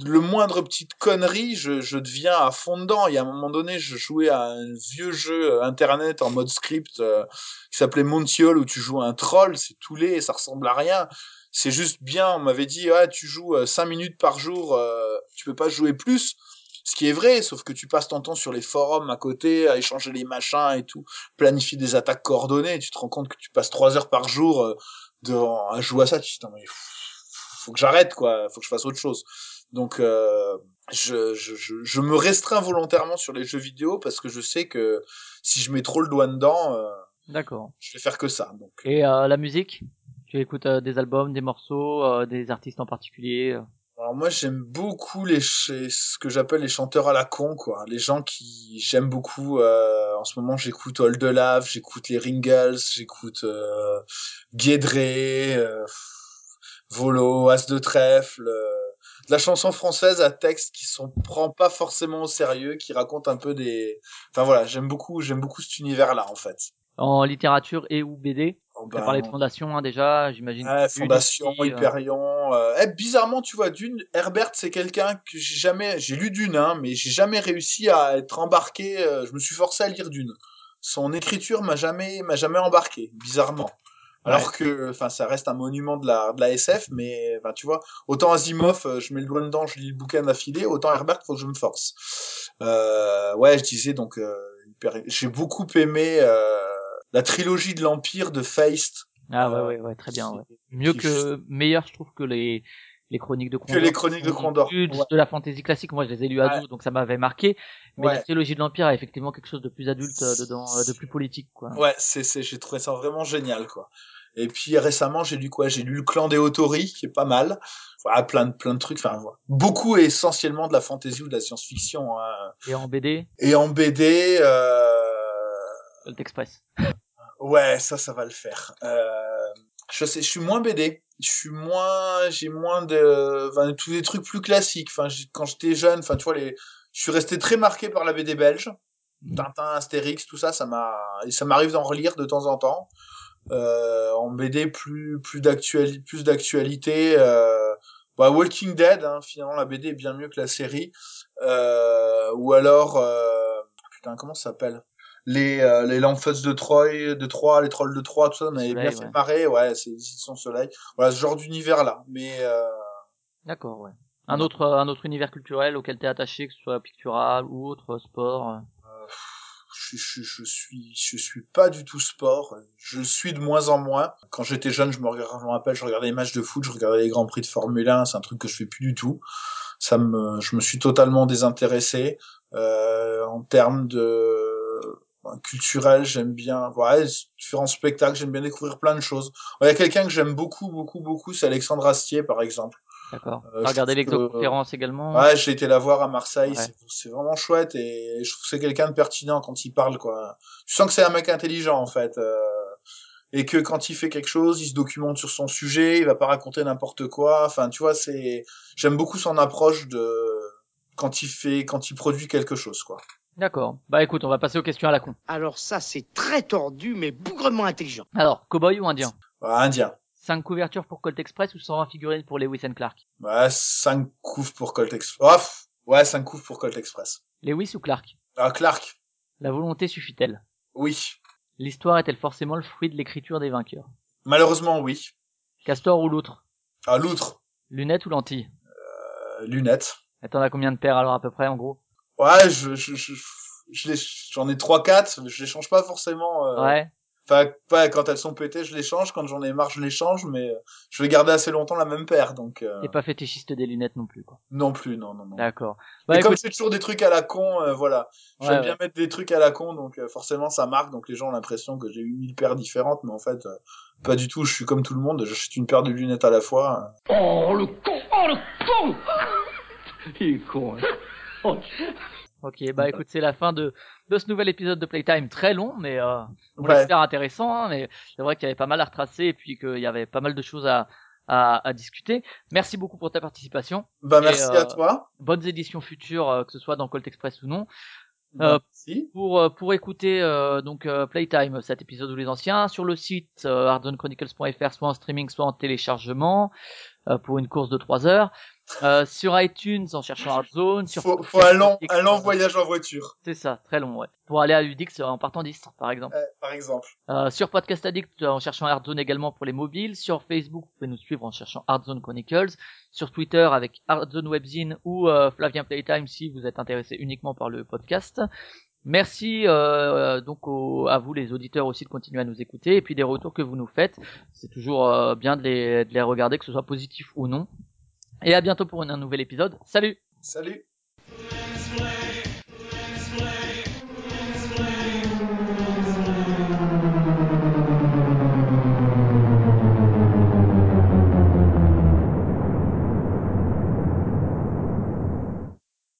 le moindre petite connerie, je, je deviens à fond dedans. Il y a un moment donné, je jouais à un vieux jeu euh, internet en mode script euh, qui s'appelait Montiol où tu joues à un troll, c'est tout laid, ça ressemble à rien. C'est juste bien. On m'avait dit, ouais, tu joues euh, 5 minutes par jour, euh, tu peux pas jouer plus. Ce qui est vrai, sauf que tu passes ton temps sur les forums à côté, à échanger les machins et tout, planifier des attaques coordonnées, tu te rends compte que tu passes trois heures par jour euh, de, à jouer à ça, tu te dis, non, mais faut que j'arrête, quoi, faut que je fasse autre chose. Donc, euh, je, je, je, je me restreins volontairement sur les jeux vidéo parce que je sais que si je mets trop le doigt dedans, euh, D'accord. je vais faire que ça. Donc, Et euh, la musique? Tu écoutes euh, des albums, des morceaux, euh, des artistes en particulier Alors moi j'aime beaucoup les ce que j'appelle les chanteurs à la con quoi, les gens qui j'aime beaucoup. euh, en ce moment j'écoute Old Lave, j'écoute les Ringles, j'écoute euh, Guédré, euh, Volo, As de trèfle, euh, de la chanson française à texte qui s'en prend pas forcément au sérieux, qui raconte un peu des. Enfin voilà, j'aime beaucoup j'aime beaucoup cet univers là en fait. En littérature et ou BD Oh, as ben, parlé de Fondation hein, déjà, j'imagine. Ouais, Fondation, aussi, euh, Hyperion. euh, eh, bizarrement, tu vois, Dune, Herbert, c'est quelqu'un que j'ai jamais, j'ai lu Dune, hein, mais j'ai jamais réussi à être embarqué. euh, je me suis forcé à lire Dune. Son écriture m'a jamais, m'a jamais embarqué, bizarrement. Alors que, enfin, ça reste un monument de la, de la SF, mais, enfin, tu vois, autant Asimov, euh, je mets le doigt dedans, je lis le bouquin d'affilée, autant Herbert, faut que je me force. Euh, ouais, je disais donc, euh, j'ai beaucoup aimé euh, la trilogie de l'Empire de Feist. Ah ouais, euh, ouais, ouais, très bien. Ouais. Mieux que, meilleur, je trouve que les, les chroniques de Condor. les Chroniques de Condor, ouais. de la fantasy classique. Moi, je les ai lus ado, donc ça m'avait marqué. Mais Ouais. la trilogie de l'Empire a effectivement quelque chose de plus adulte euh, dedans, euh, de plus politique, quoi. Ouais, c'est, c'est, j'ai trouvé ça vraiment génial, quoi. Et puis récemment, j'ai lu quoi? J'ai lu Le Clan des Autori, qui est pas mal. Voilà, plein de, plein de trucs. Enfin, voilà. beaucoup et essentiellement de la fantasy ou de la science-fiction. hein. Et en BD, Et en BD, euh... Colt Express. ouais, ça, ça va le faire. Euh... Je sais, je suis moins BD. Je suis moins, j'ai moins de, enfin, tous les trucs plus classiques. Enfin, quand j'étais jeune, enfin, tu vois, les, je suis resté très marqué par la BD belge. Tintin, Astérix, tout ça, ça m'a, et ça m'arrive d'en relire de temps en temps. Euh, en BD plus, plus d'actualité, plus d'actualité, euh, bah, Walking Dead, hein, finalement, la BD est bien mieux que la série. Euh, ou alors, euh, putain, comment ça s'appelle? Les, euh, les de Troyes, de Troyes, les Trolls de Troyes, tout ça, m'avait Soleil, bien fait ouais. marrer, ouais, c'est son soleil. Voilà, ce genre d'univers-là. Mais, euh, D'accord, ouais. Un autre, un autre univers culturel auquel t'es attaché, que ce soit pictural ou autre, sport. euh. je, je, je suis je suis pas du tout sport je suis de moins en moins quand j'étais jeune je me, je me rappelle je regardais les matchs de foot je regardais les grands prix de Formule 1 c'est un truc que je fais plus du tout ça me je me suis totalement désintéressé euh, en termes de culturel j'aime bien ouais différents spectacles j'aime bien découvrir plein de choses il y a quelqu'un que j'aime beaucoup beaucoup beaucoup c'est Alexandre Astier par exemple D'accord. Euh, trouve que- l'exoconférence également? Ouais, j'ai été la voir à Marseille, Ouais. c'est vraiment chouette et je trouve que c'est quelqu'un de pertinent quand il parle quoi. Tu sens que c'est un mec intelligent en fait euh, et que quand il fait quelque chose, il se documente sur son sujet, il va pas raconter n'importe quoi. Enfin, tu vois, c'est j'aime beaucoup son approche de quand il fait quand il produit quelque chose quoi. D'accord. Bah écoute, on va passer aux questions à la con. Alors ça, c'est très tordu, mais bougrement intelligent. Alors, cowboy ou indien? Ouais, indien. 5 couvertures pour Colt Express ou 120 figurines pour Lewis and Clark? Ouais, 5 coups pour Colt Express. Oh, ouais, 5 coups pour Colt Express. Lewis ou Clark? Ah, Clark. La volonté suffit-elle? Oui. L'histoire est-elle forcément le fruit de l'écriture des vainqueurs? Malheureusement, oui. Castor ou l'outre Ah, l'outre. Lunettes ou lentilles Euh, lunettes. Attends, a combien de paires alors à peu près en gros? Ouais, je, je, je, j'en ai trois quatre, je les change pas forcément. euh, Ouais. Enfin, pas quand elles sont pétées, je les change. Quand j'en ai marre, je les change. Mais euh, je vais garder assez longtemps la même paire, donc euh, T'es pas fétichiste des lunettes non plus, quoi. non plus, non, non, non. D'accord. Et Bah, comme écoute, c'est toujours des trucs à la con, euh, voilà. J'aime ouais. bien mettre des trucs à la con, donc euh, forcément ça marque. Donc les gens ont l'impression que j'ai eu mille paires différentes, mais en fait, euh, pas du tout. Je suis comme tout le monde. J'achète une paire de lunettes à la fois. Oh, le con Oh, le con Il est con, hein. <laughs> Ok, bah écoute, c'est la fin de, de ce nouvel épisode de Playtime, très long, mais euh, on Ouais. l'espère intéressant, hein, mais c'est vrai qu'il y avait pas mal à retracer et puis qu'il y avait pas mal de choses à, à, à discuter. Merci beaucoup pour ta participation. Bah Et, merci euh, à toi. Bonnes éditions futures, euh, que ce soit dans Colt Express ou non. euh, Merci. Pour, euh, pour écouter euh, donc euh, Playtime, cet épisode ou les anciens, sur le site euh, hardzonechronicles.fr, soit en streaming, soit en téléchargement, euh, pour une course de 3 heures. Euh, sur iTunes en cherchant Hardzone. Sur Faut, faut un long, un long voyage en voiture, C'est ça, très long, ouais. Pour aller à Udix euh, en partant d'Istres, par exemple. euh, par exemple. Euh, sur Podcast Addict euh, en cherchant Hardzone également pour les mobiles. Sur Facebook, vous pouvez nous suivre en cherchant Hardzone Chronicles. Sur Twitter avec Hardzone Webzine ou euh, Flavien Playtime si vous êtes intéressé uniquement par le podcast. Merci euh, donc au- à vous les auditeurs aussi de continuer à nous écouter et puis des retours que vous nous faites. C'est toujours euh, bien de les, de les regarder, que ce soit positif ou non. Et à bientôt pour un, nouvel épisode. Salut Salut.